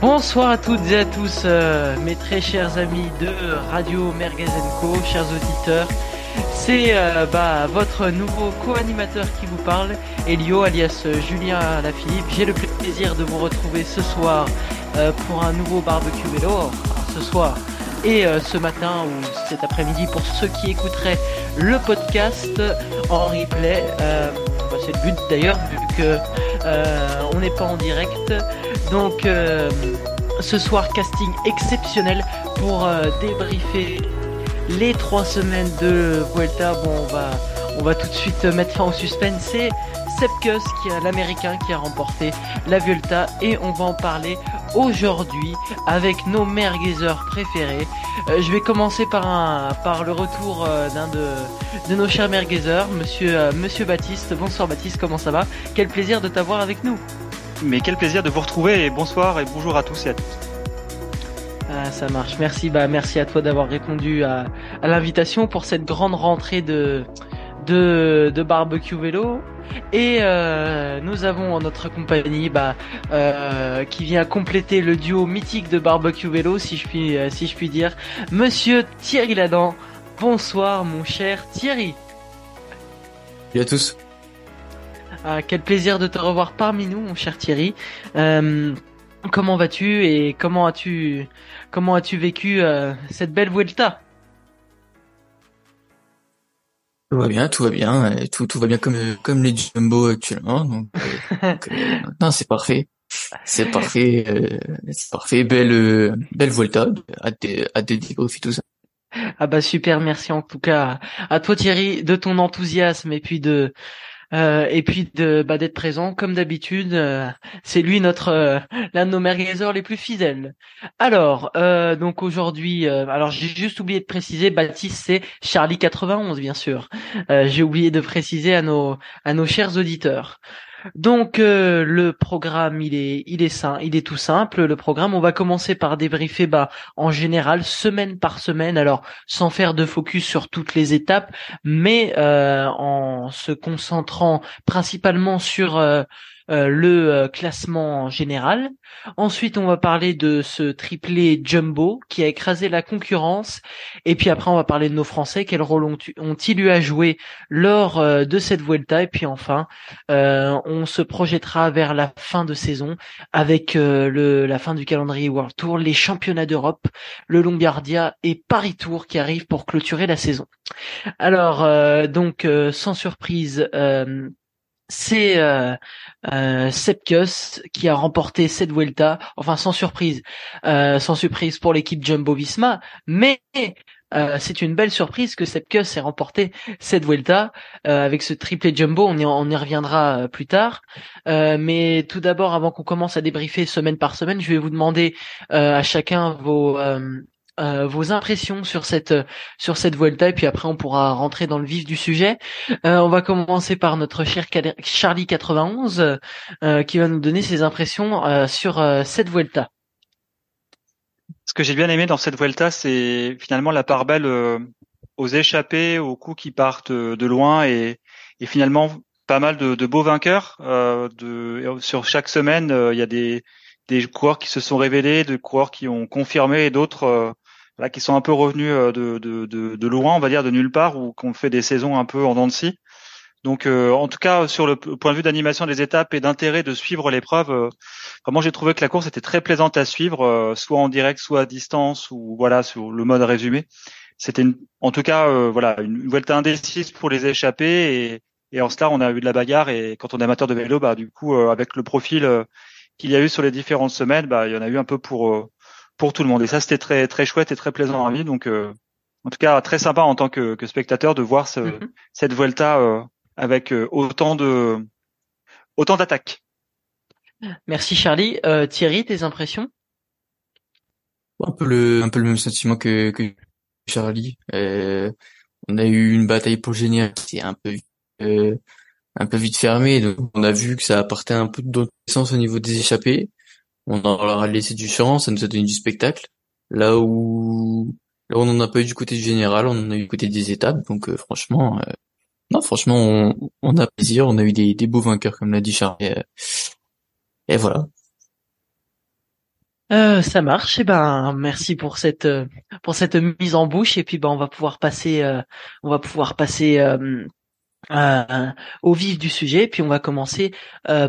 Bonsoir à toutes et à tous, euh, mes très chers amis de Radio Merguez Co, chers auditeurs. C'est euh, bah, votre nouveau co-animateur qui vous parle, Elio alias euh, Julien Lafilippe. J'ai le plaisir de vous retrouver ce soir euh, pour un nouveau barbecue vélo. Ce soir et ce matin ou cet après-midi pour ceux qui écouteraient le podcast en replay. Bah, c'est le but d'ailleurs vu que on n'est pas en direct. Donc euh, ce soir casting exceptionnel pour euh, débriefer les trois semaines de Vuelta. Bon, on va on va tout de suite mettre fin au suspense. C'est Sepkus qui est l'américain qui a remporté la Vuelta et on va en parler aujourd'hui avec nos merguezers préférés. Euh, je vais commencer par le retour d'un de nos chers merguezers, monsieur monsieur Baptiste. Bonsoir Baptiste, comment ça va? Quel plaisir de t'avoir avec nous. Mais quel plaisir de vous retrouver et bonsoir et bonjour à tous et à toutes. Ah, ça marche. Merci, bah merci à toi d'avoir répondu à, à l'invitation pour cette grande rentrée de de, de barbecue vélo. Et euh, nous avons en notre compagnie bah, euh, qui vient compléter le duo mythique de barbecue vélo, si je puis euh, si je puis dire, Monsieur Thierry Ladan. Bonsoir, mon cher Thierry. Salut à tous. Ah, quel plaisir de te revoir parmi nous, mon cher Thierry. Euh, comment vas-tu et comment as-tu comment as-tu vécu euh, cette belle Vuelta? Tout va bien, tout va bien, tout tout va bien comme comme les jumbo actuellement. Donc, euh, donc, euh, non, c'est parfait, c'est parfait, euh, c'est parfait. Belle euh, belle Volta, à des à des débriefs tout ça. Ah bah super, merci en tout cas à toi Thierry de ton enthousiasme et puis de euh, et puis de bah, d'être présent comme d'habitude. euh, c'est lui notre euh, l'un de nos merguezers les plus fidèles. Alors donc aujourd'hui, alors j'ai juste oublié de préciser, Baptiste c'est Charlie 91 bien sûr. J'ai oublié de préciser à nos à nos chers auditeurs. Donc euh, le programme il est il est il est tout simple. Le programme on va commencer par débriefer bah en général semaine par semaine. Alors sans faire de focus sur toutes les étapes, mais euh, en se concentrant principalement sur euh, euh, le euh, classement général. Ensuite, on va parler de ce triplé jumbo qui a écrasé la concurrence. Et puis après, on va parler de nos Français. Quel rôle ont- ont-ils eu à jouer lors euh, de cette Vuelta? Et puis enfin, euh, on se projettera vers la fin de saison avec le, la fin du calendrier World Tour, les championnats d'Europe, le Lombardia et Paris Tour qui arrivent pour clôturer la saison. Alors, donc, sans surprise, c'est euh, euh, Sepkus qui a remporté cette Vuelta. Enfin, sans surprise, euh, sans surprise pour l'équipe Jumbo-Visma, mais euh, c'est une belle surprise que Sepkus ait remporté cette Vuelta avec ce triplé Jumbo. On y, on y reviendra plus tard. Mais tout d'abord, avant qu'on commence à débriefer semaine par semaine, je vais vous demander à chacun vos euh, euh, vos impressions sur cette sur cette Vuelta et puis après on pourra rentrer dans le vif du sujet. Euh, on va commencer par notre cher Charlie 91 euh, qui va nous donner ses impressions euh, sur euh, cette Vuelta. Ce que j'ai bien aimé dans cette Vuelta, c'est finalement la part belle euh, aux échappés, aux coups qui partent euh, de loin et, et finalement pas mal de, de beaux vainqueurs. euh, de, sur chaque semaine, euh, il y a des, des coureurs qui se sont révélés, des coureurs qui ont confirmé et d'autres euh, voilà, qui sont un peu revenus euh, de, de, de, de loin, on va dire de nulle part, ou qui ont fait des saisons un peu en dents de scie. Donc, euh, en tout cas, sur le point de vue d'animation des étapes et d'intérêt de suivre l'épreuve, euh, vraiment, j'ai trouvé que la course était très plaisante à suivre, euh, soit en direct, soit à distance, ou voilà, sur le mode résumé. C'était, en tout cas, euh, voilà, une Vuelta indécise pour les échappés, et, et en cela, on a eu de la bagarre. Et quand on est amateur de vélo, bah, du coup, euh, avec le profil qu'il y a eu sur les différentes semaines, bah, il y en a eu un peu pour pour tout le monde. Et ça, c'était très très chouette et très plaisant à vivre. Donc, euh, en tout cas, très sympa en tant que, que spectateur de voir ce, Mhm. cette Vuelta euh, avec euh, autant de autant d'attaques. Merci Charlie. Euh, Thierry, tes impressions? Un peu le un peu le même sentiment que que Charlie. Euh, on a eu une bataille pour le général qui est un peu euh, un peu vite fermée. Donc on a vu que ça apportait un peu d'autre sens au niveau des échappés. On leur a laissé du champ, ça nous a donné du spectacle. Là où là où on n'en a pas eu du côté du général, on en a eu du côté des étapes. Donc euh, franchement, euh, non franchement on, on a plaisir. On a eu des, des beaux vainqueurs comme l'a dit Charlie. Euh, Et voilà. Euh, ça marche. Et eh ben, merci pour cette euh, pour cette mise en bouche. Et puis, ben, on va pouvoir passer, euh, on va pouvoir passer euh, au vif du sujet. Puis, on va commencer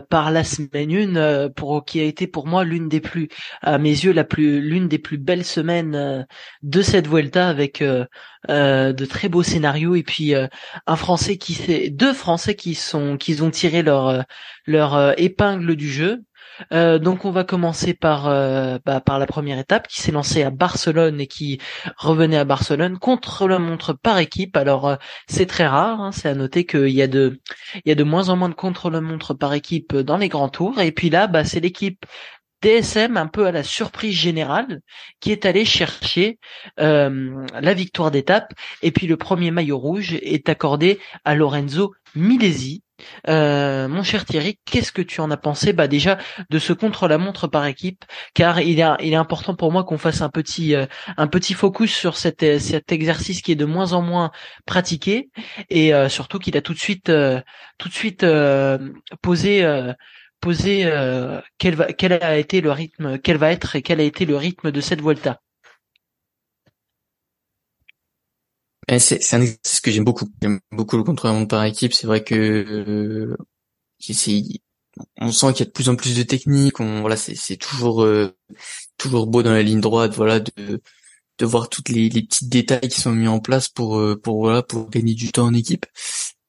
par la semaine une, pour qui a été pour moi l'une des plus, à mes yeux, la plus l'une des plus belles semaines de cette Vuelta, avec de très beaux scénarios. Et puis, un Français qui deux Français qui sont qui ont tiré leur leur épingle du jeu. Euh, donc on va commencer par euh, bah, par la première étape qui s'est lancée à Barcelone et qui revenait à Barcelone contre la montre par équipe. Alors euh, c'est très rare, hein, c'est à noter qu'il y a de il y a de moins en moins de contre la montre par équipe dans les grands tours. Et puis là, bah, c'est l'équipe DSM un peu à la surprise générale qui est allé chercher la victoire d'étape et puis le premier maillot rouge est accordé à Lorenzo Milesi euh, mon cher Thierry, qu'est-ce que tu en as pensé? Bah déjà de ce contre-la-montre par équipe, car il est, important pour moi qu'on fasse un petit, euh, focus sur cet, euh, exercice qui est de moins en moins pratiqué, et surtout qu'il a tout de suite, posé, quel, a été le rythme, quel va être et quel a été le rythme de cette Volta. C'est un j'aime beaucoup. J'aime beaucoup le contre-la-montre par équipe. C'est vrai que euh, on sent qu'il y a de plus en plus de techniques. On, voilà, c'est toujours euh, toujours beau dans la ligne droite. Voilà, de de voir toutes les, les petits détails qui sont mis en place pour euh, pour voilà pour gagner du temps en équipe.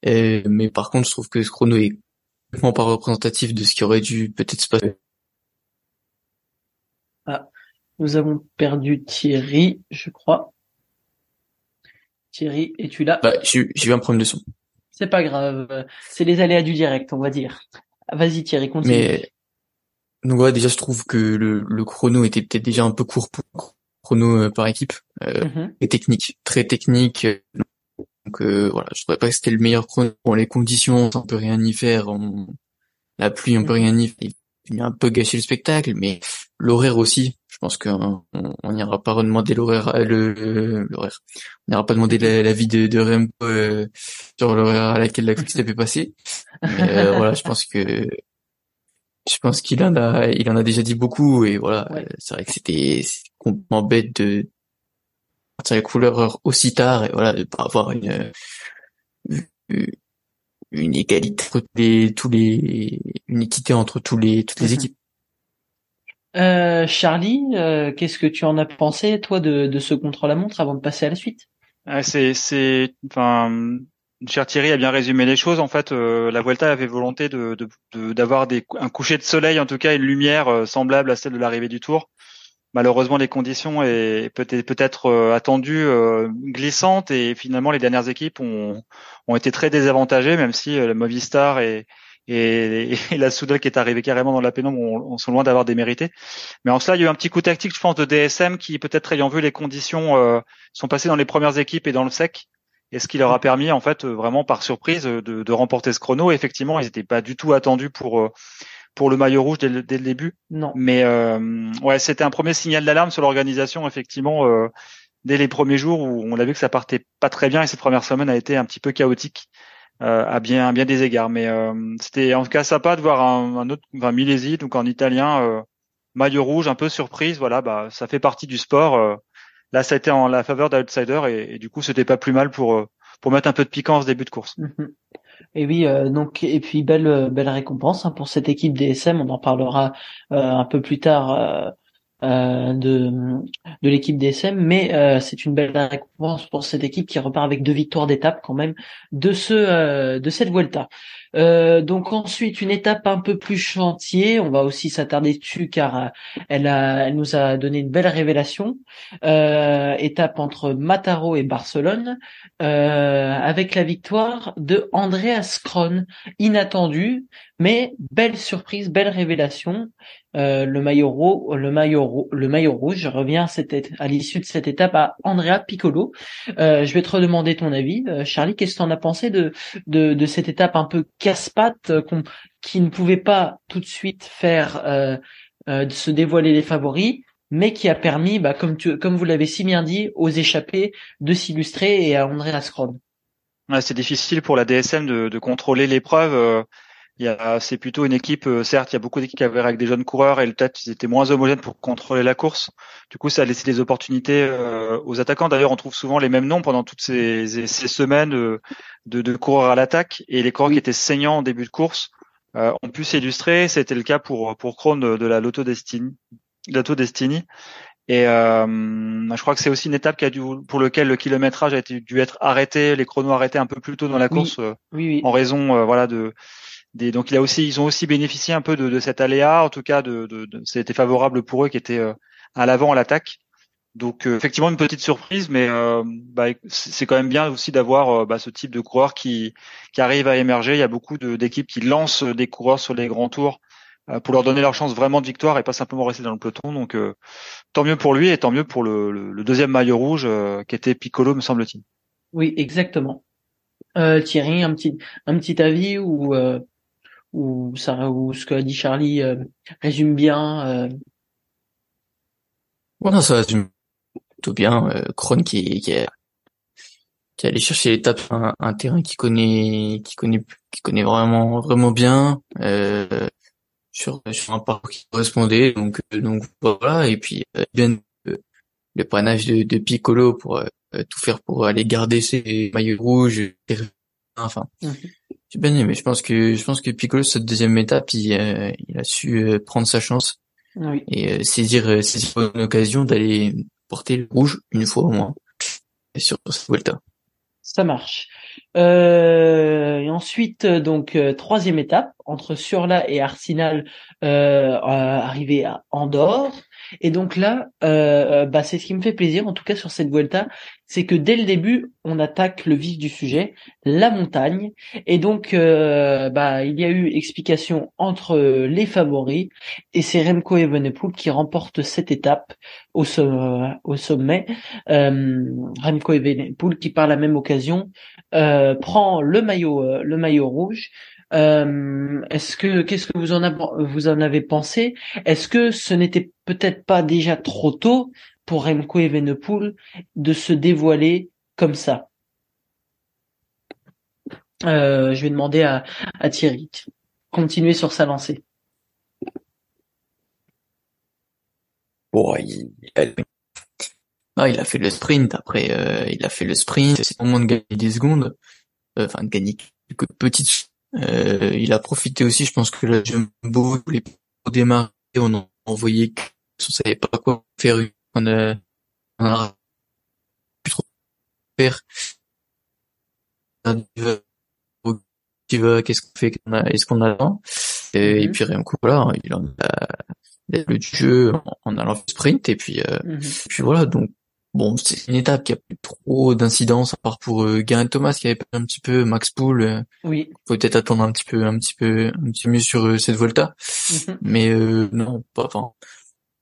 mais par contre, je trouve que ce chrono est complètement pas représentatif de ce qui aurait dû peut-être se passer. Ah, nous avons perdu Thierry, je crois. Thierry, es-tu là bah, J'ai eu un problème de son. C'est pas grave, c'est les aléas du direct, on va dire. Vas-y Thierry, continue. Mais donc ouais, déjà je trouve que le, le chrono était peut-être déjà un peu court pour chrono euh, par équipe euh, mhm. et technique, très technique. Donc euh, voilà, je trouvais pas que c'était le meilleur chrono pour les conditions, on peut rien y faire, on... la pluie on peut mhm. rien y faire, il a un peu gâché le spectacle, mais l'horaire aussi, pense qu'on on n'ira pas redemander l'horaire, euh, le l'horaire. On n'ira pas demander l'avis de, de Remco euh, sur l'horaire à laquelle la Quickstep est passée. Mais euh, voilà, je pense que je pense qu'il en a, il en a déjà dit beaucoup et voilà, c'est vrai que c'était complètement bête de partir la couleur aussi tard et voilà de pas avoir une une égalité entre les, tous les une équité entre tous les toutes les mhm. équipes. Euh, Charlie, euh, qu'est-ce que tu en as pensé, toi, de, ce contre-la-montre avant de passer à la suite? Ah, C'est, enfin, cher Thierry a bien résumé les choses. En fait, euh, la Vuelta avait volonté de, d'avoir un coucher de soleil, en tout cas une lumière semblable à celle de l'arrivée du Tour. Malheureusement, les conditions est peut-être peut-être attendues glissantes et finalement les dernières équipes ont, ont été très désavantagées, même si le Movistar et et, la Soudal qui est arrivée carrément dans la pénombre, on, on sont loin d'avoir démérité. Mais en cela, il y a eu un petit coup tactique, je pense, de DSM qui peut-être ayant vu les conditions euh, sont passés dans les premières équipes et dans le sec, et ce qui leur a permis en fait euh, vraiment par surprise de, de remporter ce chrono. effectivement, ils n'étaient pas du tout attendus pour euh, pour le maillot rouge dès le, dès le début. Non. Mais euh, ouais, c'était un premier signal d'alarme sur l'organisation effectivement dès les premiers jours où on a vu que ça partait pas très bien et cette première semaine a été un petit peu chaotique. Euh, à bien à bien des égards. Mais euh, c'était en tout cas sympa de voir un, un autre, enfin Milesi, donc en italien, euh, maillot rouge, un peu surprise. Voilà, bah ça fait partie du sport. là, ça a été en la faveur d'outsider et, du coup, c'était pas plus mal pour pour mettre un peu de piquant ce début de course. Mhm. Et oui, donc et puis belle belle récompense hein, pour cette équipe DSM. On en parlera un peu plus tard euh, de, de l'équipe DSM, mais euh, c'est une belle récompense pour cette équipe qui repart avec deux victoires d'étape quand même de ce euh, de cette Vuelta. Donc ensuite une étape un peu plus chantier, on va aussi s'attarder dessus car elle a elle nous a donné une belle révélation. étape entre Mataro et Barcelone avec la victoire de Andreas Kron, inattendu mais belle surprise, belle révélation. Euh, le maillot le maillot le maillot rouge. Je reviens à, l'issue de cette étape à Andrea Piccolo. Euh, je vais te redemander ton avis, euh, Charlie. Qu'est-ce que tu en as pensé de, de, cette étape un peu casse-patte qui ne pouvait pas tout de suite faire de se dévoiler les favoris, mais qui a permis, bah, comme vous l'avez si bien dit, aux échappés de s'illustrer et à Andrea Scron. Ouais, c'est difficile pour la DSM de, de contrôler l'épreuve c'est plutôt une équipe, euh, certes, il y a beaucoup d'équipes qui avaient avec des jeunes coureurs et peut-être ils étaient moins homogènes pour contrôler la course. Du coup, ça a laissé des opportunités euh, aux attaquants. D'ailleurs, on trouve souvent les mêmes noms pendant toutes ces, ces, semaines de, de, coureurs à l'attaque et les coureurs qui étaient saignants en début de course euh, ont pu s'illustrer. C'était le cas pour pour Krohn de, la Lotto Destiny. Lotto Destiny. Et euh, je crois que c'est aussi une étape qui a dû, pour lequel le kilométrage a été, dû être arrêté, les chronos arrêtés un peu plus tôt dans la course, oui, en raison voilà de donc ils ont aussi bénéficié un peu de, de cet aléa, en tout cas, de, c'était favorable pour eux qui étaient euh, à l'avant à l'attaque. Donc euh, effectivement une petite surprise, mais euh, bah, c'est quand même bien aussi d'avoir bah, ce type de coureur qui, qui arrive à émerger. Il y a beaucoup d'équipes qui lancent des coureurs sur les grands tours pour leur donner leur chance vraiment de victoire et pas simplement rester dans le peloton. Donc tant mieux pour lui et tant mieux pour le, le, deuxième maillot rouge qui était Piccolo, me semble-t-il. Oui, exactement. Thierry, un petit un petit avis ou ou ça ou ce que dit Charlie euh, résume bien euh... Voilà, ça résume plutôt bien. Euh, Kron qui, qui, est, qui est allé chercher l'étape un, un terrain qui connaît qui connaît qui connaît vraiment vraiment bien euh, sur sur un parcours qui correspondait donc euh, donc voilà et puis euh, bien le panache de, de Piccolo pour euh, tout faire pour aller garder ses maillots rouges enfin mhm. J'ai bien aimé. Je pense que je pense que Piccolo cette deuxième étape, il, euh, il a su euh, prendre sa chance et euh, saisir saisir une occasion d'aller porter le rouge une fois au moins sur cette Vuelta. Ça marche. et ensuite, donc troisième étape entre Surla et Arsenal, arrivé à Andorre. Et donc là, euh, bah, c'est ce qui me fait plaisir, en tout cas sur cette Vuelta, c'est que dès le début, on attaque le vif du sujet, la montagne. Et donc, euh, bah, il y a eu explication entre les favoris, et c'est Remco Evenepoel qui remporte cette étape au, au sommet. Euh, Remco Evenepoel qui, par la même occasion, euh, prend le maillot, euh, le maillot rouge. Euh, est-ce que qu'est-ce que vous en avez, vous en avez pensé? Est-ce que ce n'était peut-être pas déjà trop tôt pour Remco Evenepoel de se dévoiler comme ça? Euh, Je vais demander à, à Thierry. Continuer sur sa lancée. Bon, il, ah, il a fait le sprint. Après, euh, il a fait le sprint. C'est au moment de gagner des secondes, euh, enfin de gagner quelques petites euh, il a profité aussi, je pense que le Jumbo voulait démarrer, on a envoyé on savait pas quoi faire, on a, on a plus trop faire. Qu'est-ce qu'on fait Est-ce qu'on attend? Et, mhm. puis rien que voilà, il en a le jeu en, allant sprint et puis, euh, mhm. puis voilà donc Bon, c'est une étape qui a plus trop d'incidence à part pour euh, Thomas qui avait un petit peu Max Pool. Euh, oui. Peut-être attendre un petit peu, un petit peu, un petit mieux sur euh, cette Volta. Mhm. Mais euh, non, pas. Enfin,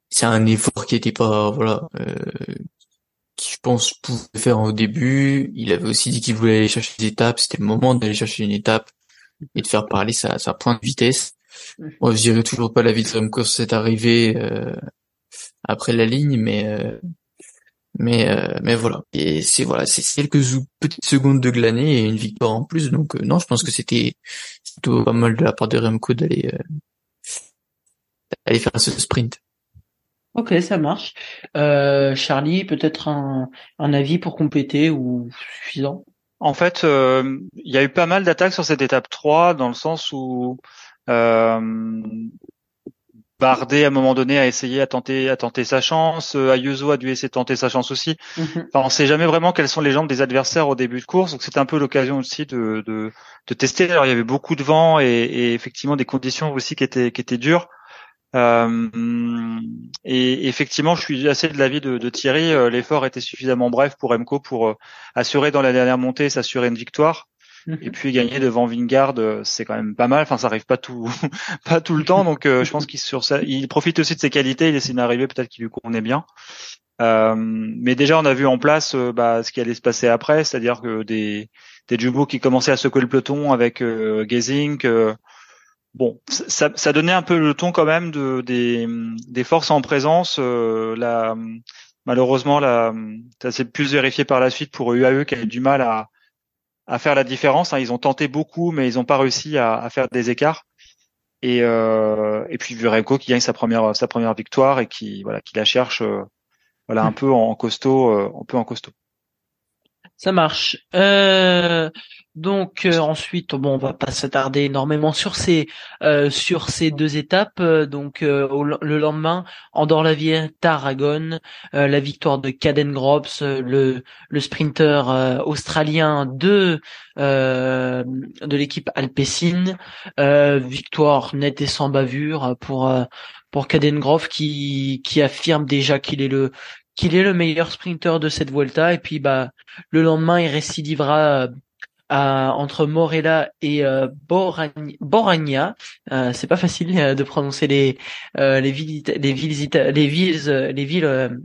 c'est un effort qui était pas, voilà, qui je pense pouvait faire au début. Il avait aussi dit qu'il voulait aller chercher des étapes. C'était le moment d'aller chercher une étape et de faire parler sa, sa pointe de vitesse. Mhm. Moi, je dirais toujours pas la vitesse comme course c'est arrivé après la ligne, mais mais euh, mais voilà. Et c'est voilà, c'est quelques petites secondes de glaner et une victoire en plus. Donc euh, non, je pense que c'était plutôt pas mal de la part de Remco d'aller euh, d'aller faire ce sprint. Ok, ça marche. Euh, Charlie, peut-être un, un avis pour compléter ou suffisant? En fait, il y a eu pas mal d'attaques sur cette étape 3 dans le sens où Bardet à un moment donné a essayé à tenter à tenter sa chance, euh, Ayuso a dû essayer de tenter sa chance aussi. Mhm. Enfin, on sait jamais vraiment quelles sont les jambes des adversaires au début de course, donc c'est un peu l'occasion aussi de, de, de, tester. Alors il y avait beaucoup de vent et, et, effectivement des conditions aussi qui étaient qui étaient dures. Euh, et effectivement, je suis assez de l'avis de, de Thierry. Euh, l'effort était suffisamment bref pour Emco pour assurer dans la dernière montée, s'assurer une victoire. Et puis gagner devant Vingard, euh, c'est quand même pas mal. Enfin, ça arrive pas tout, pas tout le temps. Donc, euh, je pense qu'il sur ça, il profite aussi de ses qualités. Il essaie d'arriver peut-être qu'il lui convenait bien. Euh, mais déjà, on a vu en place bah, ce qui allait se passer après, c'est-à-dire que des des jumbo qui commençaient à secouer le peloton avec euh, Gazing. bon, ça, ça donnait un peu le ton quand même de des, des forces en présence. la, malheureusement, la, ça s'est plus vérifié par la suite pour UAE qui a eu du mal à à faire la différence. Hein. Ils ont tenté beaucoup, mais ils n'ont pas réussi à, à, faire des écarts. Et, euh, et puis Vurenko qui gagne sa première sa première victoire et qui voilà qui la cherche euh, voilà un peu en costaud euh, un peu en costaud. Ça marche. Euh, donc euh, ensuite, bon, on va pas s'attarder énormément sur ces euh, sur ces deux étapes. donc le lendemain, Andorre-la-Vienne, Tarragone, la victoire de Caden Grobs, le le sprinter australien de de l'équipe Alpecin, victoire nette et sans bavure pour pour Caden Grove qui qui affirme déjà qu'il est le qu'il est le meilleur sprinter de cette Vuelta et puis bah le lendemain il récidivera euh, entre Morella et euh, Boragna. Euh, c'est pas facile de prononcer les les villes les villes les villes les villes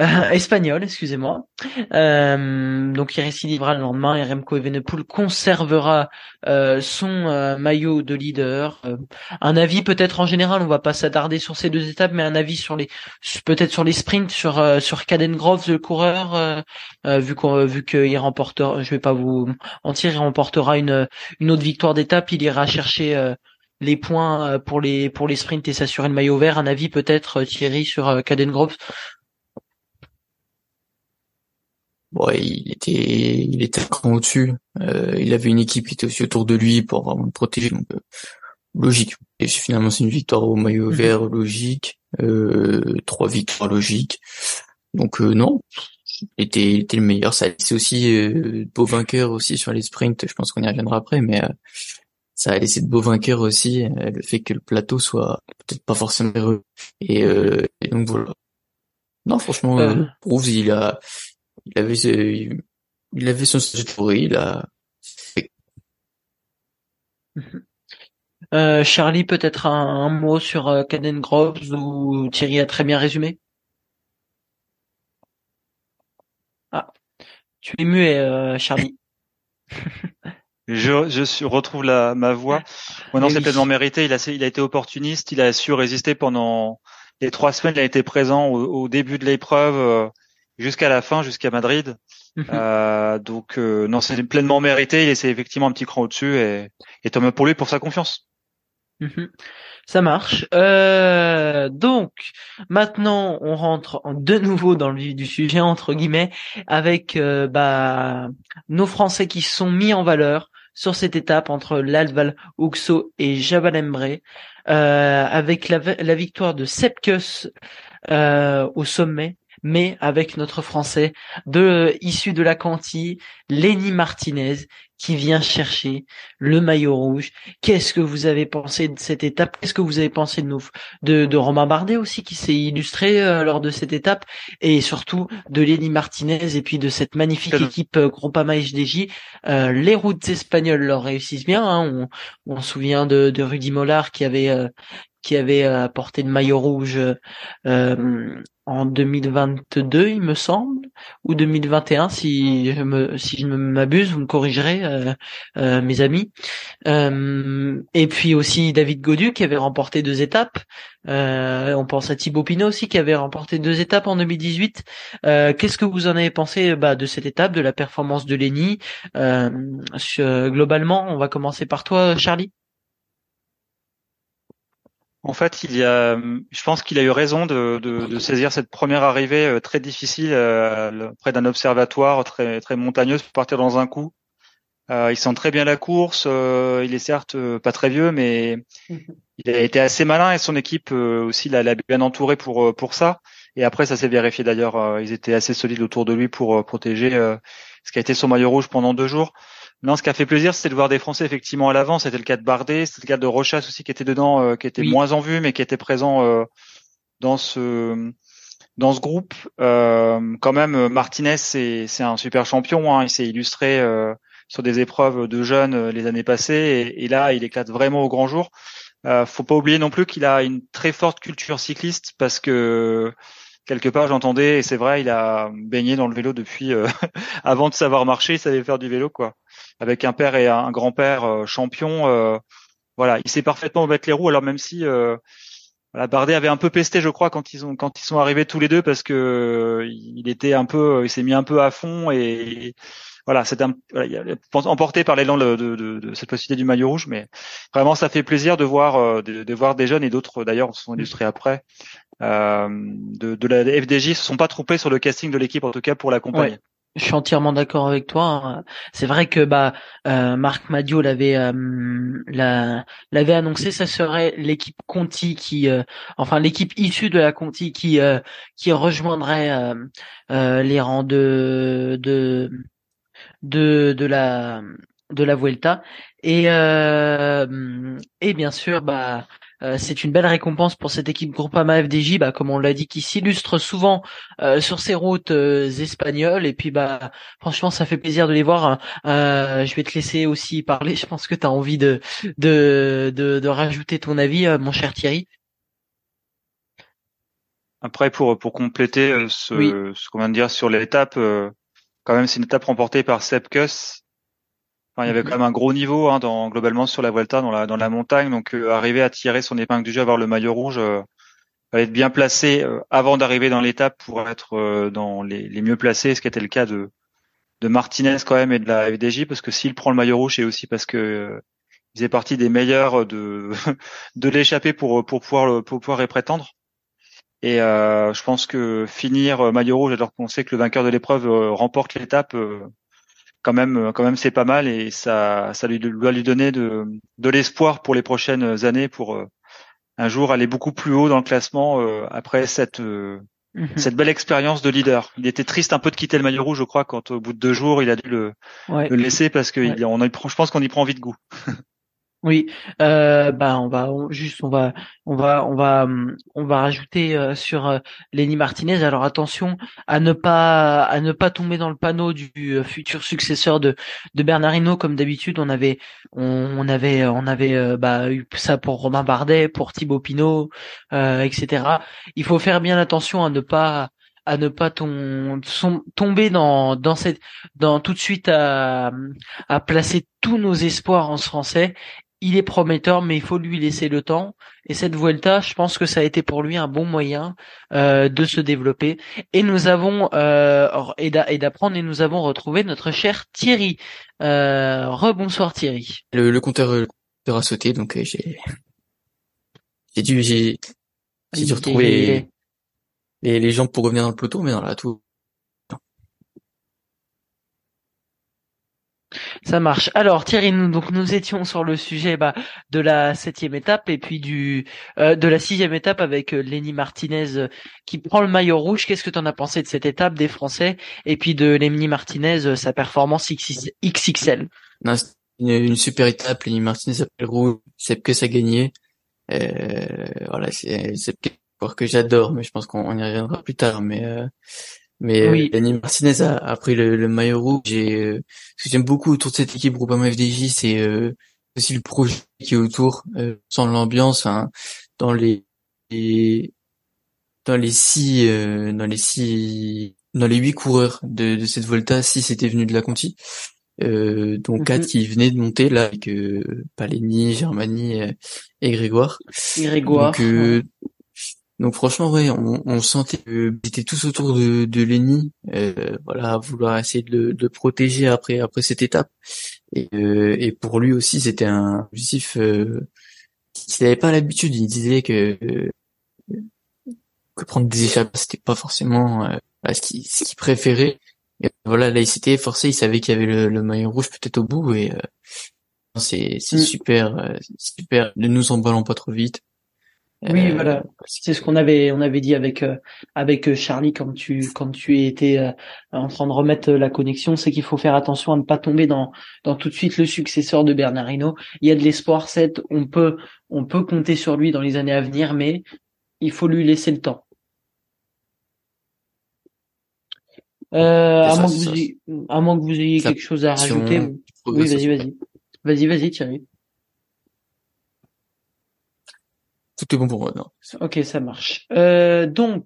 euh, espagnol, excusez-moi. Euh, donc il récidivera le lendemain et Remco Evenepoel conservera euh, son euh, maillot de leader. un avis peut-être en général, on va pas s'attarder sur ces deux étapes, mais un avis sur les peut-être sur les sprints, sur sur Caden Groves le coureur, vu qu'on vu qu'il remportera, je vais pas vous mentir, il remportera une une autre victoire d'étape, il ira chercher les points pour les pour les sprints et s'assurer le maillot vert. Un avis peut-être Thierry sur Caden Groves bon, il était, il était cran au-dessus. Euh, il avait une équipe qui était aussi autour de lui pour vraiment le protéger. Donc, euh, logique. Et finalement, c'est une victoire au maillot mhm. vert, logique. Euh, trois victoires logiques. Donc non, il était, il était le meilleur. Ça a aussi de beaux vainqueurs aussi sur les sprints. Je pense qu'on y reviendra après, mais ça a laissé de beaux vainqueurs aussi. le fait que le plateau soit peut-être pas forcément heureux. Et, et donc voilà. Non, franchement, euh, il a, il avait, il avait son il a. Euh, Charlie, peut-être un, mot sur euh, Caden Groves ou Thierry a très bien résumé? Ah, tu es muet, euh, Charlie. je, je retrouve la, ma voix. Non, c'est pleinement mérité. Il a, il a été opportuniste. Il a su résister pendant les trois semaines. Il a été présent au, au début de l'épreuve. Euh, jusqu'à la fin, jusqu'à Madrid. Mhm. euh, donc euh, non, c'est pleinement mérité. Il est effectivement un petit cran au-dessus et, et tant mieux pour lui pour sa confiance. Mhm. Ça marche. Euh, donc maintenant, on rentre de nouveau dans le vif du sujet entre guillemets avec euh, bah, nos Français qui sont mis en valeur sur cette étape entre l'Alval Uxo et Jabal Embre, euh, avec la, la, victoire de Sepkus au sommet mais avec notre Français de issu de la Canty, Lenny Martinez, qui vient chercher le maillot rouge. Qu'est-ce que vous avez pensé de cette étape? Qu'est-ce que vous avez pensé de nous, de, de Romain Bardet aussi, qui s'est illustré euh, lors de cette étape, et surtout de Lenny Martinez et puis de cette magnifique équipe euh, Groupama HDJ. Euh, les routes espagnoles leur réussissent bien. Hein. On, on se souvient de, de Rudy Mollard qui avait euh, qui avait apporté le maillot rouge euh, en 2022, il me semble, ou 2021, si je me si je m'abuse, vous me corrigerez, euh, euh, mes amis. Euh, et puis aussi David Godu qui avait remporté deux étapes. on pense à Thibaut Pinot aussi qui avait remporté deux étapes en 2018. Qu'est-ce que vous en avez pensé bah, de cette étape, de la performance de Lenny? Globalement, on va commencer par toi, Charlie. En fait, il y a, je pense qu'il a eu raison de, de, de, saisir cette première arrivée euh, très difficile euh, près d'un observatoire très très montagneux pour partir dans un coup. Euh, il sent très bien la course. Euh, il est certes pas très vieux, mais il a été assez malin et son équipe aussi l'a bien entouré pour pour ça. Et après, ça s'est vérifié d'ailleurs. ils étaient assez solides autour de lui pour protéger ce qui a été son maillot rouge pendant deux jours. Non, ce qui a fait plaisir, c'était de voir des Français effectivement à l'avant. C'était le cas de Bardet, c'était le cas de Rochas aussi qui était dedans, euh, qui était moins en vue, mais qui était présent euh, dans ce dans ce groupe. Euh, quand même, Martinez, c'est c'est un super champion. Hein. Il s'est illustré sur des épreuves de jeunes les années passées, et, et, là, il éclate vraiment au grand jour. faut pas oublier non plus qu'il a une très forte culture cycliste parce que quelque part j'entendais et c'est vrai il a baigné dans le vélo depuis avant de savoir marcher il savait faire du vélo quoi avec un père et un grand-père euh, champion. Euh, voilà, il sait parfaitement mettre les roues. Alors même si euh, voilà, Bardet avait un peu pesté, je crois, quand ils ont quand ils sont arrivés tous les deux parce que il était un peu, il s'est mis un peu à fond et voilà, c'est un, emporté par l'élan de, de, de, cette possibilité du maillot rouge, mais vraiment ça fait plaisir de voir euh, de, voir des jeunes et d'autres d'ailleurs se sont illustrés après euh, de, la FDJ se sont pas trompés sur le casting de l'équipe en tout cas pour l'accompagner. Je suis entièrement d'accord avec toi. Hein. C'est vrai que bah euh, Marc Madio l'avait euh, l'avait annoncé, ça serait l'équipe Conti qui, euh, enfin l'équipe issue de la Conti qui qui rejoindrait les rangs de de de de la de la Vuelta et et bien sûr bah euh, c'est une belle récompense pour cette équipe Groupama FDJ, bah, comme on l'a dit, qui s'illustre souvent euh, sur ces routes euh, espagnoles. Et puis, bah, franchement, ça fait plaisir de les voir. Hein. je vais te laisser aussi parler. Je pense que tu as envie de, de, de, rajouter ton avis, mon cher Thierry. Après, pour pour compléter ce, ce qu'on vient de dire sur l'étape, quand même, c'est une étape remportée par Sepkus il y avait quand même un gros niveau hein, dans, globalement sur la Vuelta dans la dans la montagne, donc euh, arriver à tirer son épingle du jeu, avoir le maillot rouge, euh, être bien placé euh, avant d'arriver dans l'étape pour être euh, dans les, les, mieux placés, ce qui était le cas de de Martinez quand même et de la FDJ, parce que s'il prend le maillot rouge, c'est aussi parce que il faisait partie des meilleurs de de l'échapper pour pour pouvoir pour pouvoir y prétendre. Et je pense que finir maillot rouge alors qu'on sait que le vainqueur de l'épreuve remporte l'étape quand même, euh, quand même, c'est pas mal et ça, ça lui doit lui donner de, de l'espoir pour les prochaines années pour euh, un jour aller beaucoup plus haut dans le classement euh, après cette mhm. cette belle expérience de leader. Il était triste un peu de quitter le maillot rouge, je crois, quand au bout de deux jours, il a dû le, le laisser parce que il, on a, je pense qu'on y prend vite goût. Oui, euh, bah on va juste on va on va on va on va rajouter euh, sur euh, Lenny Martinez. Alors attention à ne pas à ne pas tomber dans le panneau du euh, futur successeur de de Bernardino comme d'habitude. On avait on, avait on avait bah eu ça pour Romain Bardet, pour Thibaut Pinot, etc. Il faut faire bien attention à ne pas à ne pas tomber dans dans cette dans tout de suite à à placer tous nos espoirs en français il est prometteur, mais il faut lui laisser le temps. Et cette Vuelta, je pense que ça a été pour lui un bon moyen euh, de se développer. Et nous avons euh, et d'apprendre et nous avons retrouvé notre cher Thierry. Euh, rebonsoir Thierry. Le, le compteur, a sauté, donc euh, j'ai j'ai dû j'ai dû retrouver les, les gens pour revenir dans le peloton, mais dans la tout Ça marche. Alors Thierry, nous donc nous étions sur le sujet bah, de la septième étape et puis du euh, de la sixième étape avec euh, Lenny Martinez euh, qui prend le maillot rouge. Qu'est-ce que tu en as pensé de cette étape des Français et puis de Lenny Martinez sa performance XXL non, une, super étape. Lenny Martinez le rouge, c'est que ça gagnait. voilà, c'est c'est que j'adore, mais je pense qu'on y reviendra plus tard. Mais mais euh, oui. Martinez a, a pris le, le, maillot rouge. J'ai, euh, ce que j'aime beaucoup autour de cette équipe Groupama FDJ, c'est euh, aussi le projet qui est autour, euh, sans l'ambiance, hein, dans les, dans les six, euh, dans les six, dans les huit coureurs de, de cette Volta, six étaient venus de la Conti. Euh, dont quatre mhm. qui venaient de monter là avec euh, Paleni, Germani et Grégoire. Grégoire. Donc, donc franchement, ouais, on, on sentait qu'ils étaient tous autour de, de Lenny, euh, voilà, vouloir essayer de le, protéger après après cette étape. Et, euh, et pour lui aussi, c'était un objectif euh, qu'il n'avait pas l'habitude. Il disait que que prendre des échappées, c'était pas forcément euh, ce qu'il ce qu'il préférait. Et voilà, là, il s'était forcé. Il savait qu'il y avait le, le maillot rouge peut-être au bout. Et euh, c'est c'est mm. super, super. Ne nous emballons pas trop vite. Oui, euh, voilà. C'est ce qu'on avait, on avait dit avec euh, avec euh, Charlie quand tu quand tu étais en train de remettre la connexion, c'est qu'il faut faire attention à ne pas tomber dans dans tout de suite le successeur de Bernardino. Il y a de l'espoir, c'est on peut on peut compter sur lui dans les années à venir, mais il faut lui laisser le temps. à, moins que vous à moins que vous ayez quelque chose à rajouter. Oui, vas-y, vas-y, vas-y, vas-y, Thierry. Tout bon pour moi. Non. Ok, ça marche. Euh, donc,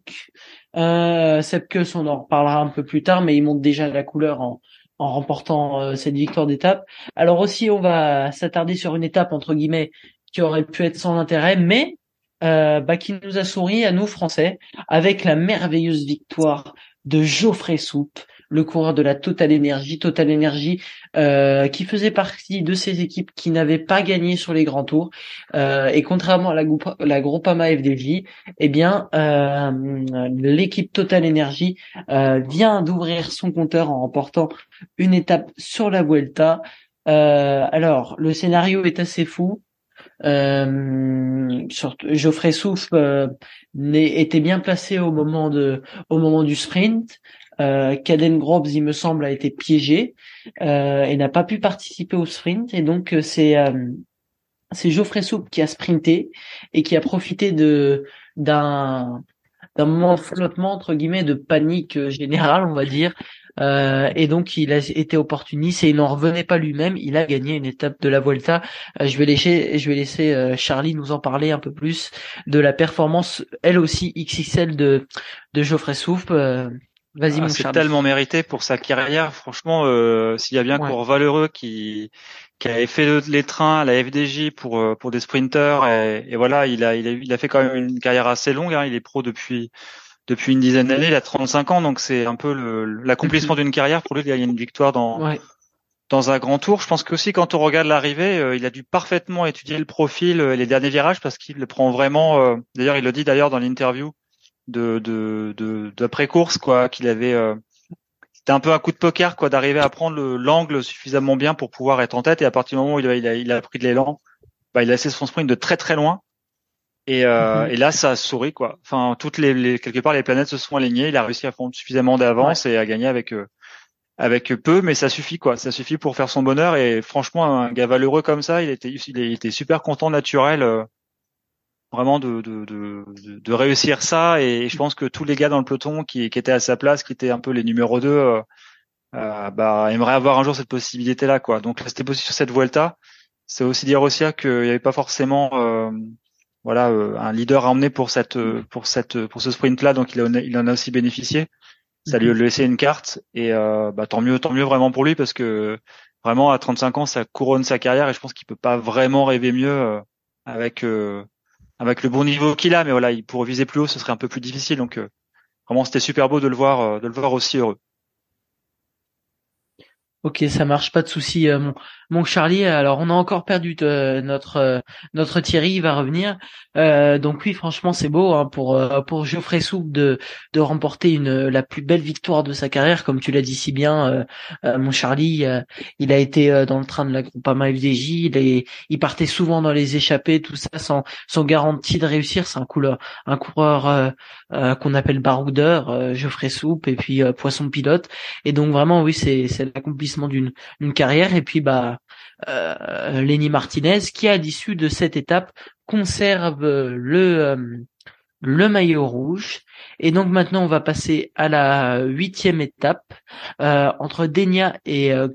euh, Sepkus, on en reparlera un peu plus tard, mais il monte déjà la couleur en, en remportant euh, cette victoire d'étape. Alors aussi, on va s'attarder sur une étape entre guillemets qui aurait pu être sans intérêt, mais euh, bah, qui nous a souri à nous Français avec la merveilleuse victoire de Geoffrey Soupe, le coureur de la Total Energy, Total Energy euh, qui faisait partie de ces équipes qui n'avaient pas gagné sur les grands tours. Euh, et contrairement à la, la Groupama FDJ, eh bien euh, l'équipe Total Energy vient d'ouvrir son compteur en remportant une étape sur la Vuelta. alors le scénario est assez fou. Euh, Geoffrey Souf euh, était bien placé au moment de au moment du sprint. Euh, Caden il me semble, a été piégé euh, et n'a pas pu participer au sprint. Et donc euh, c'est euh, c'est Geoffrey Soupe qui a sprinté et qui a profité de d'un d'un moment de flottement entre guillemets de panique générale, on va dire, euh, et donc il a été opportuniste et il n'en revenait pas lui-même. Il a gagné une étape de la Vuelta. Euh, je vais laisser, je vais laisser euh, Charlie nous en parler un peu plus de la performance, elle aussi XXL de de Geoffrey Souffle. Vas-y, ah, C'est tellement mérité pour sa carrière. Franchement, euh, s'il y a bien ouais. Cours Valeureux qui qui avait fait les trains à la FDJ pour pour des sprinters et, et voilà, il a, il a il a fait quand même une carrière assez longue. Hein. Il est pro depuis depuis une dizaine d'années. Il a 35 ans, donc c'est un peu l'accomplissement d'une carrière pour lui. Il y a une victoire dans dans un grand tour. Je pense qu'aussi quand on regarde l'arrivée, euh, il a dû parfaitement étudier le profil et les derniers virages parce qu'il le prend vraiment. Euh, d'ailleurs, il le dit d'ailleurs dans l'interview de de d'après course quoi, qu'il avait. Euh, c'était un peu un coup de poker quoi, d'arriver à prendre l'angle suffisamment bien pour pouvoir être en tête. Et à partir du moment où il a, il a, il a pris de l'élan, bah, il a laissé son sprint de très très loin. Et, euh, mhm. et là, ça sourit quoi. Enfin, toutes les, les, quelque part les planètes se sont alignées. Il a réussi à prendre suffisamment d'avance et à gagner avec euh, avec peu, mais ça suffit quoi. Ça suffit pour faire son bonheur. Et franchement, un gars valeureux comme ça, il était il était super content, naturel, euh, vraiment de, de de, de réussir ça. Et je pense que tous les gars dans le peloton qui, qui étaient à sa place, qui étaient un peu les numéros 2 euh, euh, bah aimeraient avoir un jour cette possibilité là quoi. Donc c'était possible sur cette Vuelta. C'est aussi dire aussi qu'il n'y avait pas forcément voilà euh, un leader à emmener pour cette euh, pour cette pour ce sprint là donc il en a, il en a aussi bénéficié ça lui a mhm. laissé une carte et euh, bah, tant mieux tant mieux vraiment pour lui parce que vraiment à 35 ans ça couronne sa carrière et je pense qu'il peut pas vraiment rêver mieux avec avec le bon niveau qu'il a mais voilà il pour viser plus haut ce serait un peu plus difficile. Donc vraiment c'était super beau de le voir de le voir aussi heureux. Ok, ça marche, pas de souci, mon, mon Charlie. Alors, on a encore perdu notre notre Thierry, il va revenir. Euh, donc oui, franchement, c'est beau hein, pour pour Geoffrey Soupe de de remporter une la plus belle victoire de sa carrière, comme tu l'as dit si bien, euh, mon Charlie. il a été dans le train de la Groupama FDJ. Il est, il partait souvent dans les échappées, tout ça sans sans garantie de réussir. C'est un coureur un coureur qu'on appelle baroudeur, Geoffrey Soupe, et puis poisson pilote. Et donc vraiment, oui, c'est c'est l'accomplissement d'une carrière et puis bah euh, Lenny Martinez qui à l'issue de cette étape conserve le euh, le maillot rouge. Et donc maintenant on va passer à la huitième étape euh, entre Denia et euh,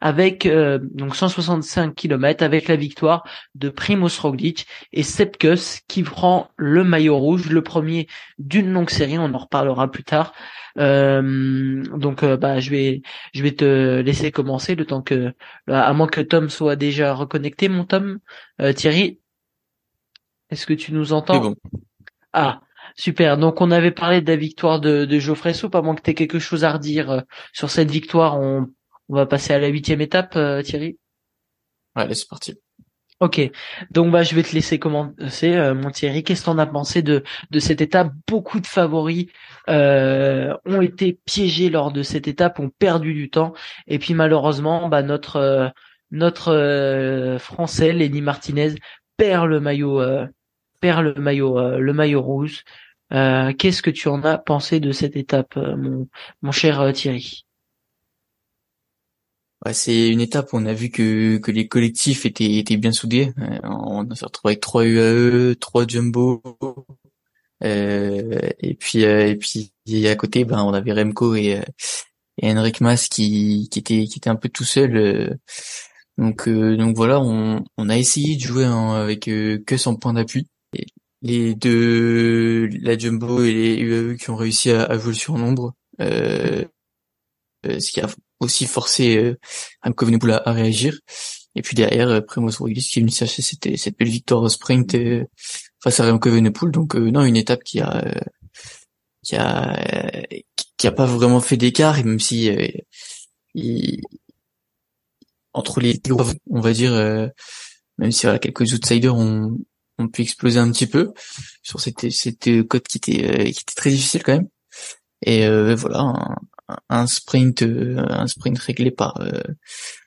avec euh, donc 165 km avec la victoire de Primoz Roglic et Sepkus qui prend le maillot rouge le premier d'une longue série. On en reparlera plus tard. Euh, donc euh, bah je vais je vais te laisser commencer le temps que à moins que Tom soit déjà reconnecté. Mon Tom Thierry est-ce que tu nous entends bon. Ah super. Donc on avait parlé de la victoire de, de Geoffrey Soupe à moins que tu aies quelque chose à redire sur cette victoire. On, on va passer à la huitième étape Thierry. Allez c'est parti. Ok, donc bah je vais te laisser commencer, euh, mon Thierry. Qu'est-ce que t'en as pensé de de cette étape? Beaucoup de favoris euh, ont été piégés lors de cette étape, ont perdu du temps, et puis malheureusement, bah notre euh, notre euh, français Lenny Martinez perd le maillot perd le maillot le maillot rouge. Qu'est-ce que tu en as pensé de cette étape, mon mon cher Thierry? Ouais, c'est une étape où on a vu que, que les collectifs étaient, étaient bien soudés. Euh, on s'est retrouvé avec trois UAE, trois Jumbo, euh, et puis euh, et puis à côté, ben on avait Remco et, euh, et Henrik Mas qui, qui était qui était un peu tout seul. donc donc voilà, on, on a essayé de jouer avec que son point d'appui. Les deux, la Jumbo et les UAE qui ont réussi à, à jouer le surnombre. Euh, ce qui a aussi forcé euh, Evenepoel à, réagir. Et puis derrière, euh, Primoz Roglic qui est venu chercher cette, cette belle victoire au sprint euh, face à Remco Evenepoel. Donc euh, non, une étape qui a qui a qui a pas vraiment fait d'écart, même si entre les on va dire, même si voilà, quelques outsiders ont, ont pu exploser un petit peu sur cette, cette cote qui était, qui était très difficile quand même. Et voilà, un, sprint, un sprint réglé par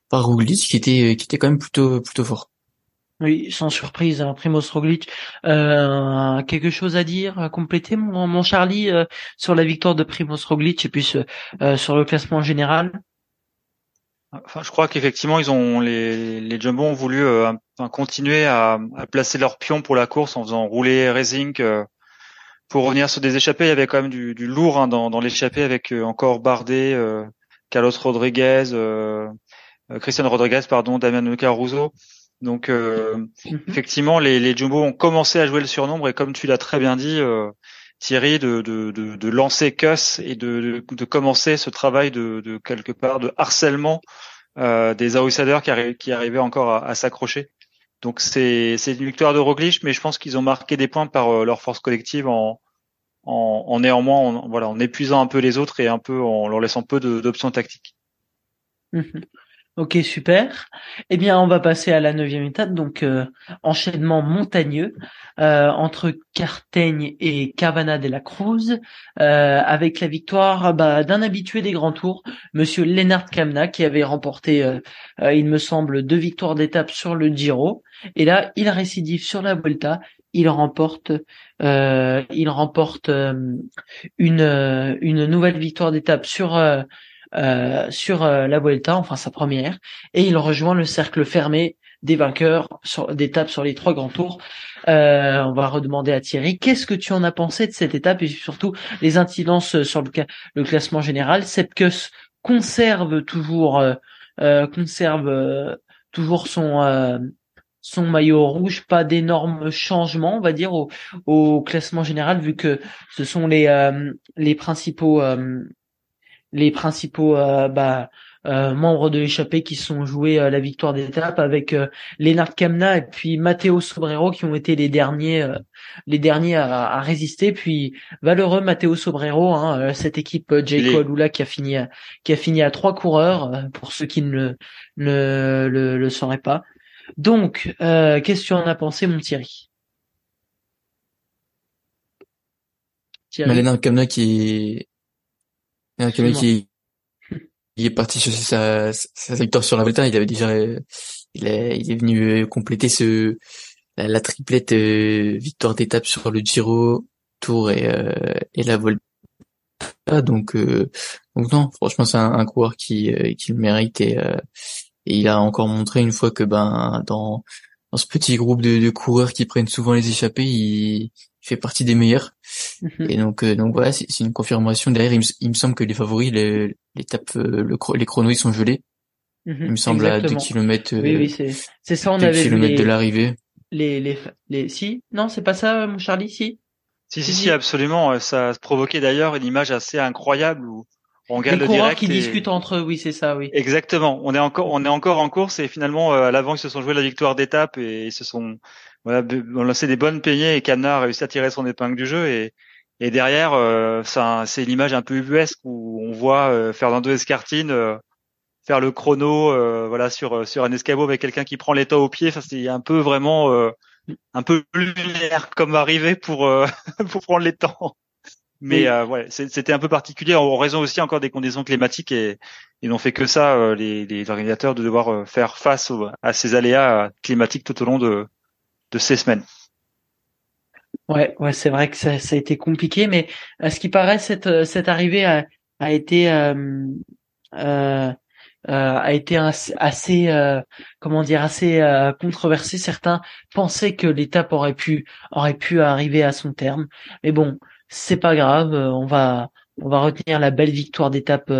par Roglic qui était qui était quand même plutôt plutôt fort. Oui, sans surprise, hein, Primoz. Euh, quelque chose à dire, à compléter, mon, Charlie, euh, sur la victoire de Primoz Roglic et puis euh, sur le classement général? Enfin, je crois qu'effectivement, ils ont les, les Jumbo ont voulu euh, continuer à, à, placer leurs pions pour la course en faisant rouler Racing pour revenir sur des échappées. Il y avait quand même du, du lourd hein, dans, dans l'échappée avec encore Bardet, Carlos Rodriguez, Christian Rodriguez, pardon, Damien Caruso. Donc euh, mhm. effectivement, les, les Jumbo ont commencé à jouer le surnombre et comme tu l'as très bien dit, euh, Thierry, de, de, de, de, lancer Cuss et de, de, commencer ce travail de, de quelque part de harcèlement euh, des outsiders qui, qui arrivaient encore à, s'accrocher. Donc c'est une victoire de Roglic, mais je pense qu'ils ont marqué des points par euh, leur force collective en en, en néanmoins en, voilà en épuisant un peu les autres et un peu en leur laissant peu d'options tactiques. Mhm. Ok, super. Eh bien, on va passer à la neuvième étape, donc euh, enchaînement montagneux euh, entre Carteigne et Cabana de la Cruz, euh, avec la victoire bah, d'un habitué des grands tours, Monsieur Lennart Kamna, qui avait remporté, il me semble, deux victoires d'étape sur le Giro. Et là, il récidive sur la Volta. Il remporte, il remporte une une nouvelle victoire d'étape sur euh, sur euh, la Vuelta, enfin sa première, et il rejoint le cercle fermé des vainqueurs d'étapes sur les trois grands tours. Euh, on va redemander à Thierry, qu'est-ce que tu en as pensé de cette étape et surtout les incidences sur le, classement général? Sepkus conserve toujours, conserve toujours son son maillot rouge, pas d'énormes changements, on va dire, au, au, classement général, vu que ce sont les les principaux les principaux euh, bah, euh, membres de l'échappée qui sont joués à la victoire d'étape avec euh, Lennart Kamna et puis Matteo Sobrero qui ont été les derniers les derniers à, résister puis valeureux Matteo Sobrero hein, cette équipe J. Lula qui a fini à, qui a fini à trois coureurs pour ceux qui ne le le, le, sauraient pas donc qu'est-ce que tu en as pensé mon Thierry? Thierry. Lennart Kamna qui un qui, est parti chercher sa, sa victoire sur la Volta. Il avait déjà, il est, il est venu compléter ce, la, triplette euh, victoire d'étape sur le Giro, Tour et, euh, et la Volta. Donc, euh, donc non, franchement, c'est un, coureur qui, qui le mérite et, et il a encore montré une fois que ben dans dans ce petit groupe de, de coureurs qui prennent souvent les échappées, il, fait partie des meilleurs. Mhm. Et donc, euh, donc voilà, c'est une confirmation. Derrière, il me, semble que les favoris, l'étape, euh, le, les chronos, ils sont gelés. Mhm. Il me semble à 2 km. oui, oui, c'est, c'est ça, on avait vu les, de l'arrivée. Les, les, les, si, non, c'est pas ça, mon Charlie, si? Si, si, si, absolument. Ça provoquait d'ailleurs une image assez incroyable où on regarde les le direct qui discutent entre eux, oui, c'est ça, oui. Exactement. On est encore, on est encore en course et finalement, euh, à l'avant, ils se sont joués la victoire d'étape et ils se sont, voilà, on lancé des bonnes peignées et Cana a réussi à tirer son épingle du jeu et, et derrière, euh, c'est l'image un peu ubuesque où on voit euh, Fernando Escartine euh, faire le chrono, euh, voilà, sur sur un escabeau avec quelqu'un qui prend l'état au pied. Enfin, c'est un peu vraiment un peu lunaire comme arrivé pour pour prendre les temps. Mais ouais, c'était un peu particulier en raison aussi encore des conditions climatiques et ils n'ont fait que ça, les, les organisateurs, de devoir faire face à ces aléas climatiques tout au long de, de ces semaines. Ouais, ouais, c'est vrai que ça, ça, a été compliqué, mais à ce qui paraît, cette euh, cette arrivée a, a été euh, euh, a été assez, euh, comment dire assez euh, controversée. Certains pensaient que l'étape aurait pu aurait pu arriver à son terme, mais bon, c'est pas grave. On va on va retenir la belle victoire d'étape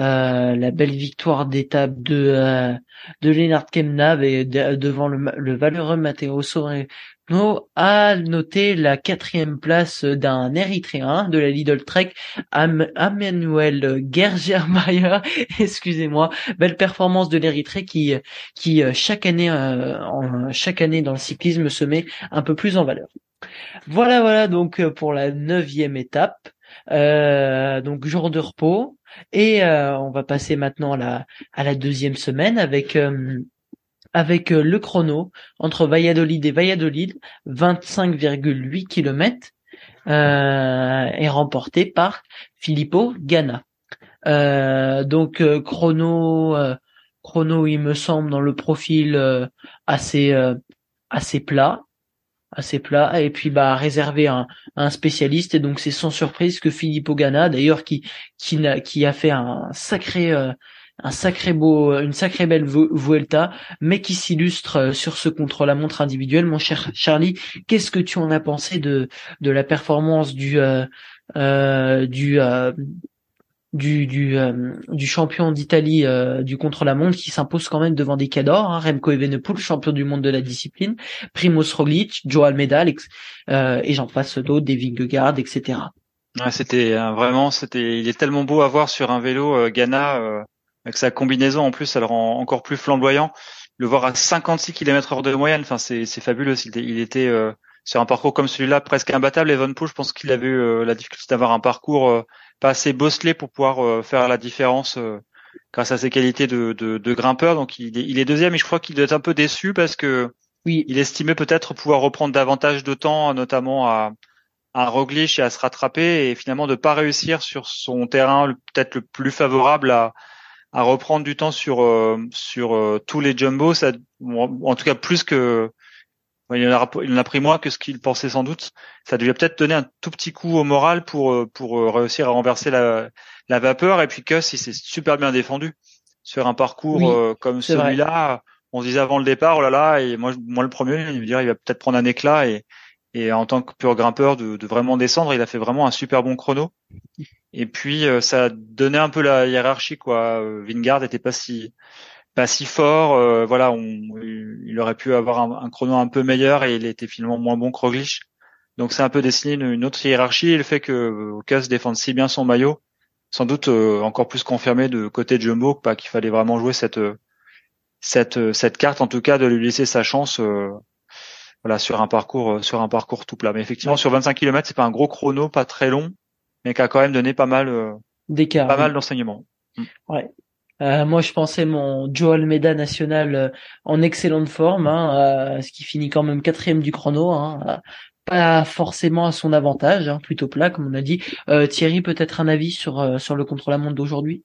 euh, la belle victoire d'étape de euh, de et devant le, le, valeureux Matteo Soreno a noté la quatrième place d'un Érythréen de la Lidl Trek, Am Emmanuel Gergermayer. Excusez-moi, belle performance de l'Érythrée qui qui euh, chaque année en, chaque année dans le cyclisme se met un peu plus en valeur. Voilà, voilà donc pour la neuvième étape. Donc jour de repos. Et on va passer maintenant à la, à la deuxième semaine avec avec le chrono entre Valladolid et Valladolid, 25,8 km, euh, est remporté par Filippo Ganna. Euh, donc chrono chrono il me semble dans le profil assez assez plat assez plat et puis bah réservé à un, spécialiste. Et donc c'est sans surprise que Filippo Ganna d'ailleurs qui qui a, qui a fait un sacré euh, un sacré beau une sacrée belle Vuelta mais qui s'illustre euh, sur ce contre la montre individuel. Mon cher Charlie qu'est-ce que tu en as pensé de de la performance du euh, euh du du du, euh, du champion d'Italie euh, du contre-la-montre qui s'impose quand même devant des cadors, hein, Remco Evenepoel, champion du monde de la discipline, Primoz Roglic, Joe Almeida, euh, et j'en passe d'autres, des Vingegaard, etc. Ouais, c'était vraiment, c'était, il est tellement beau à voir sur un vélo Ghana avec sa combinaison en plus, ça le rend encore plus flamboyant. Le voir à 56 km/h de moyenne, enfin c'est c'est fabuleux. Il, était sur un parcours comme celui-là presque imbattable. Evenepoel, je pense qu'il avait eu la difficulté d'avoir un parcours pas assez bosselé pour pouvoir euh, faire la différence euh, grâce à ses qualités de, de, de grimpeur. Donc il est, il est, deuxième et je crois qu'il doit être un peu déçu parce que oui. il estimait peut-être pouvoir reprendre davantage de temps, notamment à, à Roglic et à se rattraper et finalement de pas réussir sur son terrain peut-être le plus favorable à, à reprendre du temps sur euh, sur tous les jumbos, ça, en tout cas plus que il en, a, il en a pris moins que ce qu'il pensait sans doute. Ça devait peut-être donner un tout petit coup au moral pour euh, pour euh, réussir à renverser la, la vapeur. Et puis Kuss, il s'est super bien défendu sur un parcours euh, comme celui-là. On se disait avant le départ, oh là là, et moi, moi le premier, il me dire, il va peut-être prendre un éclat et et en tant que pur grimpeur de, de, vraiment descendre, il a fait vraiment un super bon chrono. Et puis ça donnait un peu la hiérarchie quoi. Vingard était pas si pas si fort. Euh, voilà, on, il aurait pu avoir un, chrono un peu meilleur et il était finalement moins bon que Roglic. Donc c'est un peu dessiné une, autre hiérarchie et le fait que Cass défende si bien son maillot, sans doute euh, encore plus confirmé de côté de Jumbo pas qu'il fallait vraiment jouer cette cette cette carte en tout cas de lui laisser sa chance euh, voilà sur un parcours sur un parcours tout plat. Mais effectivement sur 25 km, c'est pas un gros chrono, pas très long, mais qui a quand même donné pas mal d'écart, pas mal d'enseignements. Ouais, euh, moi, je pensais mon Joe Almeida national euh, en excellente forme, hein, euh, ce qui finit quand même quatrième du chrono. Hein, pas forcément à son avantage, hein, plutôt plat, comme on a dit. Thierry, peut-être un avis sur sur le contre-la-montre d'aujourd'hui?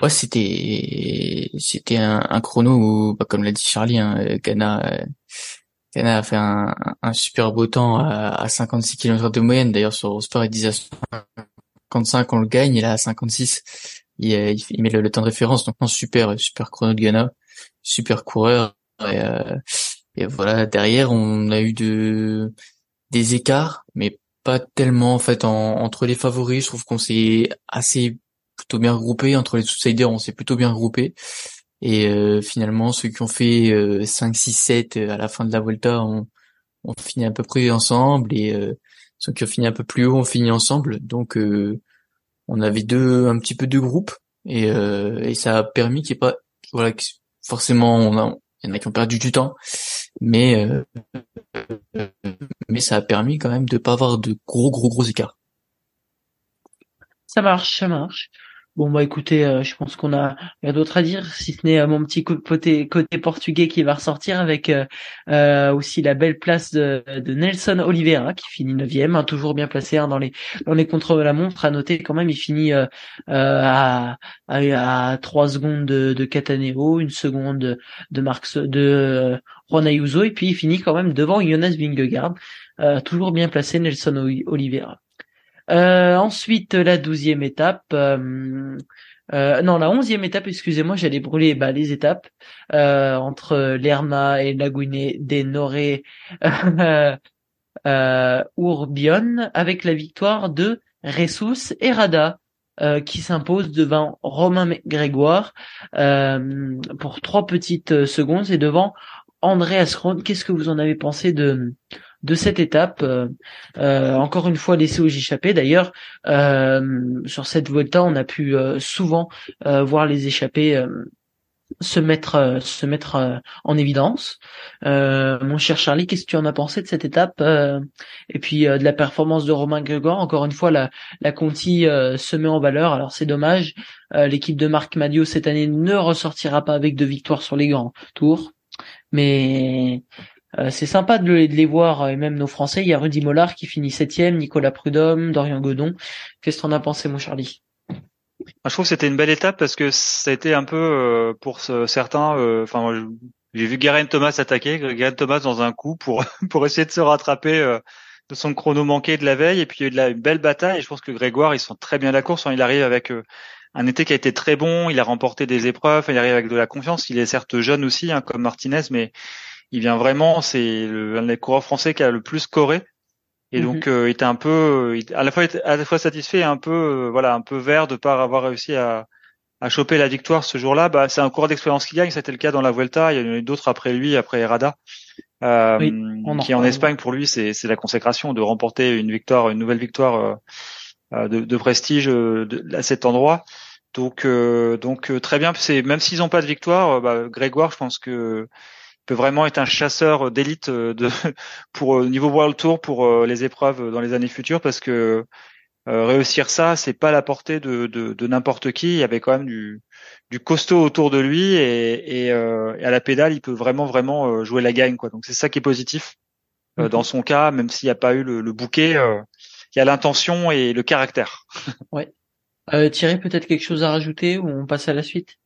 Ouais, c'était c'était un, chrono où, bah, comme l'a dit Charlie, hein, Ghana, Ghana a fait un, un super beau temps à, à 56 km de moyenne. D'ailleurs, sur Sport, il disait 55 on le gagne, il à 56. Il, il, met le, temps de référence, donc super, super chrono de Ghana, super coureur. Et, euh, et, voilà, derrière, on a eu de des écarts, mais pas tellement en fait entre les favoris. Je trouve qu'on s'est assez plutôt bien regroupé entre les outsiders, on s'est plutôt bien regroupé. Et euh, finalement, ceux qui ont fait 5, 6, 7 à la fin de la Volta ont, ont fini à peu près ensemble et euh, ceux qui ont fini un peu plus haut ont fini ensemble. Donc euh, on avait deux un petit peu deux groupes et, euh, et ça a permis qu'il n'y ait pas voilà forcément on a, il y en a qui ont perdu du temps, mais euh, mais ça a permis quand même de pas avoir de gros gros gros écarts. Ça marche, ça marche. Bon bah écoutez, euh, je pense qu'on a, rien d'autre à dire, si ce n'est euh, mon petit côté portugais qui va ressortir avec euh, aussi la belle place de, Nelson Oliveira qui finit neuvième, hein, toujours bien placé hein, dans les dans les contrôles de la montre. À noter quand même, il finit à, à, 3 secondes de, de Cataneo, une seconde de Marx de Ron Ayuso et puis il finit quand même devant Jonas Vingegaard, toujours bien placé Nelson Oliveira. Euh, ensuite, la douzième étape. Euh, euh, non, la onzième étape, excusez-moi, j'allais brûler bah, les étapes euh, entre Lerma et Lagune des Noré euh, Urbion avec la victoire de Ressus et Rada. qui s'impose devant Romain Grégoire pour trois petites secondes et devant Andreas Krohn. Qu'est-ce que vous en avez pensé de de cette étape. Euh, euh, encore une fois laissé au échappés. D'ailleurs, euh, sur cette Volta, on a pu souvent voir les échappés se mettre se mettre en évidence. mon cher Charlie, qu'est-ce que tu en as pensé de cette étape et puis de la performance de Romain Grégoire Encore une fois, la Conti se met en valeur. Alors c'est dommage, l'équipe de Marc Madio cette année ne ressortira pas avec de victoires sur les grands tours, mais euh, c'est sympa de, les voir, et même nos Français. Il y a Rudy Mollard qui finit septième, Nicolas Prudhomme, Dorian Godon. Qu'est-ce que t'en as pensé, mon Charlie? Je trouve que c'était une belle étape parce que ça a été un peu euh, pour certains. Euh, enfin, j'ai vu Garen Thomas attaquer, Garen Thomas dans un coup pour pour essayer de se rattraper de son chrono manqué de la veille. Et puis il y a eu une belle bataille. Et je pense que Grégoire, ils sont très bien à la course. Il arrive avec un été qui a été très bon. Il a remporté des épreuves. Il arrive avec de la confiance. Il est certes jeune aussi, hein, comme Martinez, mais il vient vraiment, c'est un des coureurs français qui a le plus scoré. Et mhm. donc, euh, il était un peu, à la fois, à la fois satisfait et un peu, euh, voilà, un peu vert de pas avoir réussi à, à choper la victoire ce jour-là. Bah, c'est un coureur d'expérience qui gagne. C'était le cas dans la Vuelta. Il y en a eu d'autres après lui, après Herada, euh, qui en Espagne pour lui, c'est, la consécration de remporter une victoire, une nouvelle victoire euh, de, de, prestige à cet endroit. Donc, donc très bien. C'est même s'ils n'ont pas de victoire, bah, Grégoire, je pense que peut vraiment être un chasseur d'élite euh, de pour euh, niveau World Tour pour euh, les épreuves dans les années futures parce que réussir ça c'est pas la portée de, de, de n'importe qui. Il y avait quand même du, du costaud autour de lui et, et, à la pédale il peut vraiment vraiment jouer la gagne quoi. Donc c'est ça qui est positif mhm. dans son cas même s'il n'y a pas eu le, le bouquet il y a l'intention et le caractère. Ouais. Euh, Thierry peut-être quelque chose à rajouter ou on passe à la suite?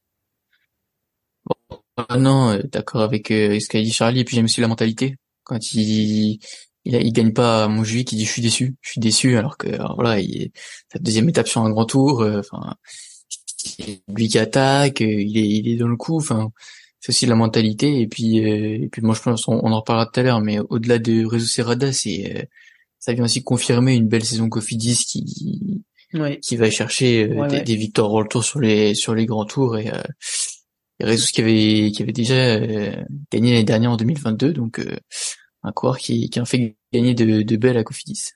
Ah non, euh, d'accord avec euh, ce qu'a dit Charlie. Et puis j'aime aussi la mentalité. Quand il il, il gagne pas à Montjuic, il dit je suis déçu, je suis déçu. Alors que voilà, il est sa deuxième étape sur un grand tour. Euh, enfin, lui qui attaque, il est il est dans le coup. Enfin, c'est aussi la mentalité. Et puis et puis moi je pense on, en reparlera tout à l'heure. Mais au-delà de Réseau Serrada, c'est ça vient aussi confirmer une belle saison Cofidis qui qui va chercher des, des, victoires au retour sur les sur les grands tours et Résus qui avait qui avait déjà euh, gagné l'année dernière en 2022, donc euh, un coureur qui, qui a fait gagner de, de belles à Cofidis.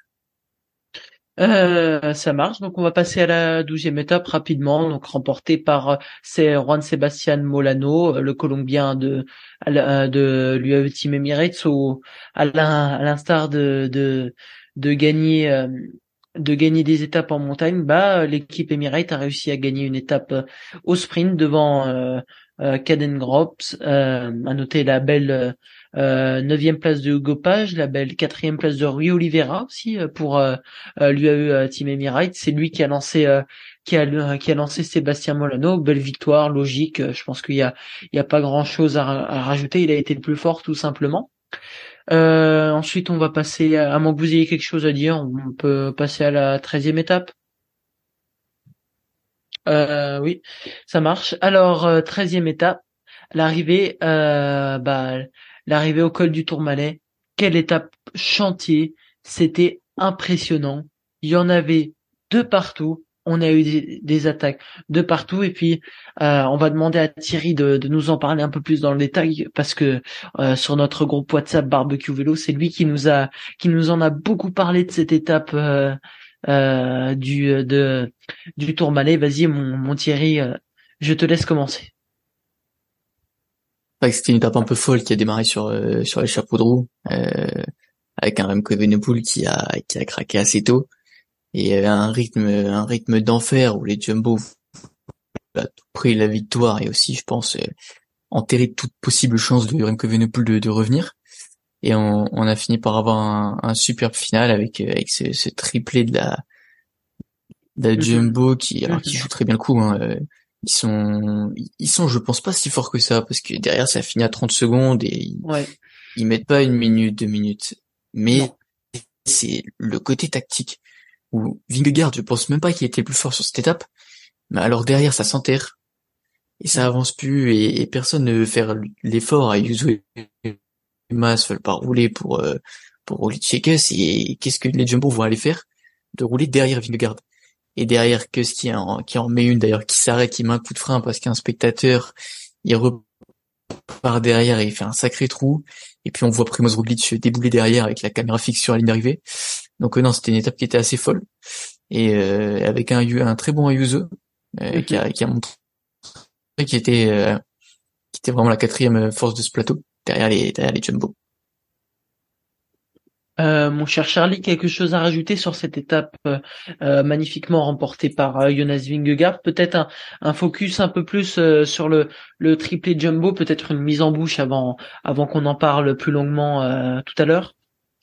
Euh, ça marche, donc on va passer à la douzième étape rapidement, donc remportée par c'est Juan Sebastian Molano, le Colombien de de l'UAE Team Emirates, au, à l'instar de, de de gagner de gagner des étapes en montagne, bah l'équipe Emirates a réussi à gagner une étape au sprint devant euh, Caden Grops, euh, à noter la belle euh, neuvième place de Hugo Page, la belle quatrième place de Rui Oliveira aussi pour l'UAE Team Emirates. C'est lui qui a lancé qui a qui a lancé Sébastien Molano. Belle victoire, logique. Je pense qu'il y a il y a pas grand chose à, rajouter. Il a été le plus fort tout simplement. ensuite, on va passer à moins que vous ayez quelque chose à dire? On peut passer à la treizième étape. Euh, oui, ça marche. Alors, euh, treizième étape, l'arrivée, euh, bah, l'arrivée au col du Tourmalet. Quelle étape chantier? C'était impressionnant. Il y en avait de partout. On a eu des, attaques de partout et puis on va demander à Thierry de, nous en parler un peu plus dans le détail parce que sur notre groupe WhatsApp barbecue vélo, c'est lui qui nous a qui nous en a beaucoup parlé de cette étape euh, du de du. Vas-y, mon, mon Thierry, euh, je te laisse commencer. C'était une étape un peu folle qui a démarré sur euh, sur les chapeaux de roue euh, avec un Remco Evenepoel qui a qui a craqué assez tôt et un rythme un rythme d'enfer où les Jumbo a pris la victoire et aussi je pense enterré toute possible chance de Remco Evenepoel de, de revenir et on, on, a fini par avoir un, un superbe final avec avec ce, ce triplé de la, de la mhm. Jumbo qui alors qui mhm. joue très bien le coup hein. Euh, ils sont ils sont je pense pas si forts que ça parce que derrière ça finit à 30 secondes et ils, ouais. ils mettent pas une minute deux minutes mais c'est le côté tactique où Vingegaard je pense même pas qu'il était le plus fort sur cette étape mais alors derrière ça s'enterre et ça avance plus et, et personne ne veut faire l'effort à Yuzu masse veulent pas rouler pour euh, pour rouler et qu'est-ce que les Jumbo vont aller faire de rouler derrière Vingegaard. Et derrière que ce qui en qui en met une d'ailleurs qui s'arrête qui met un coup de frein parce qu'un spectateur il repart derrière et il fait un sacré trou. Et puis on voit Primoz Roglic débouler derrière avec la caméra fixe sur la ligne d'arrivée. Donc euh, non c'était une étape qui était assez folle. Et euh, avec un un très bon Ayuso euh, qui a qui a montré qui était qui était vraiment la quatrième force de ce plateau derrière les derrière les jumbo. Euh, mon cher Charlie, quelque chose à rajouter sur cette étape euh, euh magnifiquement remportée par euh, Jonas Vingegaard? Peut-être un, un, focus un peu plus euh, sur le, le triplé jumbo, peut-être une mise en bouche avant avant qu'on en parle plus longuement tout à l'heure?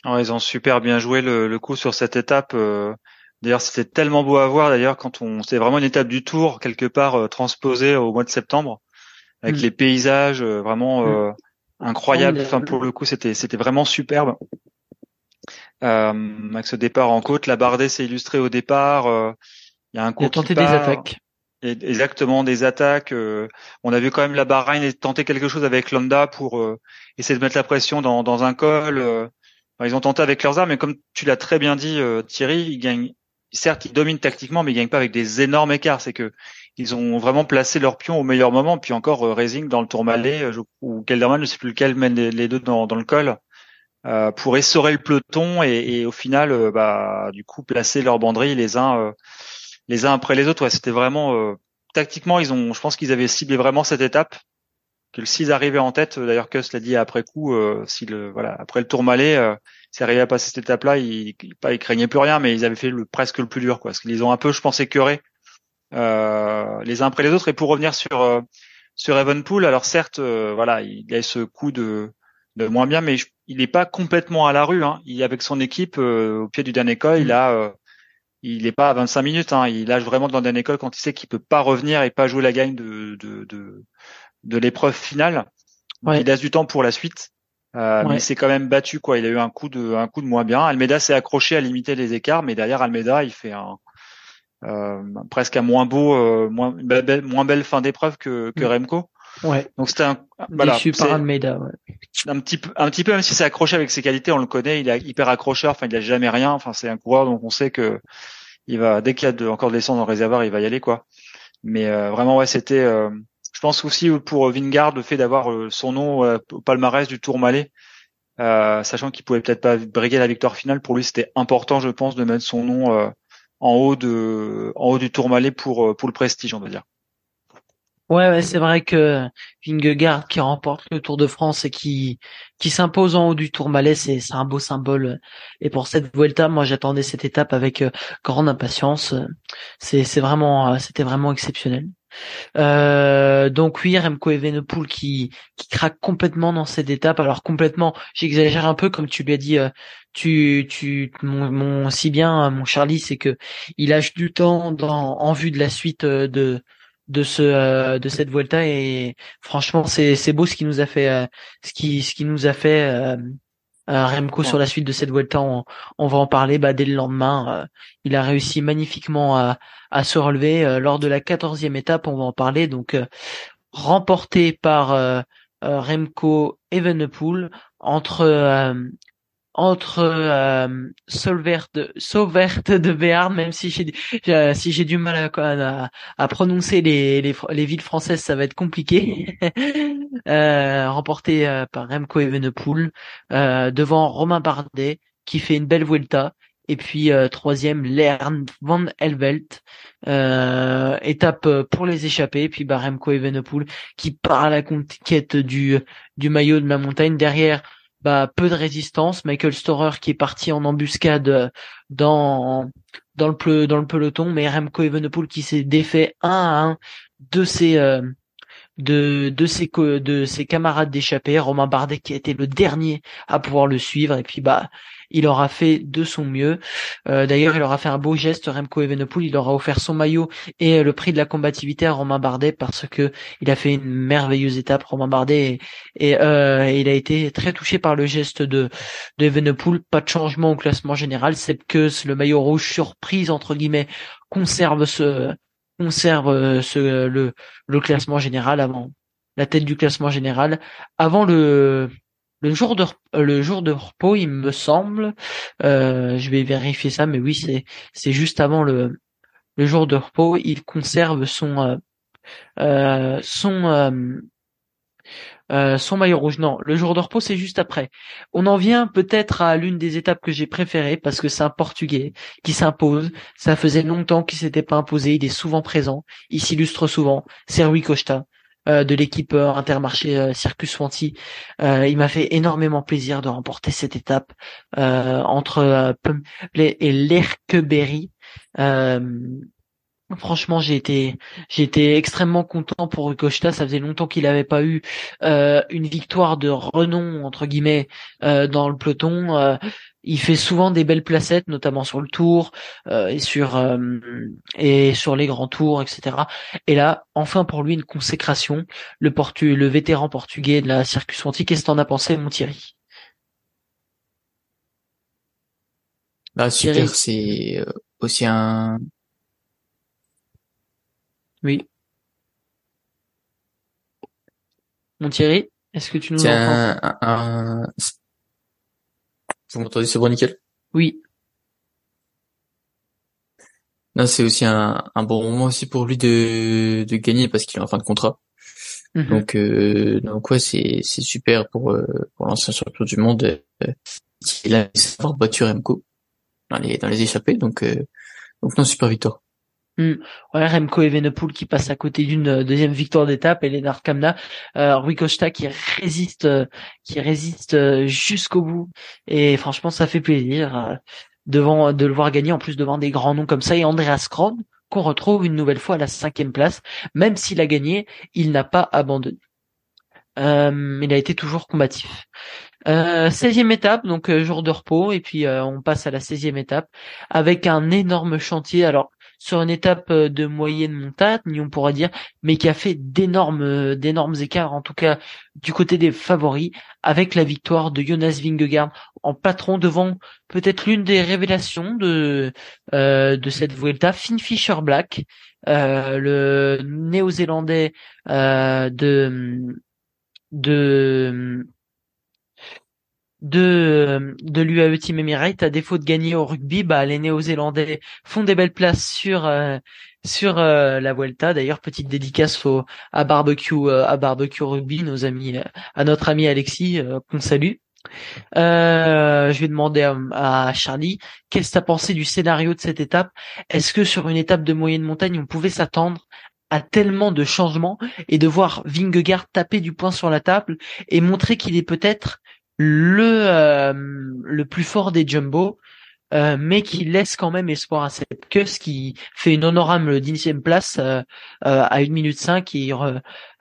Oh, ils ont super bien joué le, le coup sur cette étape. D'ailleurs, c'était tellement beau à voir. D'ailleurs, quand on, c'est vraiment une étape du Tour quelque part transposée au mois de septembre, avec mm. les paysages vraiment mm. Incroyables. Enfin, pour le coup, c'était c'était vraiment superbe. Euh, avec ce départ en côte, la Bardet s'est illustrée au départ. Euh, il y a un coup il a tenté des attaques. exactement des attaques. Euh, on a vu quand même la Bahreïn tenter quelque chose avec Landa pour essayer de mettre la pression dans, dans un col. ils ont tenté avec leurs armes, mais comme tu l'as très bien dit, Thierry, ils gagnent. Certes, ils dominent tactiquement, mais ils gagnent pas avec des énormes écarts. C'est que ils ont vraiment placé leur pion au meilleur moment. Puis encore Racing dans le tour malais, ou Kelderman, je sais plus lequel mène les, deux dans, le col. Euh, pour essorer le peloton et, au final, euh, bah, du coup, placer leurs banderilles les uns, euh, les uns après les autres. Ouais, c'était vraiment tactiquement, ils ont, je pense qu'ils avaient ciblé vraiment cette étape. Que s'ils arrivaient en tête, d'ailleurs, Kuss l'a dit après coup, si le, voilà, après le Tour Malais, euh, s'ils arrivaient à passer cette étape-là, ils, ils craignaient plus rien, mais ils avaient fait presque le plus dur, quoi. Parce qu'ils ont un peu, je pense, écœuré les uns après les autres. Et pour revenir sur sur Evenpool, alors certes, voilà, il a ce coup de de moins bien, mais il n'est pas complètement à la rue. Hein. Il avec son équipe euh, au pied du dernier col, il a, euh, il n'est pas à 25 minutes. Hein. Il lâche vraiment dans le dernier col quand il sait qu'il peut pas revenir et pas jouer la gagne de de de, de l'épreuve finale. Il laisse du temps pour la suite, euh, mais c'est quand même battu quoi. Il a eu un coup de un coup de moins bien. Almeida s'est accroché à limiter les écarts, mais derrière Almeida, il fait un presque un moins beau, moins belle, moins belle fin d'épreuve que que mm. Remco. Ouais. Donc c'était un voilà, Déçu par Almeida, ouais. Un petit peu, un petit peu même si c'est accroché avec ses qualités, on le connaît, il est hyper accrocheur. Enfin, il a jamais rien. Enfin, c'est un coureur donc on sait que il va dès qu'il y a de, encore de l'essence dans le réservoir, il va y aller quoi. Mais euh, vraiment ouais, c'était. Euh, je pense aussi pour Vingard le fait d'avoir euh, son nom au palmarès du Tour Malais, sachant qu'il pouvait peut-être pas briguer la victoire finale, pour lui c'était important, je pense, de mettre son nom en haut de en haut du Tour Malais pour pour le prestige, on va dire. Ouais, c'est vrai que Vingegaard qui remporte le Tour de France et qui qui s'impose en haut du Tour Malais, c'est c'est un beau symbole. Et pour cette Vuelta, moi j'attendais cette étape avec euh, grande impatience. C'est c'est vraiment euh, c'était vraiment exceptionnel. Euh, donc oui, Remco Evenepoel qui qui craque complètement dans cette étape. Alors complètement, j'exagère un peu comme tu lui as dit. Euh, tu tu mon, mon si bien mon Charlie, c'est que il lâche du temps en vue de la suite de de ce euh, de cette Vuelta et franchement c'est c'est beau ce qui nous a fait euh, ce qui ce qui nous a fait euh, Remco sur la suite de cette Vuelta on, on va en parler. Bah, dès le lendemain il a réussi magnifiquement à, à se relever lors de la quatorzième étape. On va en parler. Donc remporté par Remco Evenepoel entre entre euh, Solvert de de Béarn, même si j'ai euh, si j'ai du mal à, à, prononcer les, les, les villes françaises, ça va être compliqué. euh, remporté euh, par Remco Evenepoel euh, devant Romain Bardet qui fait une belle Vuelta. Et puis troisième, Lern van Helvelt, étape pour les échappés. Et puis bah, Remco Evenepoel qui part à la conquête du du maillot de la montagne derrière bah, peu de résistance. Michael Storer qui est parti en embuscade euh, dans dans le dans le peloton, mais Remco Evenepoel qui s'est défait un à un de ses euh, de de ses de ses camarades d'échappée. Romain Bardet qui a été le dernier à pouvoir le suivre et puis bah il aura fait de son mieux. Euh, d'ailleurs, il aura fait un beau geste, Remco Evenepoel. Il aura offert son maillot et le prix de la combativité à Romain Bardet parce que il a fait une merveilleuse étape, Romain Bardet, et, euh, il a été très touché par le geste de, de Evenepoel. Pas de changement au classement général, c'est que le maillot rouge surprise entre guillemets conserve ce conserve euh, ce le, le classement général avant la tête du classement général avant le le jour de euh, le jour de repos, il me semble. Euh, je vais vérifier ça, mais oui, c'est c'est juste avant le le jour de repos. Il conserve son euh, son son maillot rouge. Non, le jour de repos, c'est juste après. On en vient peut-être à l'une des étapes que j'ai préférées parce que c'est un Portugais qui s'impose. Ça faisait longtemps qu'il s'était pas imposé. Il est souvent présent. Il s'illustre souvent. C'est Rui Costa. De l'équipe Intermarché Circus Swanty. il m'a fait énormément plaisir de remporter cette étape entre Pumley et Lerqueberry. Franchement, j'ai été, j'ai été extrêmement content pour Costa. Ça faisait longtemps qu'il n'avait pas eu euh, une victoire de renom entre guillemets euh, dans le peloton. Euh, il fait souvent des belles placettes, notamment sur le Tour et sur et sur les grands tours, etc. Et là, enfin pour lui une consécration. Le portu, le vétéran portugais de la Circus. Qu'est-ce que t'en as pensé, mon Thierry? Bah super, c'est aussi un oui. Mon Thierry, est-ce que tu nous entends? un, un... Vous m'entendez, c'est bon, nickel? Oui. Non, c'est aussi un, un bon moment aussi pour lui de, de gagner parce qu'il est en fin de contrat. Mhm. Donc, euh, donc ouais, c'est, c'est super pour, euh, pour l'ancien champion du monde. Euh, il a avoir battu Remco dans les, dans les échappées. Donc, euh, donc non, super victoire. Hmm. Ouais, Remco qui passe à côté d'une euh, deuxième victoire d'étape et Lennart Kamna, euh, Rui Costa qui résiste, euh, qui résiste euh, jusqu'au bout. Et franchement, ça fait plaisir devant de le voir gagner en plus devant des grands noms comme ça et Andreas Kron qu'on retrouve une nouvelle fois à la cinquième place. Même s'il a gagné, il n'a pas abandonné. il a été toujours combatif. Euh, 16e étape, donc jour de repos, et puis on passe à la 16e étape avec un énorme chantier. Alors sur une étape euh, de moyenne montagne, on pourra dire, mais qui a fait d'énormes, euh, d'énormes écarts, en tout cas du côté des favoris, avec la victoire de Jonas Vingegaard en patron devant peut-être l'une des révélations de euh, de cette Vuelta, Finn Fisher Black, le néo-zélandais de de de de l'UAE Team Emirates. À défaut de gagner au rugby bah les Néo-Zélandais font des belles places sur euh, sur euh, la Vuelta. D'ailleurs petite dédicace à barbecue euh, à barbecue rugby nos amis à notre ami Alexis qu'on salue. Je vais demander à, Charlie qu'est-ce que tu pensé du scénario de cette étape? Est-ce que sur une étape de moyenne montagne on pouvait s'attendre à tellement de changements et de voir Vingegaard taper du poing sur la table et montrer qu'il est peut-être le euh, le plus fort des jumbo, euh, mais qui laisse quand même espoir à cette ce qui fait une honorable dixième place euh, à une minute cinq et,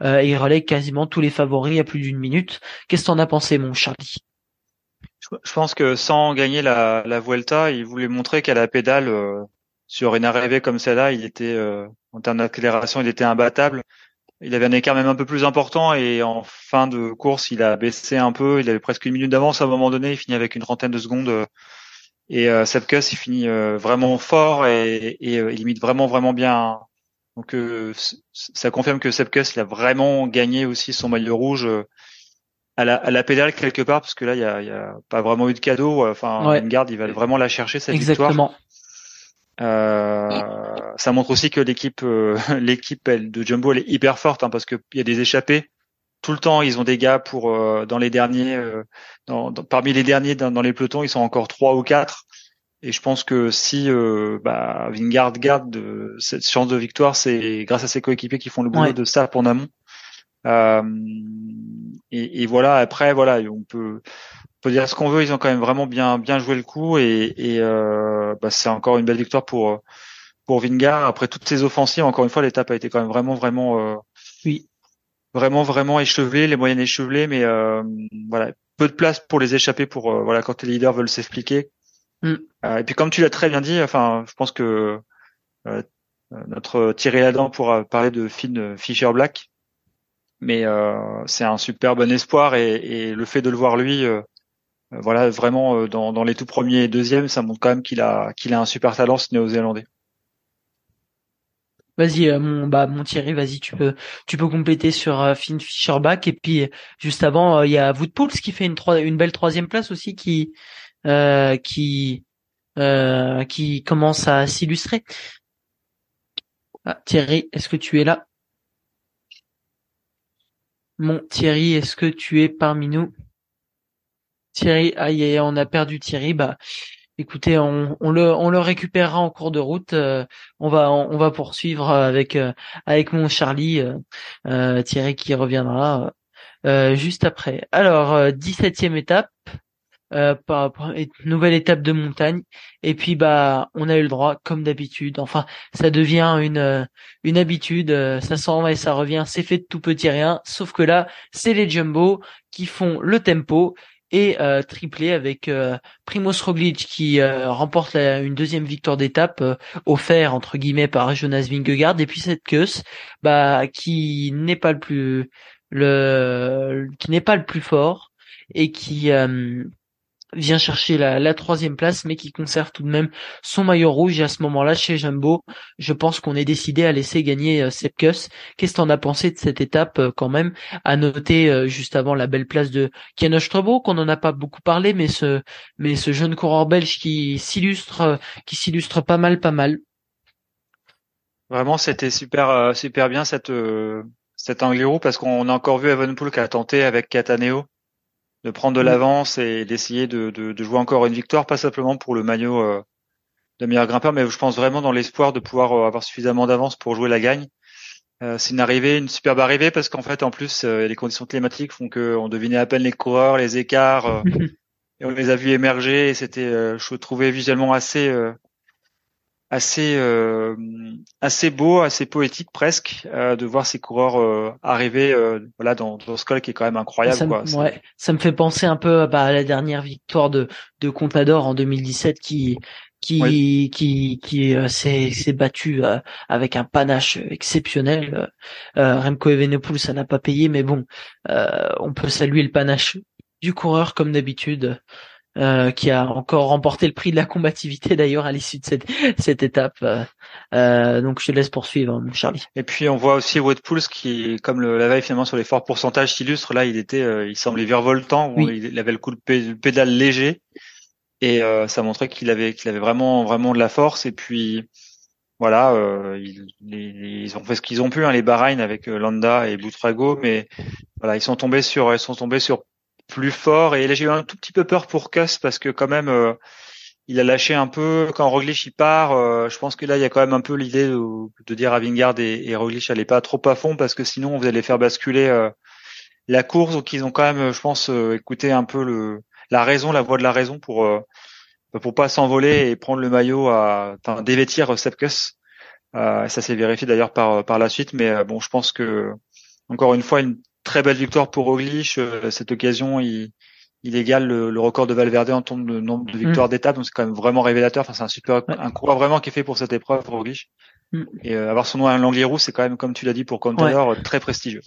il relègue quasiment tous les favoris à plus d'une minute. Qu'est-ce que t'en as pensé, mon Charlie? Je pense que sans gagner la, la Vuelta, il voulait montrer qu'à la pédale, sur une arrivée comme celle-là, il était en termes d'accélération, il était imbattable il avait un écart même un peu plus important et en fin de course, il a baissé un peu. Il avait presque une minute d'avance à un moment donné. Il finit avec une trentaine de secondes. Et euh, Sepkus, il finit euh, vraiment fort et, et euh, il limite vraiment vraiment bien. Donc euh, ça confirme que Sepkus, il a vraiment gagné aussi son maillot rouge à la, à la pédale quelque part parce que là, il y a, il y a pas vraiment eu de cadeau. Enfin, ouais. garde, il va vraiment la chercher cette Exactement. victoire. Euh, ça montre aussi que l'équipe, euh, l'équipe de Jumbo elle est hyper forte hein, parce qu'il y a des échappés tout le temps. Ils ont des gars pour euh, dans les derniers, dans, parmi les derniers dans, les pelotons, ils sont encore trois ou quatre. Et je pense que si bah, Vingard garde cette chance de victoire, c'est grâce à ses coéquipiers qui font le boulot de ça en amont. Et, et, voilà. Après, voilà, on peut peut dire ce qu'on veut, ils ont quand même vraiment bien bien joué le coup et, et euh, bah, c'est encore une belle victoire pour pour Vingar. Après toutes ces offensives, encore une fois, l'étape a été quand même vraiment vraiment euh, oui vraiment vraiment échevelée, les moyennes échevelées, mais euh, voilà peu de place pour les échapper pour euh, voilà quand les leaders veulent s'expliquer. Mm. Et puis comme tu l'as très bien dit, enfin je pense que euh, notre Thierry Ladan pourra parler de Finn Fisher Black mais c'est un super bon espoir et, et, le fait de le voir lui euh, voilà, vraiment dans, dans, les tout premiers et deuxièmes, ça montre quand même qu'il a qu'il a un super talent ce néo-zélandais. Vas-y, euh, mon bah mon Thierry, vas-y, tu peux tu peux compléter sur euh, Finn Fischerback et puis juste avant il y a Woodpools qui fait une une belle troisième place aussi qui qui qui commence à s'illustrer. Ah, Thierry, est-ce que tu es là? Mon Thierry, est-ce que tu es parmi nous? Thierry, aïe, on a perdu Thierry. Bah, écoutez, on, le, on récupérera en cours de route. on va, on, va poursuivre avec avec mon Charlie Thierry qui reviendra juste après. Alors, 17e étape. Euh, nouvelle étape de montagne et puis bah on a eu le droit comme d'habitude enfin ça devient une euh, une habitude euh, ça s'en va et ça revient c'est fait de tout petit rien sauf que là c'est les jumbo qui font le tempo et euh, triplé avec euh, Primoz Roglic qui remporte une deuxième victoire d'étape offert entre guillemets par Jonas Vingegaard. Et puis cette queue bah qui n'est pas le plus le qui n'est pas le plus fort et qui vient chercher la, troisième place, mais qui conserve tout de même son maillot rouge. Et à ce moment-là, chez Jumbo, je pense qu'on est décidé à laisser gagner euh, Sepkus. Qu'est-ce que t'en as pensé de cette étape euh, quand même À noter euh, juste avant la belle place de Kianoche qu'on n'en a pas beaucoup parlé, mais ce mais ce jeune coureur belge qui s'illustre qui s'illustre pas mal, pas mal. Vraiment, c'était super super bien cette cette Angliru parce qu'on a encore vu Evenpool qui a tenté avec Cataneo de prendre de mm. l'avance et d'essayer de, de, jouer encore une victoire, pas simplement pour le maillot euh, de meilleur grimpeur, mais je pense vraiment dans l'espoir de pouvoir euh, avoir suffisamment d'avance pour jouer la gagne. Euh, c'est une arrivée, une superbe arrivée parce qu'en fait, en plus, les conditions climatiques font qu'on devinait à peine les coureurs, les écarts, et on les a vus émerger. Et c'était, je trouvais visuellement assez assez euh, assez beau, assez poétique presque euh, de voir ces coureurs euh, arriver voilà dans, dans ce col qui est quand même incroyable. Ça, quoi. Me, ouais, ça me fait penser un peu bah, à la dernière victoire de de Contador en 2017 qui qui qui qui s'est battu avec un panache exceptionnel. Remco Evenepoel ça n'a pas payé, mais bon, on peut saluer le panache du coureur comme d'habitude. Euh, qui a encore remporté le prix de la combativité d'ailleurs à l'issue de cette, cette étape. Euh, euh, donc je te laisse poursuivre, mon Charlie. Et puis on voit aussi Wout Pouls qui, comme le, la veille finalement sur les forts pourcentages s'illustre, là il était, il semblait virevoltant, il, avait le coup de pédale léger et ça montrait qu'il avait qu'il avait vraiment vraiment de la force et puis voilà, ils, ils, ont fait ce qu'ils ont pu, hein, les Bahreïn avec Landa et Boutrago, mais voilà, ils sont tombés sur, ils sont tombés sur plus fort. Et là, j'ai eu un tout petit peu peur pour Kuss parce que quand même, euh, il a lâché un peu quand Roglic il part. Euh, je pense que là, il y a quand même un peu l'idée de, dire à Vingard et, et Roglic allez pas trop à fond parce que sinon vous allez faire basculer euh, la course. Donc ils ont quand même, je pense, écouté un peu le la raison, la voix de la raison pour pour pas s'envoler et prendre le maillot à enfin, dévêtir Sepkus. ça s'est vérifié d'ailleurs par par la suite, mais bon, je pense que encore une fois une très belle victoire pour Roglic. Euh, cette occasion, il, il égale le, record de Valverde en termes de nombre de victoires mm. d'étape, donc c'est quand même vraiment révélateur. Enfin, c'est un super, un coureur vraiment qui est fait pour cette épreuve, Roglic. Mm. Et euh, avoir son nom à l'Angliru, c'est quand même, comme tu l'as dit pour Contador, très prestigieux.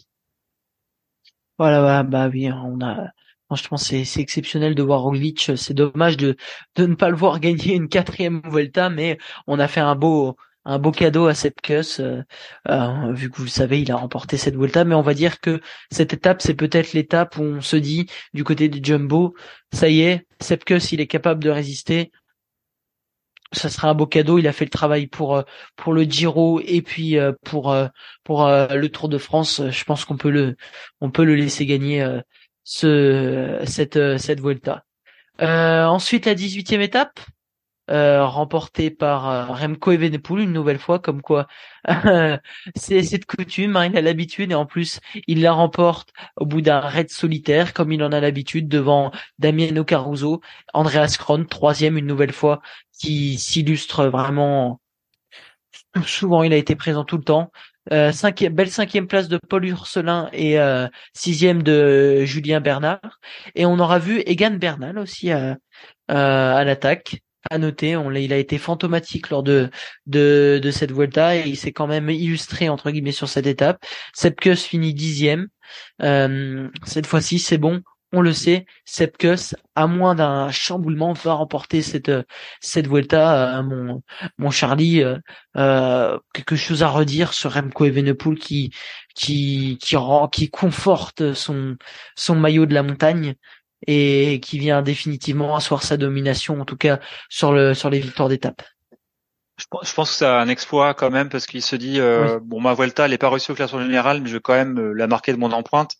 Voilà, bah, bah oui, on a. Franchement, c'est, c'est exceptionnel de voir Roglic. C'est dommage de, de ne pas le voir gagner une quatrième Vuelta, mais on a fait un beau, un beau cadeau à Sepkus, euh, euh, vu que vous le savez, il a remporté cette Vuelta, mais on va dire que cette étape, c'est peut-être l'étape où on se dit, du côté du Jumbo, ça y est, Sepkus, il est capable de résister, ça sera un beau cadeau. Il a fait le travail pour euh, pour le Giro et puis pour pour le Tour de France. Je pense qu'on peut le on peut le laisser gagner ce cette cette Vuelta. ensuite la 18e étape, euh, remporté par euh, Remco Evenepoel une nouvelle fois, comme quoi c'est cette coutume, hein, il a l'habitude et en plus il la remporte au bout d'un raid solitaire comme il en a l'habitude devant Damiano Caruso, Andreas Kron, troisième une nouvelle fois, qui s'illustre vraiment souvent, il a été présent tout le temps. Euh, cinquième, belle cinquième place de Paul Urselin et euh, sixième de Julien Bernard. Et on aura vu Egan Bernal aussi à, à l'attaque à noter, il a été fantomatique lors de, cette Vuelta et il s'est quand même illustré entre guillemets sur cette étape. Sepkus finit dixième. Euh, cette fois-ci, c'est bon, on le sait. Sepkus, à moins d'un chamboulement, va remporter cette cette Vuelta. Euh, mon Charlie, euh, euh, quelque chose à redire sur Remco Evenepoel qui conforte son maillot de la montagne et qui vient définitivement asseoir sa domination, en tout cas sur le sur les victoires d'étape. Je pense que c'est un exploit quand même parce qu'il se dit euh, bon ma Vuelta elle est pas réussie au classement général mais je vais quand même euh, la marquer de mon empreinte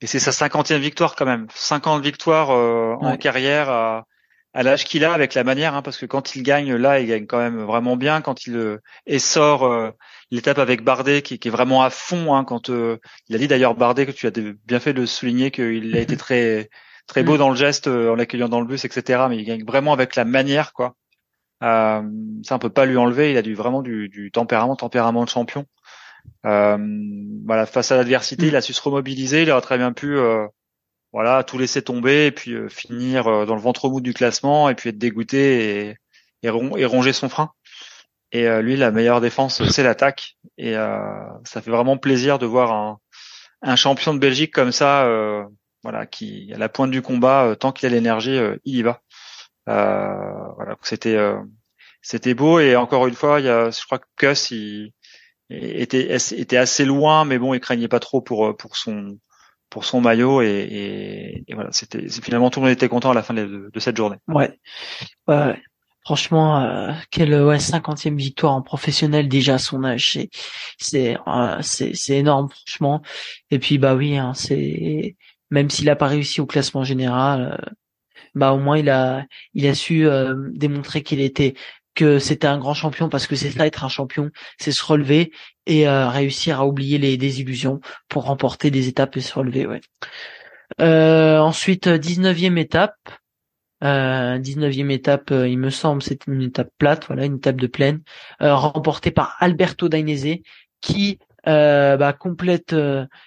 et c'est sa cinquantième victoire quand même 50 victoires euh, en carrière à, à l'âge qu'il a, avec la manière, hein, parce que quand il gagne là, il gagne quand même vraiment bien. Quand il euh, essore euh, l'étape avec Bardet, qui, qui, est vraiment à fond. Hein, quand euh, il a dit d'ailleurs Bardet que tu as bien fait de souligner qu'il a été très très beau mm. dans le geste en l'accueillant dans le bus, etc. Mais il gagne vraiment avec la manière, quoi. ça, on peut pas lui enlever. Il a du vraiment du, du tempérament, tempérament de champion. voilà, face à l'adversité, mm. il a su se remobiliser. Il aurait très bien pu voilà, tout laisser tomber et puis euh, finir euh, dans le ventre mou du classement et puis être dégoûté et, et, ronger son frein. Et euh, lui, la meilleure défense, c'est l'attaque. Et ça fait vraiment plaisir de voir un, un champion de Belgique comme ça, voilà, qui à la pointe du combat, tant qu'il a l'énergie, il y va. voilà, c'était c'était beau et encore une fois, il y a, je crois que Kuss il, était était assez loin, mais bon, il craignait pas trop pour pour son pour son maillot et, voilà, c'était finalement tout le monde était content à la fin de, cette journée. Ouais, ouais, franchement, euh, quelle ouais cinquantième victoire en professionnel déjà à son âge, c'est c'est euh, c'est énorme franchement. Et puis bah oui, hein, c'est même s'il a pas réussi au classement général, euh, bah au moins il a il a su euh, démontrer qu'il était que c'était un grand champion parce que c'est ça être un champion, c'est se relever et euh, réussir à oublier les désillusions pour remporter des étapes et se relever. Ouais. Ensuite, 19e étape. Euh, 19e étape, il me semble, c'est une étape plate, voilà, une étape de plaine, remportée par Alberto Dainese, qui bah, complète,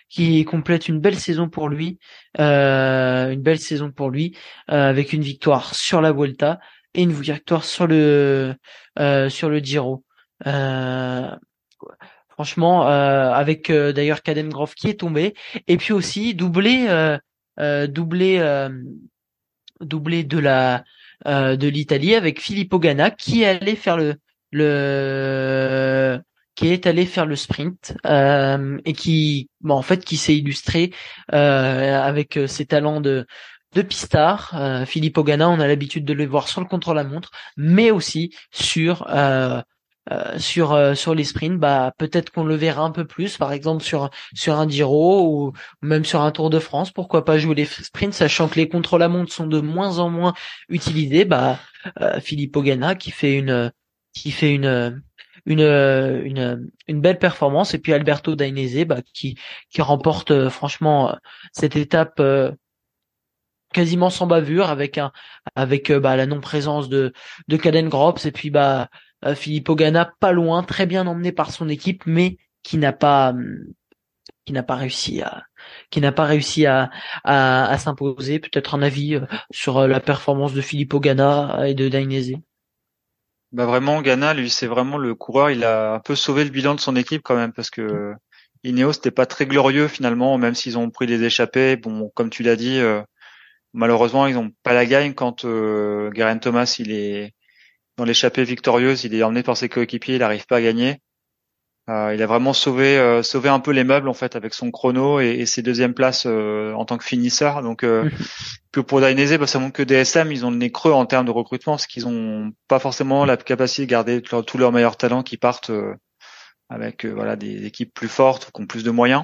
qui complète une belle saison pour lui, une belle saison pour lui, avec une victoire sur la Vuelta, et une victoire sur le euh, sur le Giro. Euh, franchement, euh, avec d'ailleurs Caden Groff qui est tombé, et puis aussi doublé doublé doublé de la de l'Italie avec Filippo Ganna qui allait faire le le qui est allé faire le sprint et qui bon, en fait qui s'est illustré avec ses talents de de Pistard, euh, Philippe Ogana, on a l'habitude de le voir sur le contre-la-montre, mais aussi sur euh, euh, sur sur les sprints. Bah peut-être qu'on le verra un peu plus, par exemple sur sur un Giro ou même sur un Tour de France. Pourquoi pas jouer les sprints, sachant que les contre-la-montre sont de moins en moins utilisés. Bah Philippe Ogana qui fait une qui fait une une, une, une belle performance. Et puis Alberto Dainese bah, qui, qui remporte franchement cette étape quasiment sans bavure avec un avec euh, bah, la non présence de de Caden Grops. Et puis bah euh, Philippe Ogana pas loin très bien emmené par son équipe mais qui n'a pas hum, qui n'a pas réussi à qui n'a pas réussi à à, s'imposer. Peut-être un avis euh, sur la performance de Philippe Ogana et de Dainese bah vraiment Ghana lui c'est vraiment le coureur. Il a un peu sauvé le bilan de son équipe quand même parce que Ineos c'était pas très glorieux finalement même s'ils ont pris des échappées. Bon comme tu l'as dit Malheureusement, ils n'ont pas la gagne quand euh, Thomas il est dans l'échappée victorieuse, il est emmené par ses coéquipiers, il n'arrive pas à gagner. Euh, il a vraiment sauvé euh, sauvé un peu les meubles en fait avec son chrono et, ses deuxièmes places euh, en tant que finisseur. Donc euh, que pour Dainese, bah, ça montre que DSM ils ont le nez creux en termes de recrutement parce qu'ils ont pas forcément la capacité de garder tous leurs meilleurs talents qui partent avec voilà des équipes plus fortes qui ont plus de moyens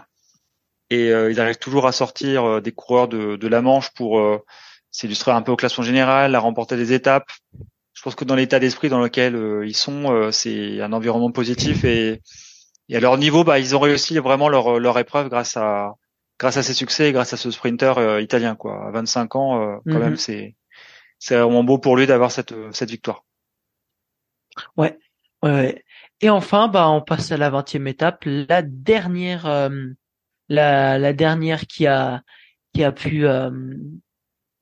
et euh, ils arrivent toujours à sortir euh, des coureurs de, de, la Manche pour euh, s'illustrer un peu au classement général, à remporter des étapes. Je pense que dans l'état d'esprit dans lequel ils sont, c'est un environnement positif et, et, à leur niveau, bah, ils ont réussi vraiment leur, leur épreuve grâce à grâce à ces succès et grâce à ce sprinter italien quoi. À 25 ans, quand même, mhm. c'est c'est vraiment beau pour lui d'avoir cette cette victoire. Ouais, ouais. Et enfin, bah, on passe à la vingtième étape, la dernière la, la dernière qui a qui a pu euh,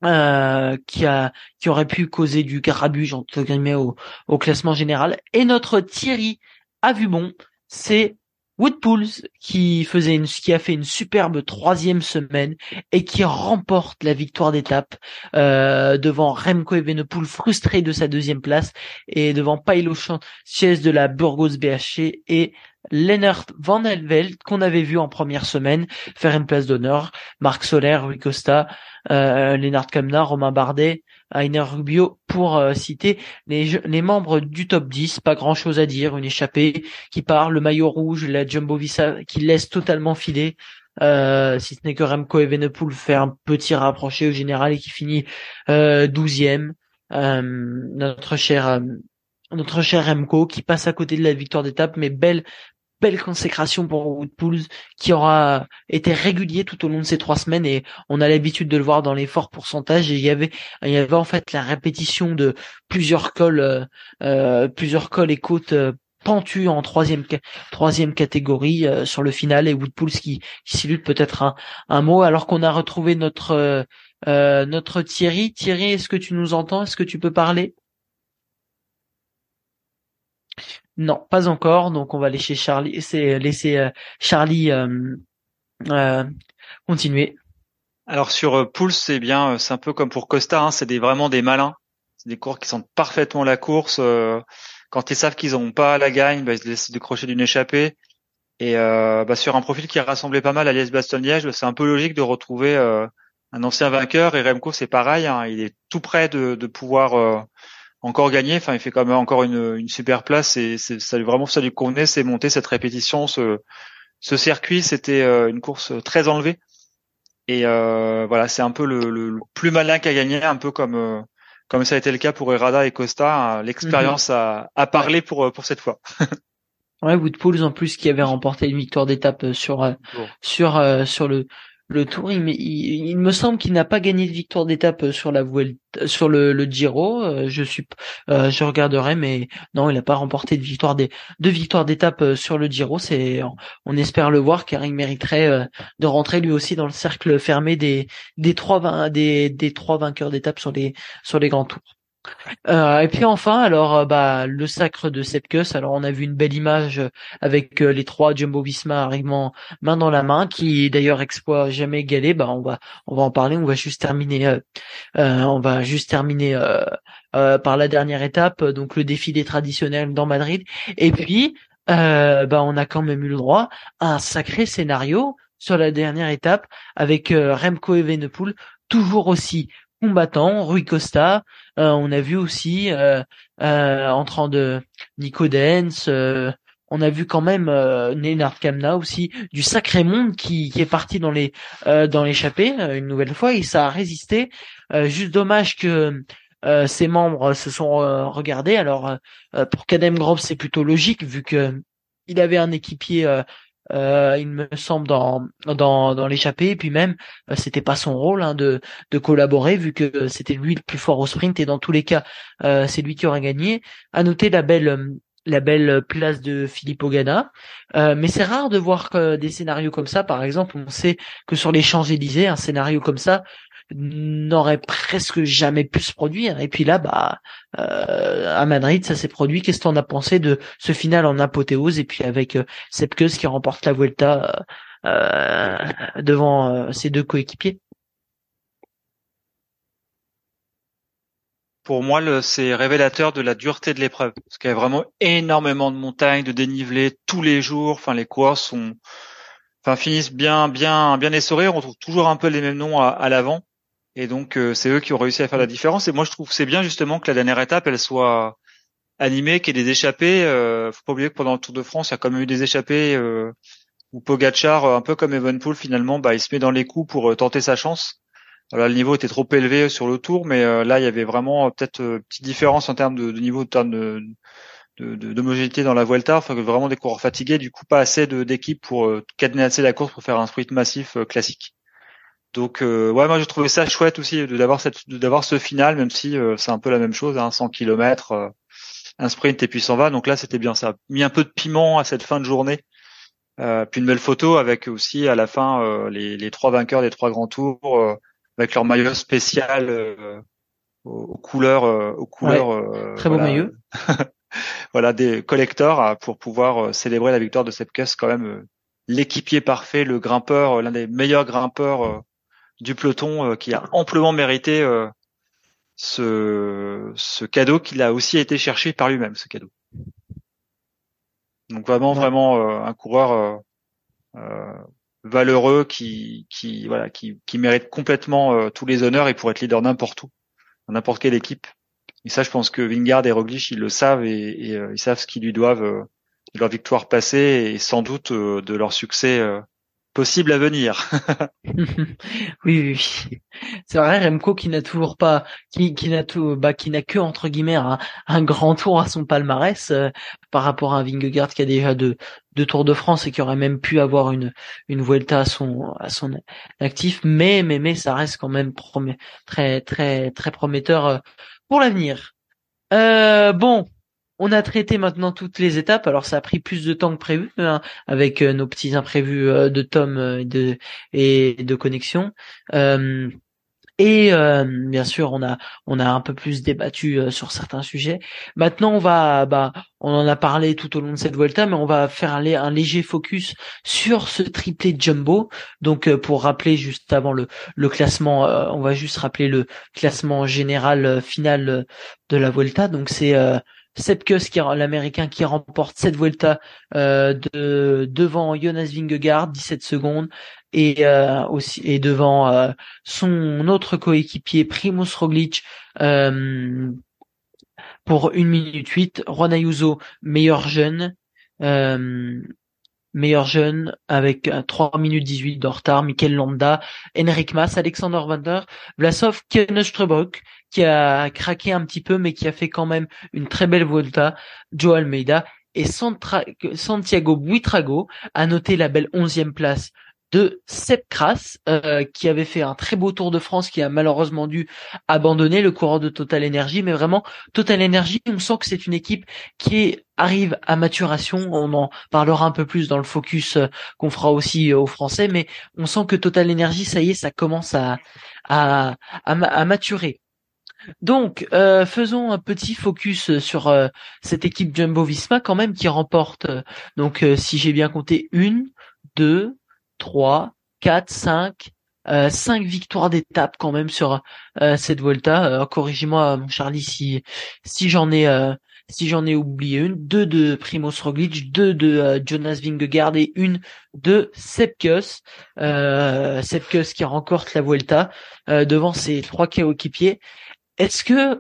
euh, qui a qui aurait pu causer du grabuge entre guillemets au, au classement général et notre Thierry a vu bon c'est Woodpools qui faisait une, qui a fait une superbe troisième semaine et qui remporte la victoire d'étape euh, devant Remco Evenepoel frustré de sa deuxième place et devant Paolo Sanchez de la Burgos BHC et Lennart Van Helveld qu'on avait vu en première semaine faire une place d'honneur, Marc Soler, Rui Costa, euh, Lennart Kamna, Romain Bardet, Ainer Rubio pour euh, citer les, membres du top 10, pas grand chose à dire, une échappée qui part, le maillot rouge, la Jumbo Visa qui laisse totalement filer, euh, si ce n'est que Remco Evenepoel fait un petit rapproché au général et qui finit euh, douzième. notre cher notre cher Remco qui passe à côté de la victoire d'étape, mais belle belle consécration pour Woodpools qui aura été régulier tout au long de ces trois semaines et on a l'habitude de le voir dans les forts pourcentages et il y avait il y avait en fait la répétition de plusieurs cols euh, euh plusieurs cols et côtes euh, pentus en troisième troisième catégorie euh, sur le final et Woodpools qui, qui peut-être un, un mot alors qu'on a retrouvé notre notre Thierry. Thierry est-ce que tu nous entends? Est-ce que tu peux parler? Non, pas encore. Donc on va laisser Charlie, laisser euh, Charlie euh, euh, continuer. Alors sur Pouls, c'est bien, c'est un peu comme pour Costa, hein, c'est des, vraiment des malins. C'est des coureurs qui sentent parfaitement la course. quand ils savent qu'ils n'ont pas la gagne, bah, ils se laissent décrocher d'une échappée. Et bah, sur un profil qui a rassemblé pas mal à Liège-Bastogne-Liège, c'est un peu logique de retrouver un ancien vainqueur. Et Remco, c'est pareil, hein, il est tout près de, de pouvoir encore gagné. Enfin, il fait quand même encore une, une super place et c'est, ça vraiment ça lui convenait, c'est monter cette répétition, ce, ce circuit, c'était euh, une course très enlevée. Et euh, voilà, c'est un peu le, le, plus malin qui a gagné, un peu comme euh, comme ça a été le cas pour Errada et Costa. Hein. L'expérience mhm. a, a parlé pour pour cette fois. ouais, Woodpools en plus qui avait remporté une victoire d'étape sur sur sur le le Tour, il, me semble qu'il n'a pas gagné de victoire d'étape euh, sur la sur le, Giro. Euh, je suis, euh, je regarderai, mais non, il n'a pas remporté de victoire des de d'étape sur le Giro. C'est, on espère le voir car il mériterait de rentrer lui aussi dans le cercle fermé des des trois des des trois vainqueurs d'étape sur les sur les grands tours. Euh, et puis enfin, alors euh, bah le sacre de Sepkus. Alors on a vu une belle image avec euh, les trois Jumbo Visma arrivant main dans la main, qui d'ailleurs exploit jamais égalé. Bah on va on va en parler. On va juste terminer. on va juste terminer par la dernière étape, donc le défilé traditionnel dans Madrid. Et puis bah on a quand même eu le droit à un sacré scénario sur la dernière étape avec Remco Evenepoel toujours aussi combattant, Rui Costa. Euh, on a vu aussi euh, euh, en train de Nico Dens. on a vu quand même euh, Kamna aussi du sacré monde qui, est parti dans les dans l'échappée une nouvelle fois et ça a résisté. juste dommage que ses membres se sont regardés. Alors pour Kadem Grove c'est plutôt logique vu que il avait un équipier euh, il me semble dans dans, dans l'échappée. Et puis même euh, c'était pas son rôle hein, de de collaborer vu que c'était lui le plus fort au sprint. Et dans tous les cas euh, c'est lui qui aurait gagné. À noter la belle la belle place de Philippe Ogana mais c'est rare de voir des scénarios comme ça. Par exemple on sait que sur les Champs-Élysées un scénario comme ça n'aurait presque jamais pu se produire. Et puis là, bah, euh, à Madrid, ça s'est produit. Qu'est-ce qu'on a pensé de ce final en apothéose et puis avec euh, qui remporte la Vuelta euh, devant euh, ses deux coéquipiers? Pour moi, c'est révélateur de la dureté de l'épreuve, parce qu'il y a vraiment énormément de montagnes, de dénivelé tous les jours. Enfin, les coureurs sont, enfin, finissent bien, bien, bien essorés. On trouve toujours un peu les mêmes noms à l'avant. Et donc euh, c'est eux qui ont réussi à faire la différence. Et moi je trouve que c'est bien justement que la dernière étape elle soit animée, qu'il y ait des échappées. Euh, faut pas oublier que pendant le Tour de France il y a quand même eu des échappées euh, où Pogacar, euh, un peu comme Evenpool finalement, bah, il se met dans les coups pour tenter sa chance. Alors, le niveau était trop élevé sur le Tour, mais là il y avait vraiment peut-être petite différence en termes de, de niveau, en termes de d'homogénéité dans la Vuelta, enfin vraiment des coureurs fatigués, du coup pas assez d'équipes pour euh, cadenasser la course pour faire un sprint massif classique. Donc euh, ouais, moi j'ai trouvé ça chouette aussi d'avoir cette d'avoir ce final, même si euh, c'est un peu la même chose, hein, 100 km, euh, un sprint et puis s'en va. Donc là c'était bien, ça a mis un peu de piment à cette fin de journée. puis une belle photo avec aussi à la fin les, les, trois vainqueurs des trois grands tours avec leur maillot spécial aux, couleurs aux couleurs. très beau maillot. voilà des collecteurs pour pouvoir célébrer la victoire de Sepkus quand même l'équipier parfait, le grimpeur, l'un des meilleurs grimpeurs du peloton euh, qui a amplement mérité euh, ce, ce cadeau qu'il a aussi été cherché par lui-même, ce cadeau. Donc vraiment, vraiment euh, un coureur valeureux qui, qui, voilà, qui, qui mérite complètement tous les honneurs et pour être leader n'importe où, dans n'importe quelle équipe. Et ça, je pense que Vingard et Roglic, ils le savent et, ils savent ce qu'ils lui doivent de leur victoire passée et sans doute de leur succès possible à venir. oui, oui, c'est vrai. Remco qui n'a toujours pas, qui, qui n'a tout, bah, qui n'a que entre guillemets un, grand tour à son palmarès euh, par rapport à un Vingegaard qui a déjà deux, deux Tours de France et qui aurait même pu avoir une une Vuelta à son à son actif. Mais mais mais ça reste quand même très très très prometteur euh, pour l'avenir. Euh, bon, on a traité maintenant toutes les étapes. Alors ça a pris plus de temps que prévu, hein, avec euh, nos petits imprévus euh, de Tom euh, et de connexion. et bien sûr, on a on a un peu plus débattu sur certains sujets. Maintenant, on va bah on en a parlé tout au long de cette Volta, mais on va faire un, un léger focus sur ce triplé jumbo. Donc pour rappeler juste avant le le classement, on va juste rappeler le classement général final de la Volta. Donc c'est Sepkus, qui l'américain qui remporte cette Vuelta euh, de devant Jonas Vingegaard 17 secondes et euh, aussi et devant euh, son autre coéquipier Primoz Roglic pour 1 minute 8 Juan Ayuso meilleur jeune meilleur jeune avec 3 minutes 18 de retard, Mikel Landa, Henrik Mas, Alexander Vander, Vlasov Kenestrebok qui a craqué un petit peu mais qui a fait quand même une très belle Volta, Joe Almeida et Santiago Buitrago a noté la belle onzième place de Sepp Kras, euh, qui avait fait un très beau Tour de France, qui a malheureusement dû abandonner le coureur de Total Energy, mais vraiment Total Energy, on sent que c'est une équipe qui arrive à maturation. On en parlera un peu plus dans le focus euh, qu'on fera aussi euh, aux Français, mais on sent que Total Energy, ça y est, ça commence à à, à, maturer. Donc, faisons un petit focus sur cette équipe Jumbo-Visma quand même qui remporte. donc, si j'ai bien compté, une, deux, 3, 4, 5, euh, 5 victoires d'étape quand même sur euh, cette Volta. Euh, corrigez-moi, mon Charlie, si j'en ai euh, si j'en ai oublié une. Deux de Primoz Roglic, deux de Jonas Vingegaard et une de Sepkus. Sepkus qui remporte la Vuelta devant ses trois coéquipiers. Est-ce que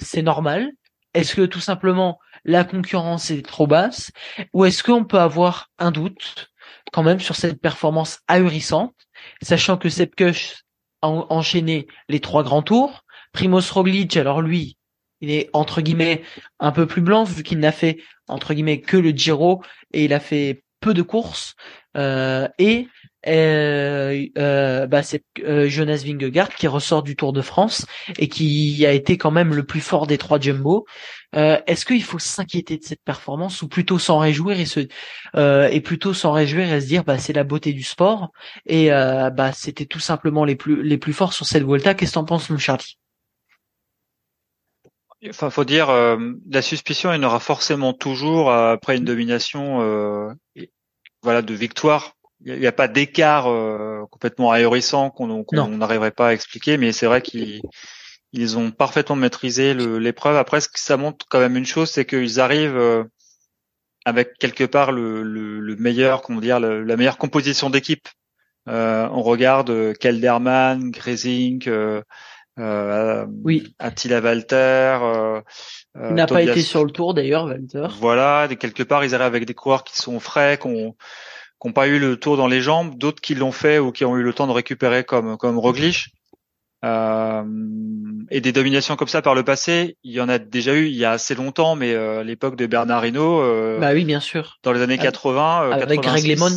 c'est normal? Est-ce que tout simplement la concurrence est trop basse? Ou est-ce qu'on peut avoir un doute quand même sur cette performance ahurissante, sachant que Sepkush a enchaîné les trois grands tours? Primoz Roglic, alors lui, il est entre guillemets un peu plus blanc vu qu'il n'a fait entre guillemets que le Giro et il a fait peu de courses. Euh, et euh, euh, bah, c'est euh, Jonas Vingegaard qui ressort du Tour de France et qui a été quand même le plus fort des trois jumbo. Euh, est-ce qu'il faut s'inquiéter de cette performance ou plutôt s'en réjouir et se euh, et plutôt s'en réjouir et se dire bah c'est la beauté du sport et bah c'était tout simplement les plus les plus forts sur cette Volta. Qu'est-ce que t'en penses, Charlie? Enfin, faut dire, la suspicion, il y en aura forcément toujours après une domination, voilà, de victoire il n'y a, pas d'écart euh, complètement ahurissant qu'on n'arriverait pas à expliquer, mais c'est vrai qu'ils ils ont parfaitement maîtrisé l'épreuve. Après, ce que ça montre quand même une chose, c'est qu'ils arrivent euh, avec quelque part le, le, meilleur, comment dire, la meilleure composition d'équipe. Euh, on regarde Kelderman, Grazing, euh, oui. Attila Walter. Il n'a pas été sur le tour d'ailleurs, Walter. Voilà, quelque part ils arrivent avec des coureurs qui sont frais, qu'on qui n'ont pas eu le tour dans les jambes, d'autres qui l'ont fait ou qui ont eu le temps de récupérer comme comme Roglic. Euh, et des dominations comme ça par le passé, il y en a déjà eu il y a assez longtemps, mais euh, à l'époque de Bernard Hinault. Euh, bah oui, bien sûr. Dans les années 80. Euh, avec Greg Lemon.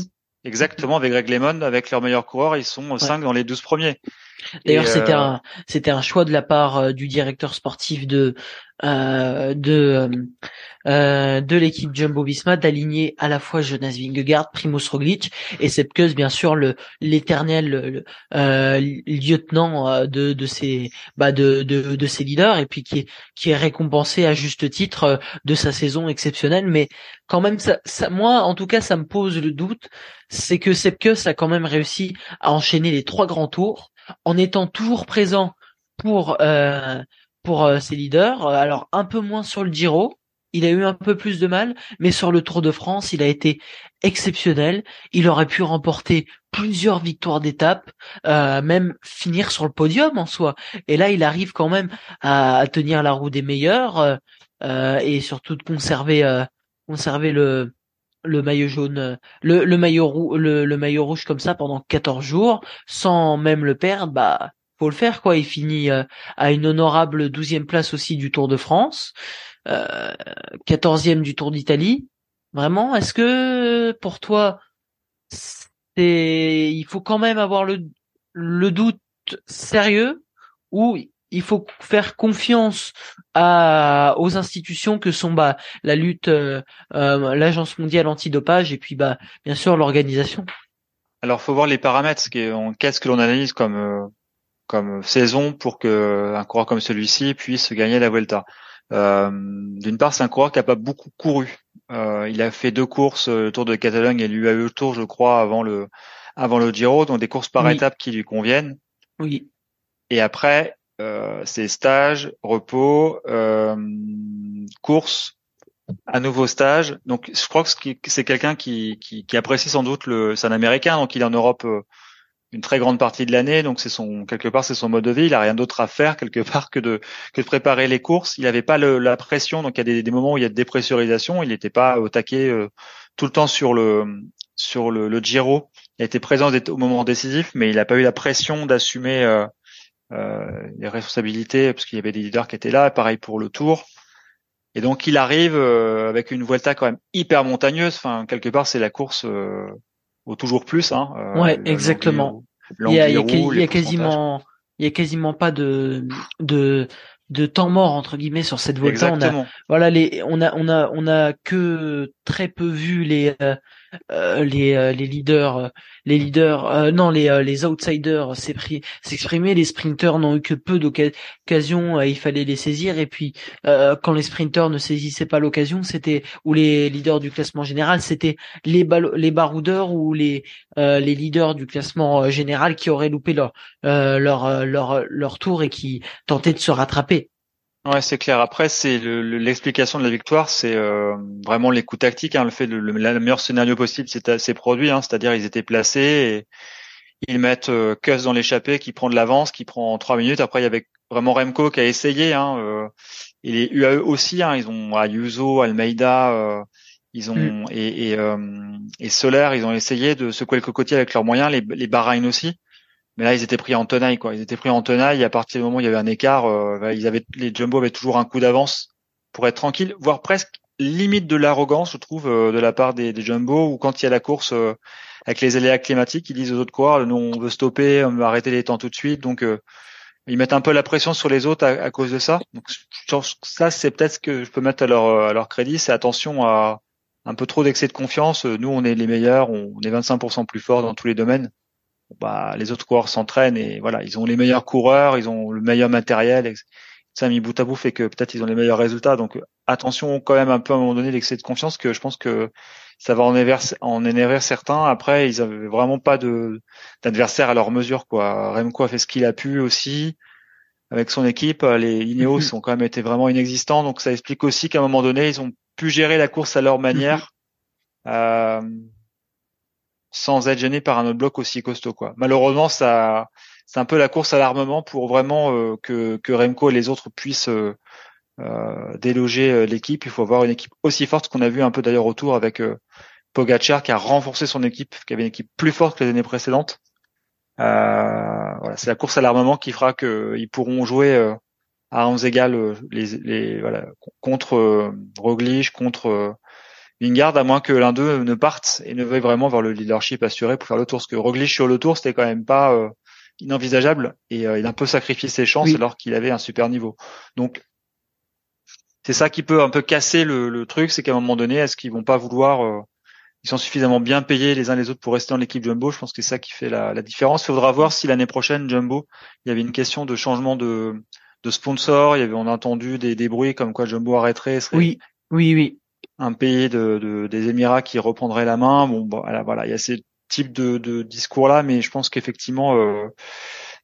Exactement, avec Greg Lemon, avec leurs meilleurs coureurs, ils sont cinq dans les 12 premiers. D'ailleurs, c'était un c'était un choix de la part du directeur sportif de euh, de euh, de l'équipe Jumbo Visma d'aligner à la fois Jonas Vingegaard, Primoz Roglic et Sepkus bien sûr le l'éternel euh, lieutenant euh, de de ces bah de, de de ses leaders et puis qui est qui est récompensé à juste titre de sa saison exceptionnelle mais quand même ça, ça moi en tout cas ça me pose le doute c'est que Sepkus a quand même réussi à enchaîner les trois grands tours en étant toujours présent pour euh, pour ses leaders. Alors un peu moins sur le Giro, il a eu un peu plus de mal, mais sur le Tour de France, il a été exceptionnel. Il aurait pu remporter plusieurs victoires d'étape, euh, même finir sur le podium en soi. Et là, il arrive quand même à, tenir la roue des meilleurs et surtout de conserver le maillot jaune, le, maillot rouge, le, le, maillot rouge comme ça pendant 14 jours, sans même le perdre, bah faut le faire quoi. Il finit euh, à une honorable douzième place aussi du Tour de France, euh, quatorzième du Tour d'Italie. Vraiment, est-ce que pour toi, il faut quand même avoir le, doute sérieux ou il faut faire confiance aux institutions que sont bah, la lutte, euh, euh, l'agence mondiale antidopage et puis bah bien sûr l'organisation? Alors faut voir les paramètres, qu'est-ce que l'on analyse comme euh, comme saison pour que un coureur comme celui-ci puisse gagner la Vuelta. D'une part, c'est un coureur qui a pas beaucoup couru. il a fait deux courses, le Tour de Catalogne et l'UAE Tour, je crois, avant le avant le Giro, donc des courses par étapes qui lui conviennent. Oui. Et après, euh, c'est stage, repos, euh, course, un nouveau stage. Donc, je crois que c'est quelqu'un qui, qui, qui, apprécie sans doute le. C'est un Américain, donc il est en Europe euh, une très grande partie de l'année. Donc, c'est son quelque part, c'est son mode de vie. Il a rien d'autre à faire quelque part que de que de préparer les courses. Il n'avait pas la pression. Donc, il y a des, moments où il y a de dépressurisation. Il n'était pas au taquet euh, tout le temps sur le sur le, Giro. Il a été présent au moment décisif, mais il n'a pas eu la pression d'assumer euh, euh, les responsabilités parce qu'il y avait des leaders qui étaient là. Pareil pour le Tour. Et donc il arrive avec une Vuelta quand même hyper montagneuse. Enfin quelque part c'est la course au toujours plus. Hein, ouais, exactement. Il y a, il y a, quasiment, il y a quasiment pas de de de temps mort entre guillemets sur cette. Exactement. On a, voilà les, on a on a on a que très peu vu les euh, les, euh, les leaders, euh, les leaders, non les, les outsiders s'exprimer. Les sprinters n'ont eu que peu d'occasions, il fallait les saisir. Et puis quand les sprinters ne saisissaient pas l'occasion, c'était ou les leaders du classement général, c'était les les baroudeurs ou les les leaders du classement général qui auraient loupé leur leur leur leur tour et qui tentaient de se rattraper. Ouais, c'est clair. Après, c'est l'explication de la victoire, c'est euh, vraiment les coups tactiques. Hein, le fait le, le, meilleur scénario possible, c'est produit. Hein, C'est-à-dire, ils étaient placés et ils mettent euh, dans l'échappée, qui prend de l'avance, qui prend trois minutes. Après, il y avait vraiment Remco qui a essayé. Hein, euh, et les UAE aussi. Hein, ils ont Ayuso, Almeida, euh, ils ont mm. et et, euh, et Soler, ils ont essayé de secouer le cocotier avec leurs moyens. Les, les Bahreïn aussi. Mais là, ils étaient pris en tenaille, quoi. Ils étaient pris en tenaille. À partir du moment où il y avait un écart, euh, avaient les Jumbo avaient toujours un coup d'avance pour être tranquille, voire presque limite de l'arrogance, je trouve, euh, de la part des, Jumbo, ou quand il y a la course euh, avec les aléas climatiques, ils disent aux autres coureurs, nous on veut stopper, on veut arrêter les temps tout de suite. Donc ils mettent un peu la pression sur les autres à, cause de ça. Donc ça, c'est peut-être ce que je peux mettre à leur, à leur crédit, c'est attention à un peu trop d'excès de confiance. Nous, on est les meilleurs, on est 25% plus forts dans tous les domaines bah, les autres coureurs s'entraînent et voilà, ils ont les meilleurs coureurs, ils ont le meilleur matériel. Et ça mis bout à bout fait que peut-être ils ont les meilleurs résultats. Donc attention quand même un peu à un moment donné l'excès de confiance que je pense que ça va en énerver, en énerver certains. Après, ils avaient vraiment pas de d'adversaire à leur mesure quoi. Remco a fait ce qu'il a pu aussi avec son équipe. Les Ineos mm-hmm. ont quand même été vraiment inexistants. Donc ça explique aussi qu'à un moment donné, ils ont pu gérer la course à leur manière. Mm-hmm. Euh, sans être gêné par un autre bloc aussi costaud quoi. Malheureusement ça c'est un peu la course à l'armement pour vraiment euh, que, que Remco et les autres puissent euh, euh déloger euh, l'équipe. Il faut avoir une équipe aussi forte qu'on a vu un peu d'ailleurs autour avec Pogacar qui a renforcé son équipe, qui avait une équipe plus forte que les années précédentes. voilà, c'est la course à l'armement qui fera qu'ils pourront jouer à 11 égales les, les, voilà, contre Roglic, contre Lingard, à moins que l'un d'eux ne parte et ne veuille vraiment voir le leadership assuré pour faire le tour. Parce que Roglic sur le tour, c'était quand même pas euh, inenvisageable et euh, il a un peu sacrifié ses chances alors qu'il avait un super niveau. Donc c'est ça qui peut un peu casser le, truc, c'est qu'à un moment donné, est-ce qu'ils vont pas vouloir euh, ils sont suffisamment bien payés les uns les autres pour rester dans l'équipe Jumbo? Je pense que c'est ça qui fait la, différence. Il faudra voir si l'année prochaine Jumbo, il y avait une question de changement de, de sponsor. Il y avait, on a entendu des, des bruits comme quoi Jumbo arrêterait. Oui, oui, oui un pays de, des Émirats qui reprendrait la main. Bon, voilà, voilà, il y a ces types de, discours-là, mais je pense qu'effectivement, euh,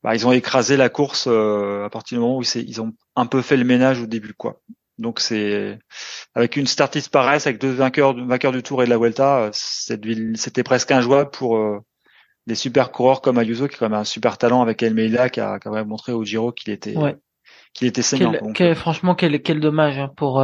bah, ils ont écrasé la course euh, à partir du moment où ils ont un peu fait le ménage au début, quoi. Donc c'est avec une startiste pareille, avec deux vainqueurs, vainqueurs du Tour et de la Vuelta, c'était presque injouable pour euh, des super coureurs comme Ayuso, qui a quand même un super talent avec Almeida, qui a, qui a montré au Giro qu'il était qu'il était saignant. franchement, quel, quel dommage hein, pour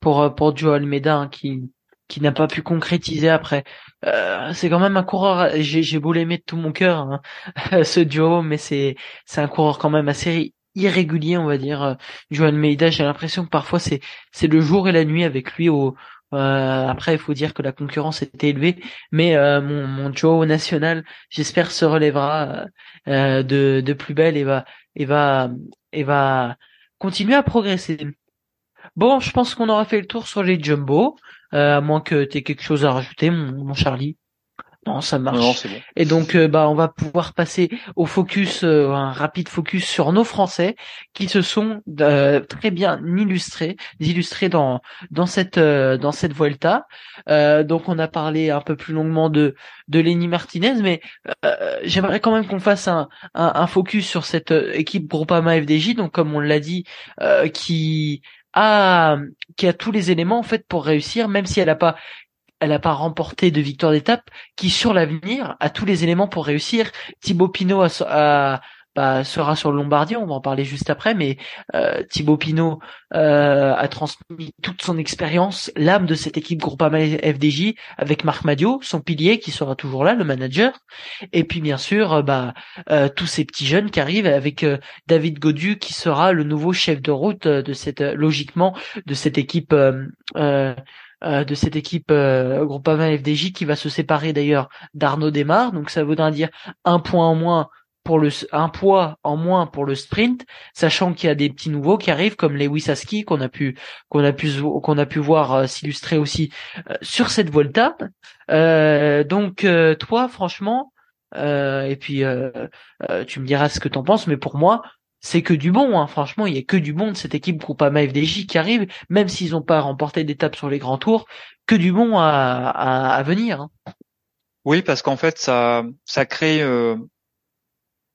pour euh, pour Joe Almeida hein, qui qui n'a pas pu concrétiser après. Euh, c'est quand même un coureur. J'ai, j'ai beau l'aimer de tout mon cœur, hein, ce duo, mais c'est c'est un coureur quand même assez irrégulier, on va dire. Johan Meida, j'ai l'impression que parfois c'est c'est le jour et la nuit avec lui au euh, après, il faut dire que la concurrence était élevée, mais euh, mon, mon Joe national, j'espère, se relèvera euh, de, de plus belle et va et va et va continuer à progresser. Bon, je pense qu'on aura fait le tour sur les jumbo, à moins que tu aies quelque chose à rajouter, mon, mon Charlie. Non, ça marche. Et donc, euh, bah, on va pouvoir passer au focus, euh, un rapide focus sur nos Français qui se sont euh, très bien illustrés, illustrés dans dans cette dans cette Vuelta. donc, on a parlé un peu plus longuement de de Lenny Martinez, mais j'aimerais quand même qu'on fasse un, un, focus sur cette équipe Groupama FDJ. Donc, comme on l'a dit, qui qui a tous les éléments en fait pour réussir, même si elle n'a pas elle n'a pas remporté de victoire d'étape, qui sur l'avenir a tous les éléments pour réussir. Thibaut Pinot a, bah, sera sur le Lombardie, on va en parler juste après, mais euh, Thibaut Pinot euh, a transmis toute son expérience, l'âme de cette équipe Groupama FDJ avec Marc Madio, son pilier qui sera toujours là, le manager, et puis bien sûr euh, bah, euh, tous ces petits jeunes qui arrivent avec David Godu qui sera le nouveau chef de route de cette logiquement de cette équipe. De cette équipe euh, Groupama FDJ qui va se séparer d'ailleurs d'Arnaud Desmar. Donc ça voudra dire un point en moins pour le un poids en moins pour le sprint, sachant qu'il y a des petits nouveaux qui arrivent comme Lewis Aski qu'on a pu qu'on a pu qu'on a pu voir euh, s'illustrer aussi euh, sur cette Volta. donc toi franchement et puis tu me diras ce que t'en penses, mais pour moi c'est que du bon. Hein. Franchement, il y a que du bon de cette équipe Groupama FDJ qui arrive, même s'ils n'ont pas remporté d'étape sur les grands tours, que du bon à, à, venir. Hein. Oui, parce qu'en fait, ça, ça crée euh,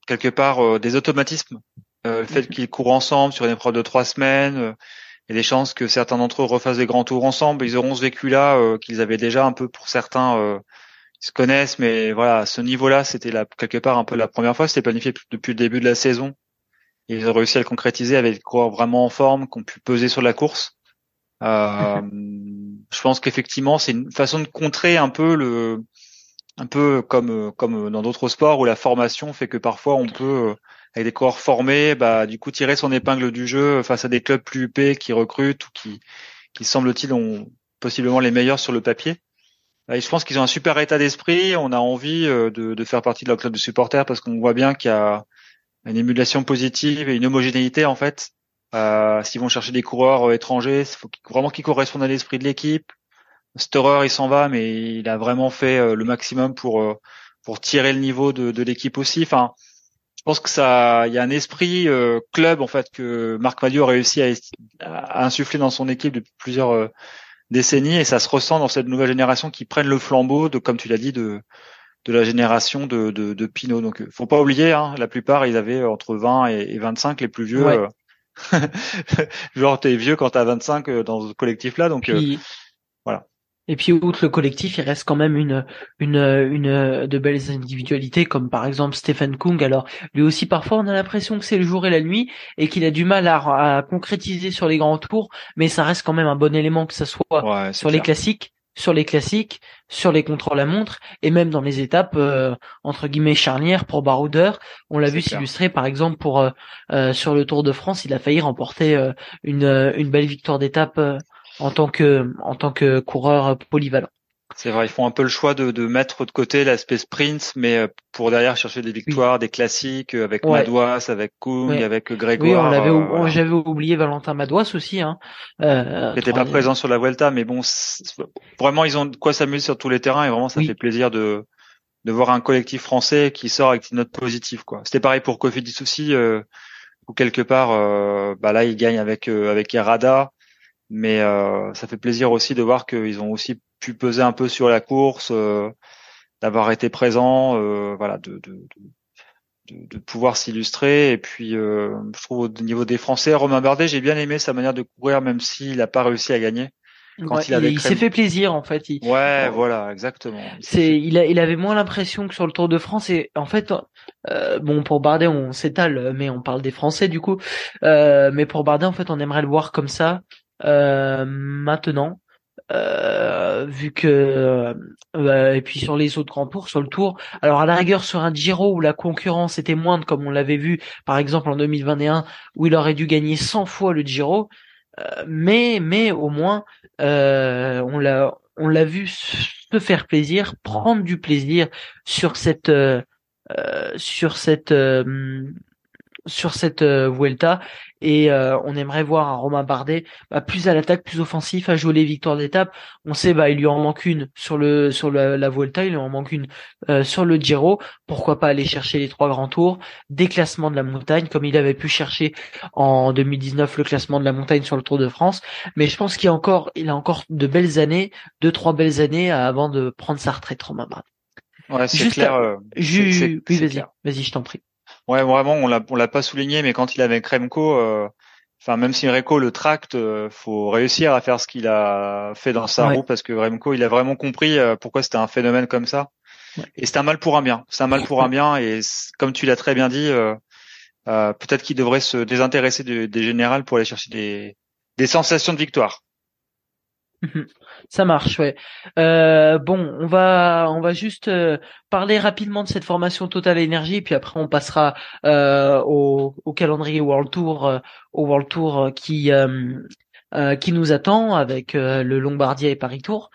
quelque part euh, des automatismes. Euh, le fait mhm. qu'ils courent ensemble sur une épreuve de trois semaines, il y a des chances que certains d'entre eux refassent des grands tours ensemble. Ils auront ce vécu-là qu'ils avaient déjà un peu pour certains. ils se connaissent, mais voilà, à ce niveau-là, c'était quelque part un peu la première fois. C'était planifié depuis le début de la saison ils ont réussi à le concrétiser avec des coureurs vraiment en forme, qui ont pu peser sur la course. Euh, je pense qu'effectivement, c'est une façon de contrer un peu le, un peu comme comme dans d'autres sports où la formation fait que parfois on peut avec des coureurs formés, bah du coup tirer son épingle du jeu face à des clubs plus huppés qui recrutent ou qui qui semble-t-il ont possiblement les meilleurs sur le papier. Et je pense qu'ils ont un super état d'esprit. On a envie euh, de, de faire partie de leur club de supporters parce qu'on voit bien qu'il y a une émulation positive et une homogénéité en fait. Euh, S'ils vont chercher des coureurs euh, étrangers, il faut vraiment qu'ils correspondent à l'esprit de l'équipe. Storer, il s'en va, mais il a vraiment fait euh, le maximum pour euh, pour tirer le niveau de, de l'équipe aussi. Enfin, je pense que ça, il y a un esprit club en fait que Marc Madio a réussi à, à, insuffler dans son équipe depuis plusieurs décennies et ça se ressent dans cette nouvelle génération qui prennent le flambeau de, comme tu l'as dit, de de la génération de, de, de Pinot. Donc, euh, faut pas oublier, hein, la plupart, ils avaient entre 20 et, 25, les plus vieux. Ouais. Euh, genre, t'es vieux quand t'as 25 euh, dans ce collectif-là, donc voilà. Et puis outre le collectif, il reste quand même une une une de belles individualités comme par exemple Stephen Kung. Alors lui aussi parfois on a l'impression que c'est le jour et la nuit et qu'il a du mal à, à, concrétiser sur les grands tours, mais ça reste quand même un bon élément que ça soit sur les classiques sur les classiques, sur les contrôles à montre et même dans les étapes euh, entre guillemets charnières pour baroudeur. On l'a vu s'illustrer par exemple pour euh, euh, sur le Tour de France, il a failli remporter une, une belle victoire d'étape en tant que en tant que coureur polyvalent. C'est vrai, ils font un peu le choix de, de mettre de côté l'aspect sprint, mais euh, pour derrière chercher des victoires, des classiques euh, avec Madouas, avec Kung, avec Grégoire. Oui, on euh, j'avais oublié Valentin Madouas aussi. Hein. Euh, n'était pas présent sur la Vuelta, mais bon, vraiment ils ont de quoi s'amuser sur tous les terrains et vraiment ça fait plaisir de de voir un collectif français qui sort avec une note positive. quoi. C'était pareil pour Cofidis aussi, euh, où quelque part, bah là ils gagnent avec avec Errada mais euh, ça fait plaisir aussi de voir qu'ils ont aussi pu peser un peu sur la course, euh, d'avoir été présent, euh, voilà, de, de, de, de pouvoir s'illustrer. Et puis, je trouve au niveau des Français, Romain Bardet, j'ai bien aimé sa manière de courir, même s'il n'a pas réussi à gagner. Quand il, il s'est fait plaisir en fait. Il... Ouais, voilà, exactement. C'est, il, a, il avait moins l'impression que sur le Tour de France et en fait, euh, bon pour Bardet on s'étale, mais on parle des Français du coup. Euh, mais pour Bardet en fait, on aimerait le voir comme ça, euh, maintenant Euh, vu que euh, et puis sur les autres grands tours, sur le tour, alors à la rigueur sur un Giro où la concurrence était moindre, comme on l'avait vu par exemple en 2021 où il aurait dû gagner 100 fois le Giro, euh, mais mais au moins on l'a on l'a vu se faire plaisir, prendre du plaisir sur cette sur cette sur cette euh, Vuelta et euh, on aimerait voir un Romain Bardet bah, plus à l'attaque, plus offensif, à jouer les victoires d'étape. On sait bah il lui en manque une sur le sur la Vuelta, il lui en manque une euh, sur le Giro. Pourquoi pas aller chercher les trois grands tours, des classements de la montagne comme il avait pu chercher en 2019 le classement de la montagne sur le Tour de France. Mais je pense qu'il a encore il a encore de belles années, deux trois belles années avant de prendre sa retraite Romain Bardet. Ouais, c'est clair. oui, vas-y, vas-y, je t'en prie. Ouais, vraiment, on l'a on l'a pas souligné, mais quand il avait Kremko, euh, enfin même si Remco le tracte, euh, faut réussir à faire ce qu'il a fait dans sa roue parce que Remco, il a vraiment compris euh, pourquoi c'était un phénomène comme ça. Et c'est un mal pour un bien. C'est un mal pour un bien. Et comme tu l'as très bien dit, euh, peut-être qu'il devrait se désintéresser des générales pour aller chercher des, des sensations de victoire. Mhm. Ça marche, ouais. Euh, bon, on va on va juste euh, parler rapidement de cette formation Total Energy, puis après on passera euh, au, au, calendrier World Tour, euh, au World Tour qui euh, qui nous attend avec euh, le Lombardia et Paris Tour.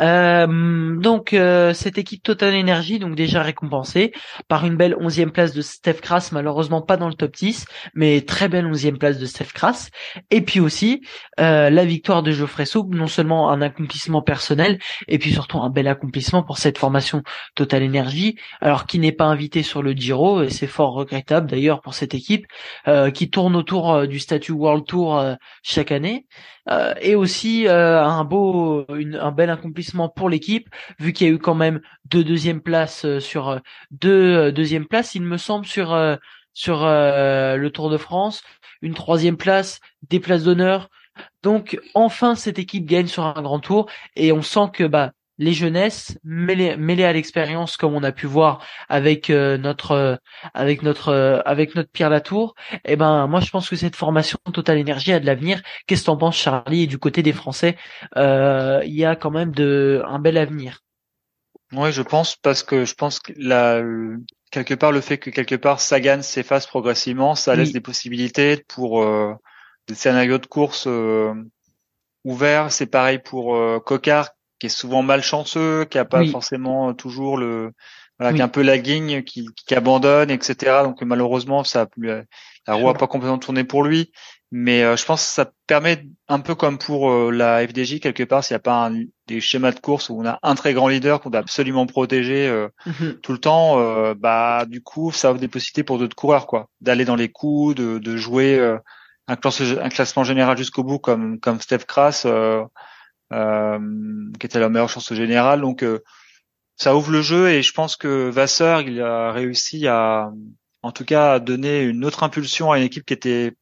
Euh, donc cette équipe Total Energy, donc déjà récompensée par une belle onzième place de Steph Kras, malheureusement pas dans le top 10, mais très belle onzième place de Steph Kras. Et puis aussi la victoire de Geoffrey Souk, non seulement un accomplissement personnel, et puis surtout un bel accomplissement pour cette formation Total Energy, alors qui n'est pas invité sur le Giro, et c'est fort regrettable d'ailleurs pour cette équipe, qui tourne autour du statut World Tour chaque année. Euh, et aussi euh, un beau, un bel accomplissement pour l'équipe, vu qu'il y a eu quand même deux deuxièmes places euh, sur deux deuxièmes places, il me semble sur sur le Tour de France, une troisième place, des places d'honneur. Donc enfin cette équipe gagne sur un grand tour et on sent que bah les jeunesses mêlées, à l'expérience comme on a pu voir avec euh, notre euh, avec notre euh, avec notre Pierre Latour. Et eh ben moi je pense que cette formation Total Énergie a de l'avenir. Qu'est-ce que t'en penses Charlie et du côté des Français il y a quand même de un bel avenir. Oui je pense parce que je pense que la quelque part le fait que quelque part Sagan s'efface progressivement ça laisse des possibilités pour des scénarios de course ouverts. C'est pareil pour Cocard qui est souvent malchanceux, qui a pas forcément toujours le, voilà, qui est un peu lagging, qui, qui abandonne, etc. Donc malheureusement, ça, la roue a pas complètement tourné pour lui. Mais euh, je pense que ça permet un peu comme pour euh, la FDJ quelque part, s'il n'y a pas un, des schémas de course où on a un très grand leader qu'on doit absolument protéger euh, mhm. tout le temps, bah du coup ça offre des possibilités pour d'autres coureurs quoi, d'aller dans les coups, de, de jouer un, un, classement général jusqu'au bout comme comme Steph Kras euh, qui était la meilleure chance générale. Donc euh, ça ouvre le jeu et je pense que Vasseur il a réussi à en tout cas à donner une autre impulsion à une équipe qui était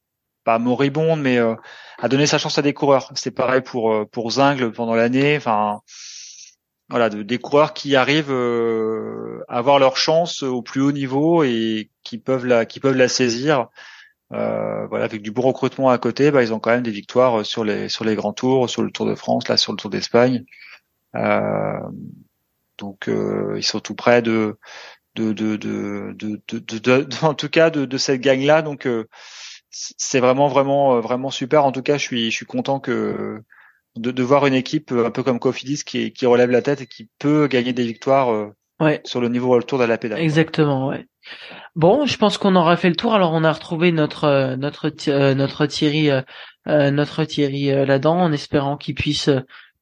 pas moribonde mais euh, à donner sa chance à des coureurs. C'est pareil pour pour Zingle pendant l'année. Enfin voilà, de, des coureurs qui arrivent à avoir leur chance au plus haut niveau et qui peuvent la qui peuvent la saisir. Euh, voilà, avec du bon recrutement à côté, bah, ils ont quand même des victoires sur les sur les grands tours, sur le Tour de France, là sur le Tour d'Espagne. Euh, donc euh, ils sont tout près de de de de, de, de, en tout cas de, de cette gang là. Donc euh, c'est vraiment vraiment vraiment super. En tout cas, je suis je suis content que de, de voir une équipe un peu comme Cofidis qui qui relève la tête et qui peut gagner des victoires ouais. sur le niveau Tour de la pédale. Exactement, ouais. Bon, je pense qu'on aura fait le tour. Alors, on a retrouvé notre euh, notre euh, notre Thierry euh, notre Thierry là-dedans, en espérant qu'il puisse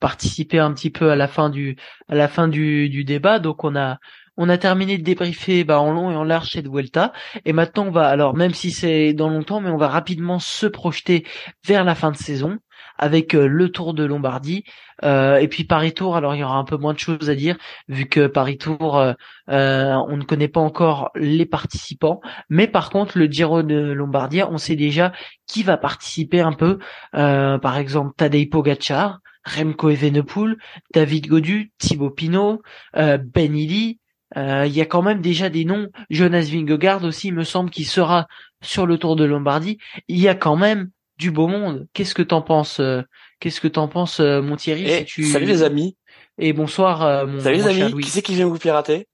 participer un petit peu à la fin du à la fin du, du débat. Donc, on a on a terminé de débriefer bah, en long et en large cette Vuelta. Et maintenant, on va alors même si c'est dans longtemps, mais on va rapidement se projeter vers la fin de saison avec euh, le Tour de Lombardie euh, et puis Paris Tour. Alors il y aura un peu moins de choses à dire vu que Paris Tour, euh, on ne connaît pas encore les participants, mais par contre le Giro de Lombardie, on sait déjà qui va participer un peu. par exemple Tadej Pogacar, Remco Evenepoel, David Godu, Thibaut Pinot, Ben Illy, il y a quand même déjà des noms. Jonas Vingegaard aussi, il me semble, qu'il sera sur le Tour de Lombardie. Il y a quand même du beau monde. Qu'est-ce que t'en penses, euh, Qu'est-ce que t'en penses, mon Thierry Et tu... Salut les amis. Et bonsoir, mon Salut les mon amis. Louis. Qui c'est qui vient vous pirater?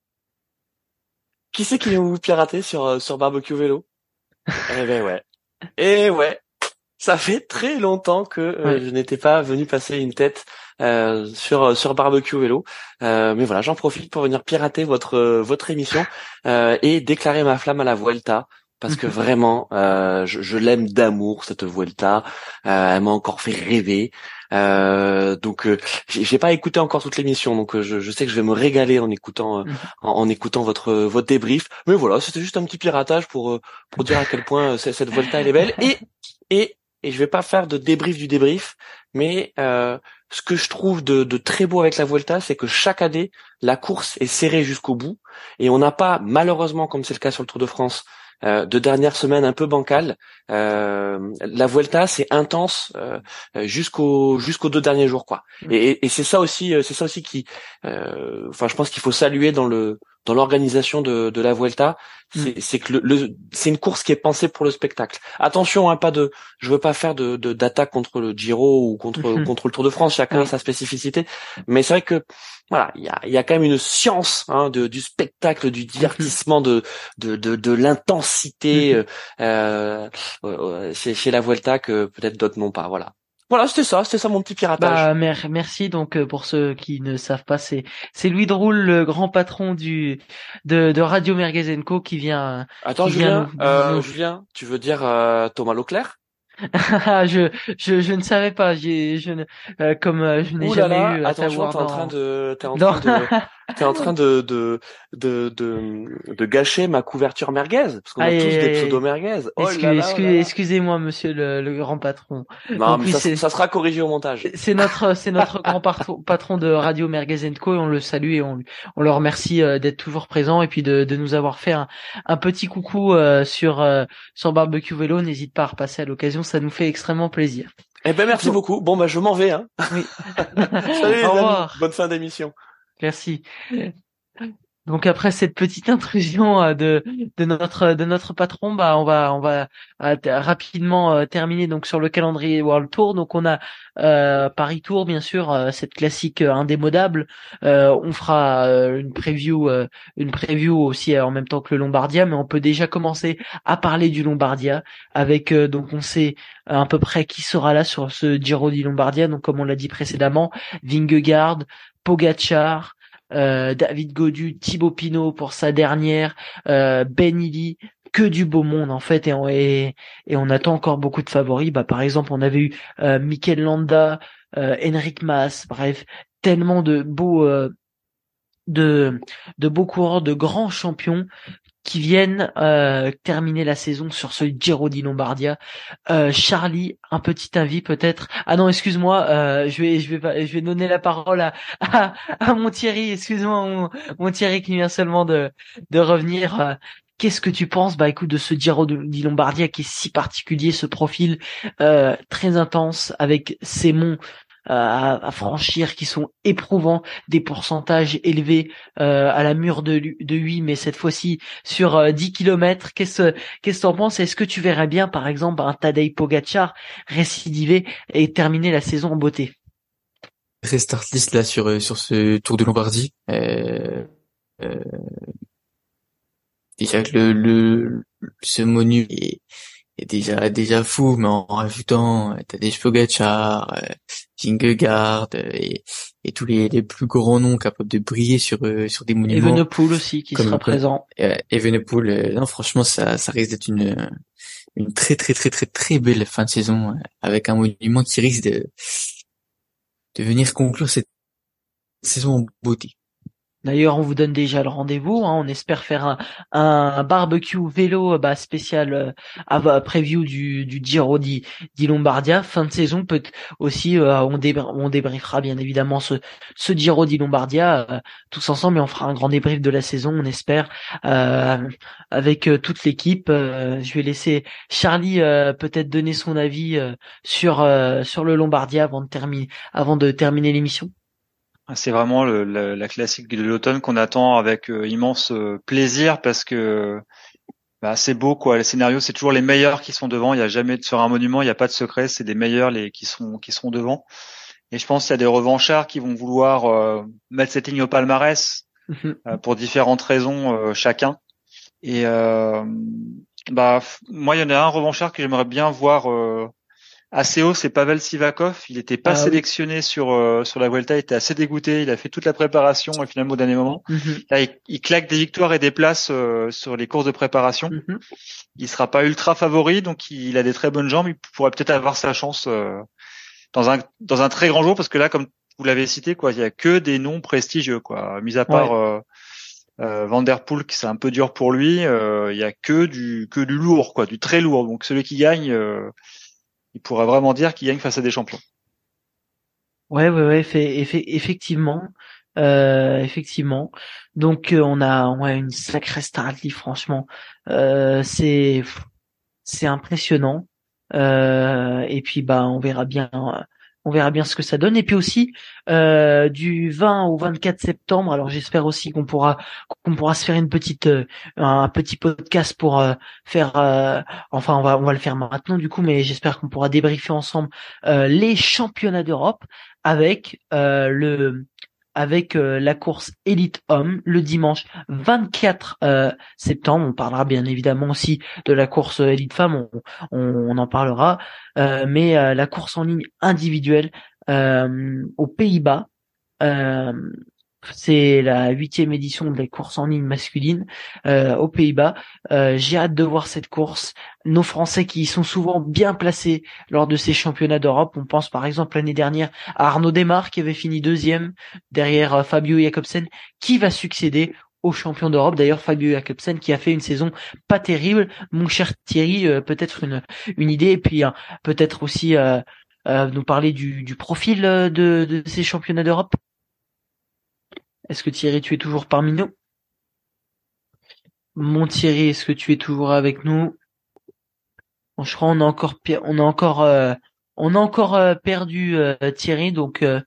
Qui c'est qui vient vous pirater sur euh, sur barbecue vélo? Eh ben ouais. Eh ouais. Ça fait très longtemps que euh, Ouais. je n'étais pas venu passer une tête euh, sur sur barbecue vélo. Euh, mais voilà, j'en profite pour venir pirater votre euh, votre émission euh, et déclarer ma flamme à la Vuelta parce que vraiment, euh, je, je l'aime d'amour cette Vuelta. Euh, elle m'a encore fait rêver. Euh, donc, euh, j'ai pas écouté encore toute l'émission, donc euh, je, je sais que je vais me régaler en écoutant euh, Mhm. en, en écoutant votre votre débrief. Mais voilà, c'était juste un petit piratage pour pour dire à quel point cette Vuelta elle est belle. Et et et je vais pas faire de débrief du débrief, mais euh, ce que je trouve de, de très beau avec la Vuelta, c'est que chaque année la course est serrée jusqu'au bout et on n'a pas malheureusement, comme c'est le cas sur le Tour de France, euh, de dernière semaine un peu bancale. Euh, la Vuelta c'est intense euh, jusqu'au jusqu'aux deux derniers jours quoi. Et, et- et c'est ça aussi, euh, c'est ça aussi qui, euh, enfin je pense qu'il faut saluer dans le dans l'organisation de, de la Vuelta, c'est c'est que le, le- c'est une course qui est pensée pour le spectacle. Attention, hein, pas de, je veux pas faire de de- d'attaque contre le Giro ou contre Mhm. contre le Tour de France, chacun a sa spécificité. Mais c'est vrai que voilà, il y a y a quand même une science hein, de, du spectacle, du divertissement, de de de, de l'intensité Mhm. euh, euh, euh, chez, chez la Vuelta que peut-être d'autres n'ont pas. Voilà. Voilà, c'était ça, c'était ça mon petit piratage. Bah, mer- merci donc euh, pour ceux qui ne savent pas, c'est c'est Louis Droul, le grand patron du de, de Radio Merguez Co qui vient. Attends, qui Julien, euh, Julien, tu veux dire euh, Thomas Leclerc? Je, je je ne savais pas, j'ai je ne euh, comme euh, je n'ai jamais là, eu attention, savoir t'es en train de, t'es en train de, t'es en train de, de, de, de, de gâcher ma couverture merguez, parce qu'on a Aïe, tous aïe, des aïe. pseudos merguez. Oh Excuse- là là, excuse- là là. Excusez-moi, monsieur le, le grand patron. Non, Donc mais oui, ça, sera corrigé au montage. C'est notre, c'est notre grand patron, de Radio Merguez Co. Et on le salue et on, on le remercie euh, d'être toujours présent et puis de, de nous avoir fait un, un petit coucou euh, sur euh, sur barbecue vélo. N'hésite pas à repasser à l'occasion, ça nous fait extrêmement plaisir. Eh ben, merci Bon. beaucoup. Bon, bah, je m'en vais, hein. Oui. Salut les Au amis. revoir. Bonne fin d'émission. Merci. Donc après cette petite intrusion euh, de de notre de notre patron, bah on va on va euh, rapidement euh, terminer donc sur le calendrier World Tour. Donc on a euh, Paris Tour bien sûr, cette classique indémodable. Euh, on fera une preview une preview aussi en même temps que le Lombardia, mais on peut déjà commencer à parler du Lombardia avec donc on sait à peu près qui sera là sur ce Giro di Lombardia. Donc comme on l'a dit précédemment, Vingegaard, Pogacar, euh, David Godu, Thibaut Pinot pour sa dernière, euh, Ben que du beau monde en fait et on, attend encore beaucoup de favoris. Bah par exemple on avait eu euh, Landa, euh, Henrik Mas, bref tellement de beaux euh, de beaux coureurs, de grands champions qui viennent euh, terminer la saison sur ce Giro di Lombardia. Euh, Charlie, un petit avis peut-être? Ah non, excuse-moi, euh, je vais je vais je vais donner la parole à à, mon Thierry. Excuse-moi, mon, Thierry qui vient seulement de de revenir. Qu'est-ce que tu penses, bah écoute, de ce Giro di Lombardia qui est si particulier, ce profil très intense avec ces monts à, à franchir qui sont éprouvants, des pourcentages élevés euh, à la mur de, de 8, mais cette fois-ci sur euh, 10 kilomètres. Qu'est-ce qu'est-ce que t'en penses? Est-ce que tu verrais bien, par exemple, un Tadej Pogacar récidiver et terminer la saison en beauté? Restart list là sur euh, sur ce Tour de Lombardie. Euh, euh, déjà que le, le ce monu est, est déjà déjà fou, mais en rajoutant euh, Tadej Pogacar, euh, Vingegaard euh, et, et tous les, les plus grands noms capables de briller sur euh, sur des monuments. Evenepoel aussi qui sera présent. Euh, Evenepoel, euh, non franchement ça ça risque d'être une une très très très très très belle fin de saison euh, avec un monument qui risque de de venir conclure cette saison en beauté. D'ailleurs, on vous donne déjà le rendez-vous. hein. On espère faire un, barbecue vélo euh, bah, spécial euh, à à preview du, du Giro di, di Lombardia. Fin de saison, peut aussi, euh, on, débr- on débriefera bien évidemment ce, ce Giro di Lombardia euh, tous ensemble et on fera un grand débrief de la saison, on espère, euh, avec euh, toute l'équipe. Euh, je vais laisser Charlie euh, peut-être donner son avis euh, sur euh, sur le Lombardia avant de terminer avant de terminer l'émission. C'est vraiment le, la, la classique de l'automne qu'on attend avec euh, immense euh, plaisir parce que bah, c'est beau quoi. Les scénarios, c'est toujours les meilleurs qui sont devant. Il y a jamais sur un monument, il n'y a pas de secret. C'est des meilleurs les qui sont qui sont devant. Et je pense qu'il y a des revanchards qui vont vouloir euh, mettre cette ligne au palmarès Mhm. euh, pour différentes raisons euh, chacun. Et bah moi, il y en a un revanchard que j'aimerais bien voir assez haut, c'est Pavel Sivakov. Il n'était pas Ah oui. sélectionné sur euh, sur la Vuelta, il était assez dégoûté. Il a fait toute la préparation et finalement au dernier moment, Mhm. là, il, il claque des victoires et des places euh, sur les courses de préparation. Mhm. Il sera pas ultra favori, donc il a des très bonnes jambes. Il pourrait peut-être avoir sa chance euh, dans un dans un très grand jour parce que là, comme vous l'avez cité, quoi, il y a que des noms prestigieux, quoi. Mis à part euh, euh, Van Der Poel, qui c'est un peu dur pour lui, euh, il y a que du que du lourd, quoi, du très lourd. Donc celui qui gagne, euh, il pourrait vraiment dire qu'il gagne face à des champions. Ouais, ouais, ouais, effectivement, euh, effectivement. Donc euh, on a ouais, une sacrée Stradley, franchement. Euh, c'est c'est impressionnant. Euh, et puis bah on verra bien, euh, on verra bien ce que ça donne. Et puis aussi euh, du 20 au 24 septembre. Alors j'espère aussi qu'on pourra qu'on pourra se faire une petite euh, un petit podcast pour euh, faire. euh, enfin on va on va le faire maintenant du coup, mais j'espère qu'on pourra débriefer ensemble euh, les championnats d'Europe avec euh, le avec euh, la course Elite Homme le dimanche 24 euh, septembre. On parlera bien évidemment aussi de la course Elite Femme, on, on, on en parlera, Euh, mais euh, la course en ligne individuelle euh, aux Pays-Bas. C'est la huitième édition de la course en ligne masculine euh, aux Pays-Bas. Euh, J'ai hâte de voir cette course. Nos Français qui sont souvent bien placés lors de ces championnats d'Europe. On pense par exemple l'année dernière à Arnaud Desmar qui avait fini deuxième derrière euh, Fabio Jacobsen qui va succéder au champion d'Europe. D'ailleurs Fabio Jacobsen qui a fait une saison pas terrible. Mon cher Thierry, peut-être une, une idée et puis peut-être aussi nous parler du, profil de ces championnats d'Europe? Est-ce que Thierry, tu es toujours parmi nous? Mon Thierry, est-ce que tu es toujours avec nous? Je crois on a encore pi- on a encore euh, on a encore euh, perdu euh, Thierry, donc euh,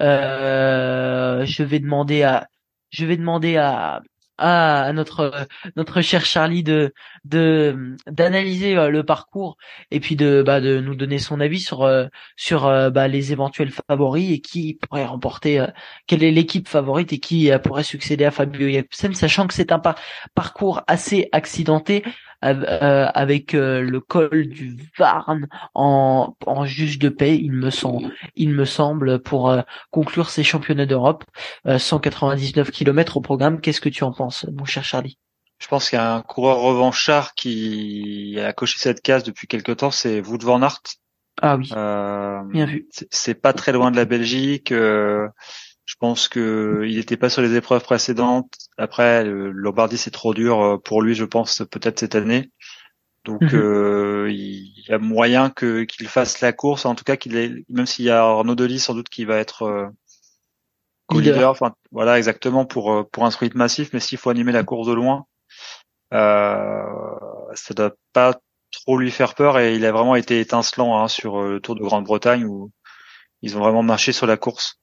euh, je vais demander à je vais demander à à, notre notre cher Charlie de de d'analyser euh, le parcours et puis de bah de nous donner son avis sur euh, sur euh, bah, les éventuels favoris et qui pourrait remporter quelle est l'équipe favorite et qui pourrait succéder à Fabio Jacobsen sachant que c'est un par- parcours assez accidenté avec euh, le col du Varn en en juge de paix il me semble il me semble pour euh, conclure ces championnats d'Europe Euh, 199 km au programme qu'est-ce que tu en penses mon cher Charlie? Je pense qu'il y a un coureur revanchard qui a coché cette case depuis quelque temps, c'est Wout van Aert. ah oui Euh, bien vu c'est- c'est pas très loin de la Belgique. euh, je pense que il n'était pas sur les épreuves précédentes. Après, Lombardie c'est trop dur euh, pour lui, je pense peut-être cette année. Donc Mhm. euh, il y a moyen que qu'il fasse la course, en tout cas qu'il ait, même s'il y a Arnaud Delis sans doute qui va être euh, Leader. co-leader. Enfin voilà exactement pour euh, pour un sprint massif, mais s'il faut animer la course de loin, euh, ça doit pas trop lui faire peur et il a vraiment été étincelant hein, sur le Tour de Grande-Bretagne où ils ont vraiment marché sur la course.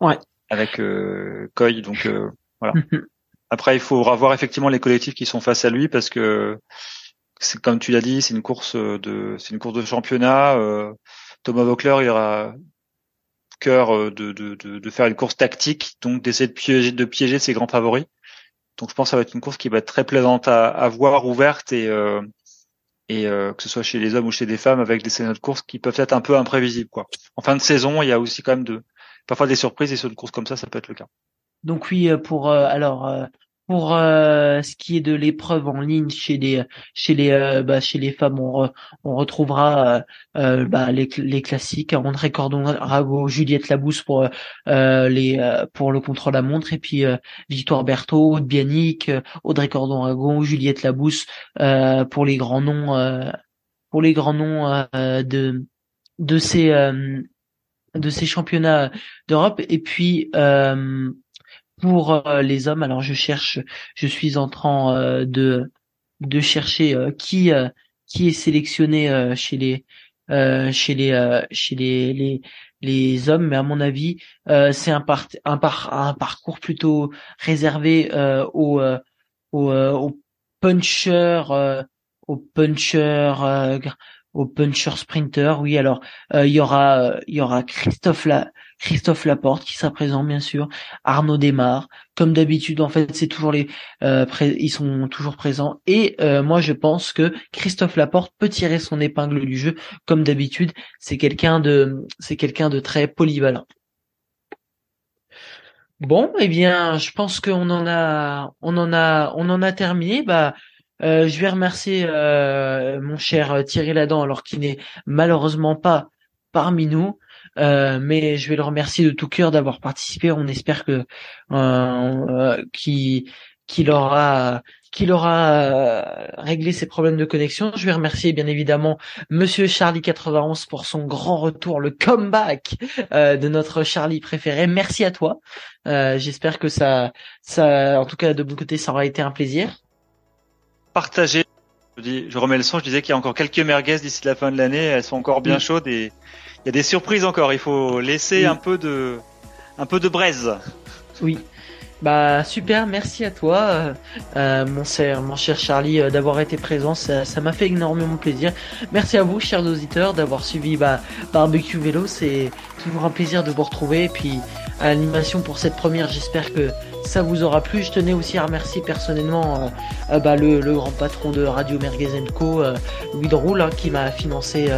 Ouais. Avec euh, Coy, donc euh, Mhm. après il faut revoir effectivement les collectifs qui sont face à lui parce que c'est comme tu l'as dit, c'est une course de c'est une course de championnat. euh, Thomas Voeckler il aura cœur euh, de, de, de, de faire une course tactique, donc d'essayer de piéger, de piéger ses grands favoris. Donc je pense que ça va être une course qui va être très plaisante à, à voir, ouverte et euh, et euh, que ce soit chez les hommes ou chez des femmes, avec des scénarios de course qui peuvent être un peu imprévisibles. Quoi. En fin de saison, il y a aussi quand même de parfois des surprises et sur une course comme ça, ça peut être le cas. Donc oui, euh, pour euh, alors euh, pour euh, ce qui est de l'épreuve en ligne chez les chez les bah, chez les femmes, on, on retrouvera bah, les, les classiques hein, André Cordon Rago, Juliette Labousse pour les pour le contrôle à montre et puis Victoire Berthaud, Aude Bianic, Audrey Cordon Rago, Juliette Labousse pour les grands noms pour les grands noms de de ces de ces championnats d'Europe. Et puis euh, pour euh, les hommes, alors je cherche, je suis en train euh, de de chercher euh, qui qui est sélectionné chez les chez les chez les, les les hommes, mais à mon avis, euh, c'est un par un par un parcours plutôt réservé euh, aux euh, aux, aux puncher, au puncher, au puncher sprinter. Oui, alors il y aura il y aura Christophe La Christophe Laporte qui sera présent bien sûr, Arnaud Desmar, comme d'habitude en fait c'est toujours les euh, ils sont toujours présents et euh, moi je pense que Christophe Laporte peut tirer son épingle du jeu comme d'habitude, c'est quelqu'un de c'est quelqu'un de très polyvalent. Bon, eh bien, je pense qu'on en a, on en a, on en a terminé. Bah, euh, je vais remercier mon cher Thierry Ladan, alors qu'il n'est malheureusement pas parmi nous. Euh, mais je vais le remercier de tout cœur d'avoir participé. On espère que euh, euh qu'il aura qu'il aura euh, réglé ses problèmes de connexion. Je vais remercier bien évidemment Monsieur Charlie 91 pour son grand retour, le comeback de notre Charlie préféré. Merci à toi. J'espère que ça, ça, en tout cas de mon côté, ça aura été un plaisir. Partagé. Je, dis, je remets le son. Je disais qu'il y a encore quelques merguez d'ici la fin de l'année. Elles sont encore bien chaudes et il y a des surprises encore. Il faut laisser un peu de, un peu de braise. Oui. Bah super, merci à toi, euh, euh mon cher, mon cher Charlie, euh, d'avoir été présent. Ça, m'a fait énormément plaisir. Merci à vous, chers auditeurs, d'avoir suivi bah, Barbecue Vélo. C'est toujours un plaisir de vous retrouver. Et puis à l'animation pour cette première, j'espère que ça vous aura plu. Je tenais aussi à remercier personnellement euh, bah, le, grand patron de Radio Merguez Co, Louis Droul, hein, qui m'a financé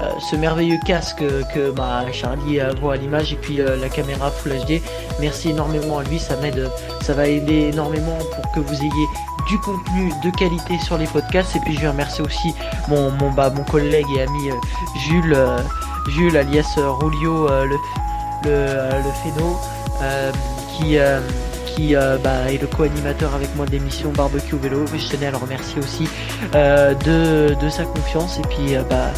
euh, ce merveilleux casque que bah, Charlie voit à l'image et puis euh, la caméra Full HD. Merci énormément à lui, ça m'aide, ça va aider énormément pour que vous ayez du contenu de qualité sur les podcasts. Et puis je vais remercier aussi mon mon bah, mon collègue et ami euh, Jules Jules alias Rulio le le, le Féno qui qui bah, est le co-animateur avec moi de l'émission Barbecue Vélo. Je tenais à le remercier aussi de, de sa confiance et puis bah,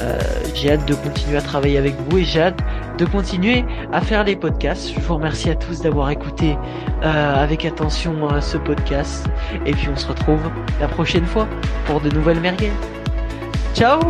euh, j'ai hâte de continuer à travailler avec vous et j'ai hâte de continuer à faire les podcasts. Je vous remercie à tous d'avoir écouté euh, avec attention euh, ce podcast. Et puis on se retrouve la prochaine fois pour de nouvelles merguez. Ciao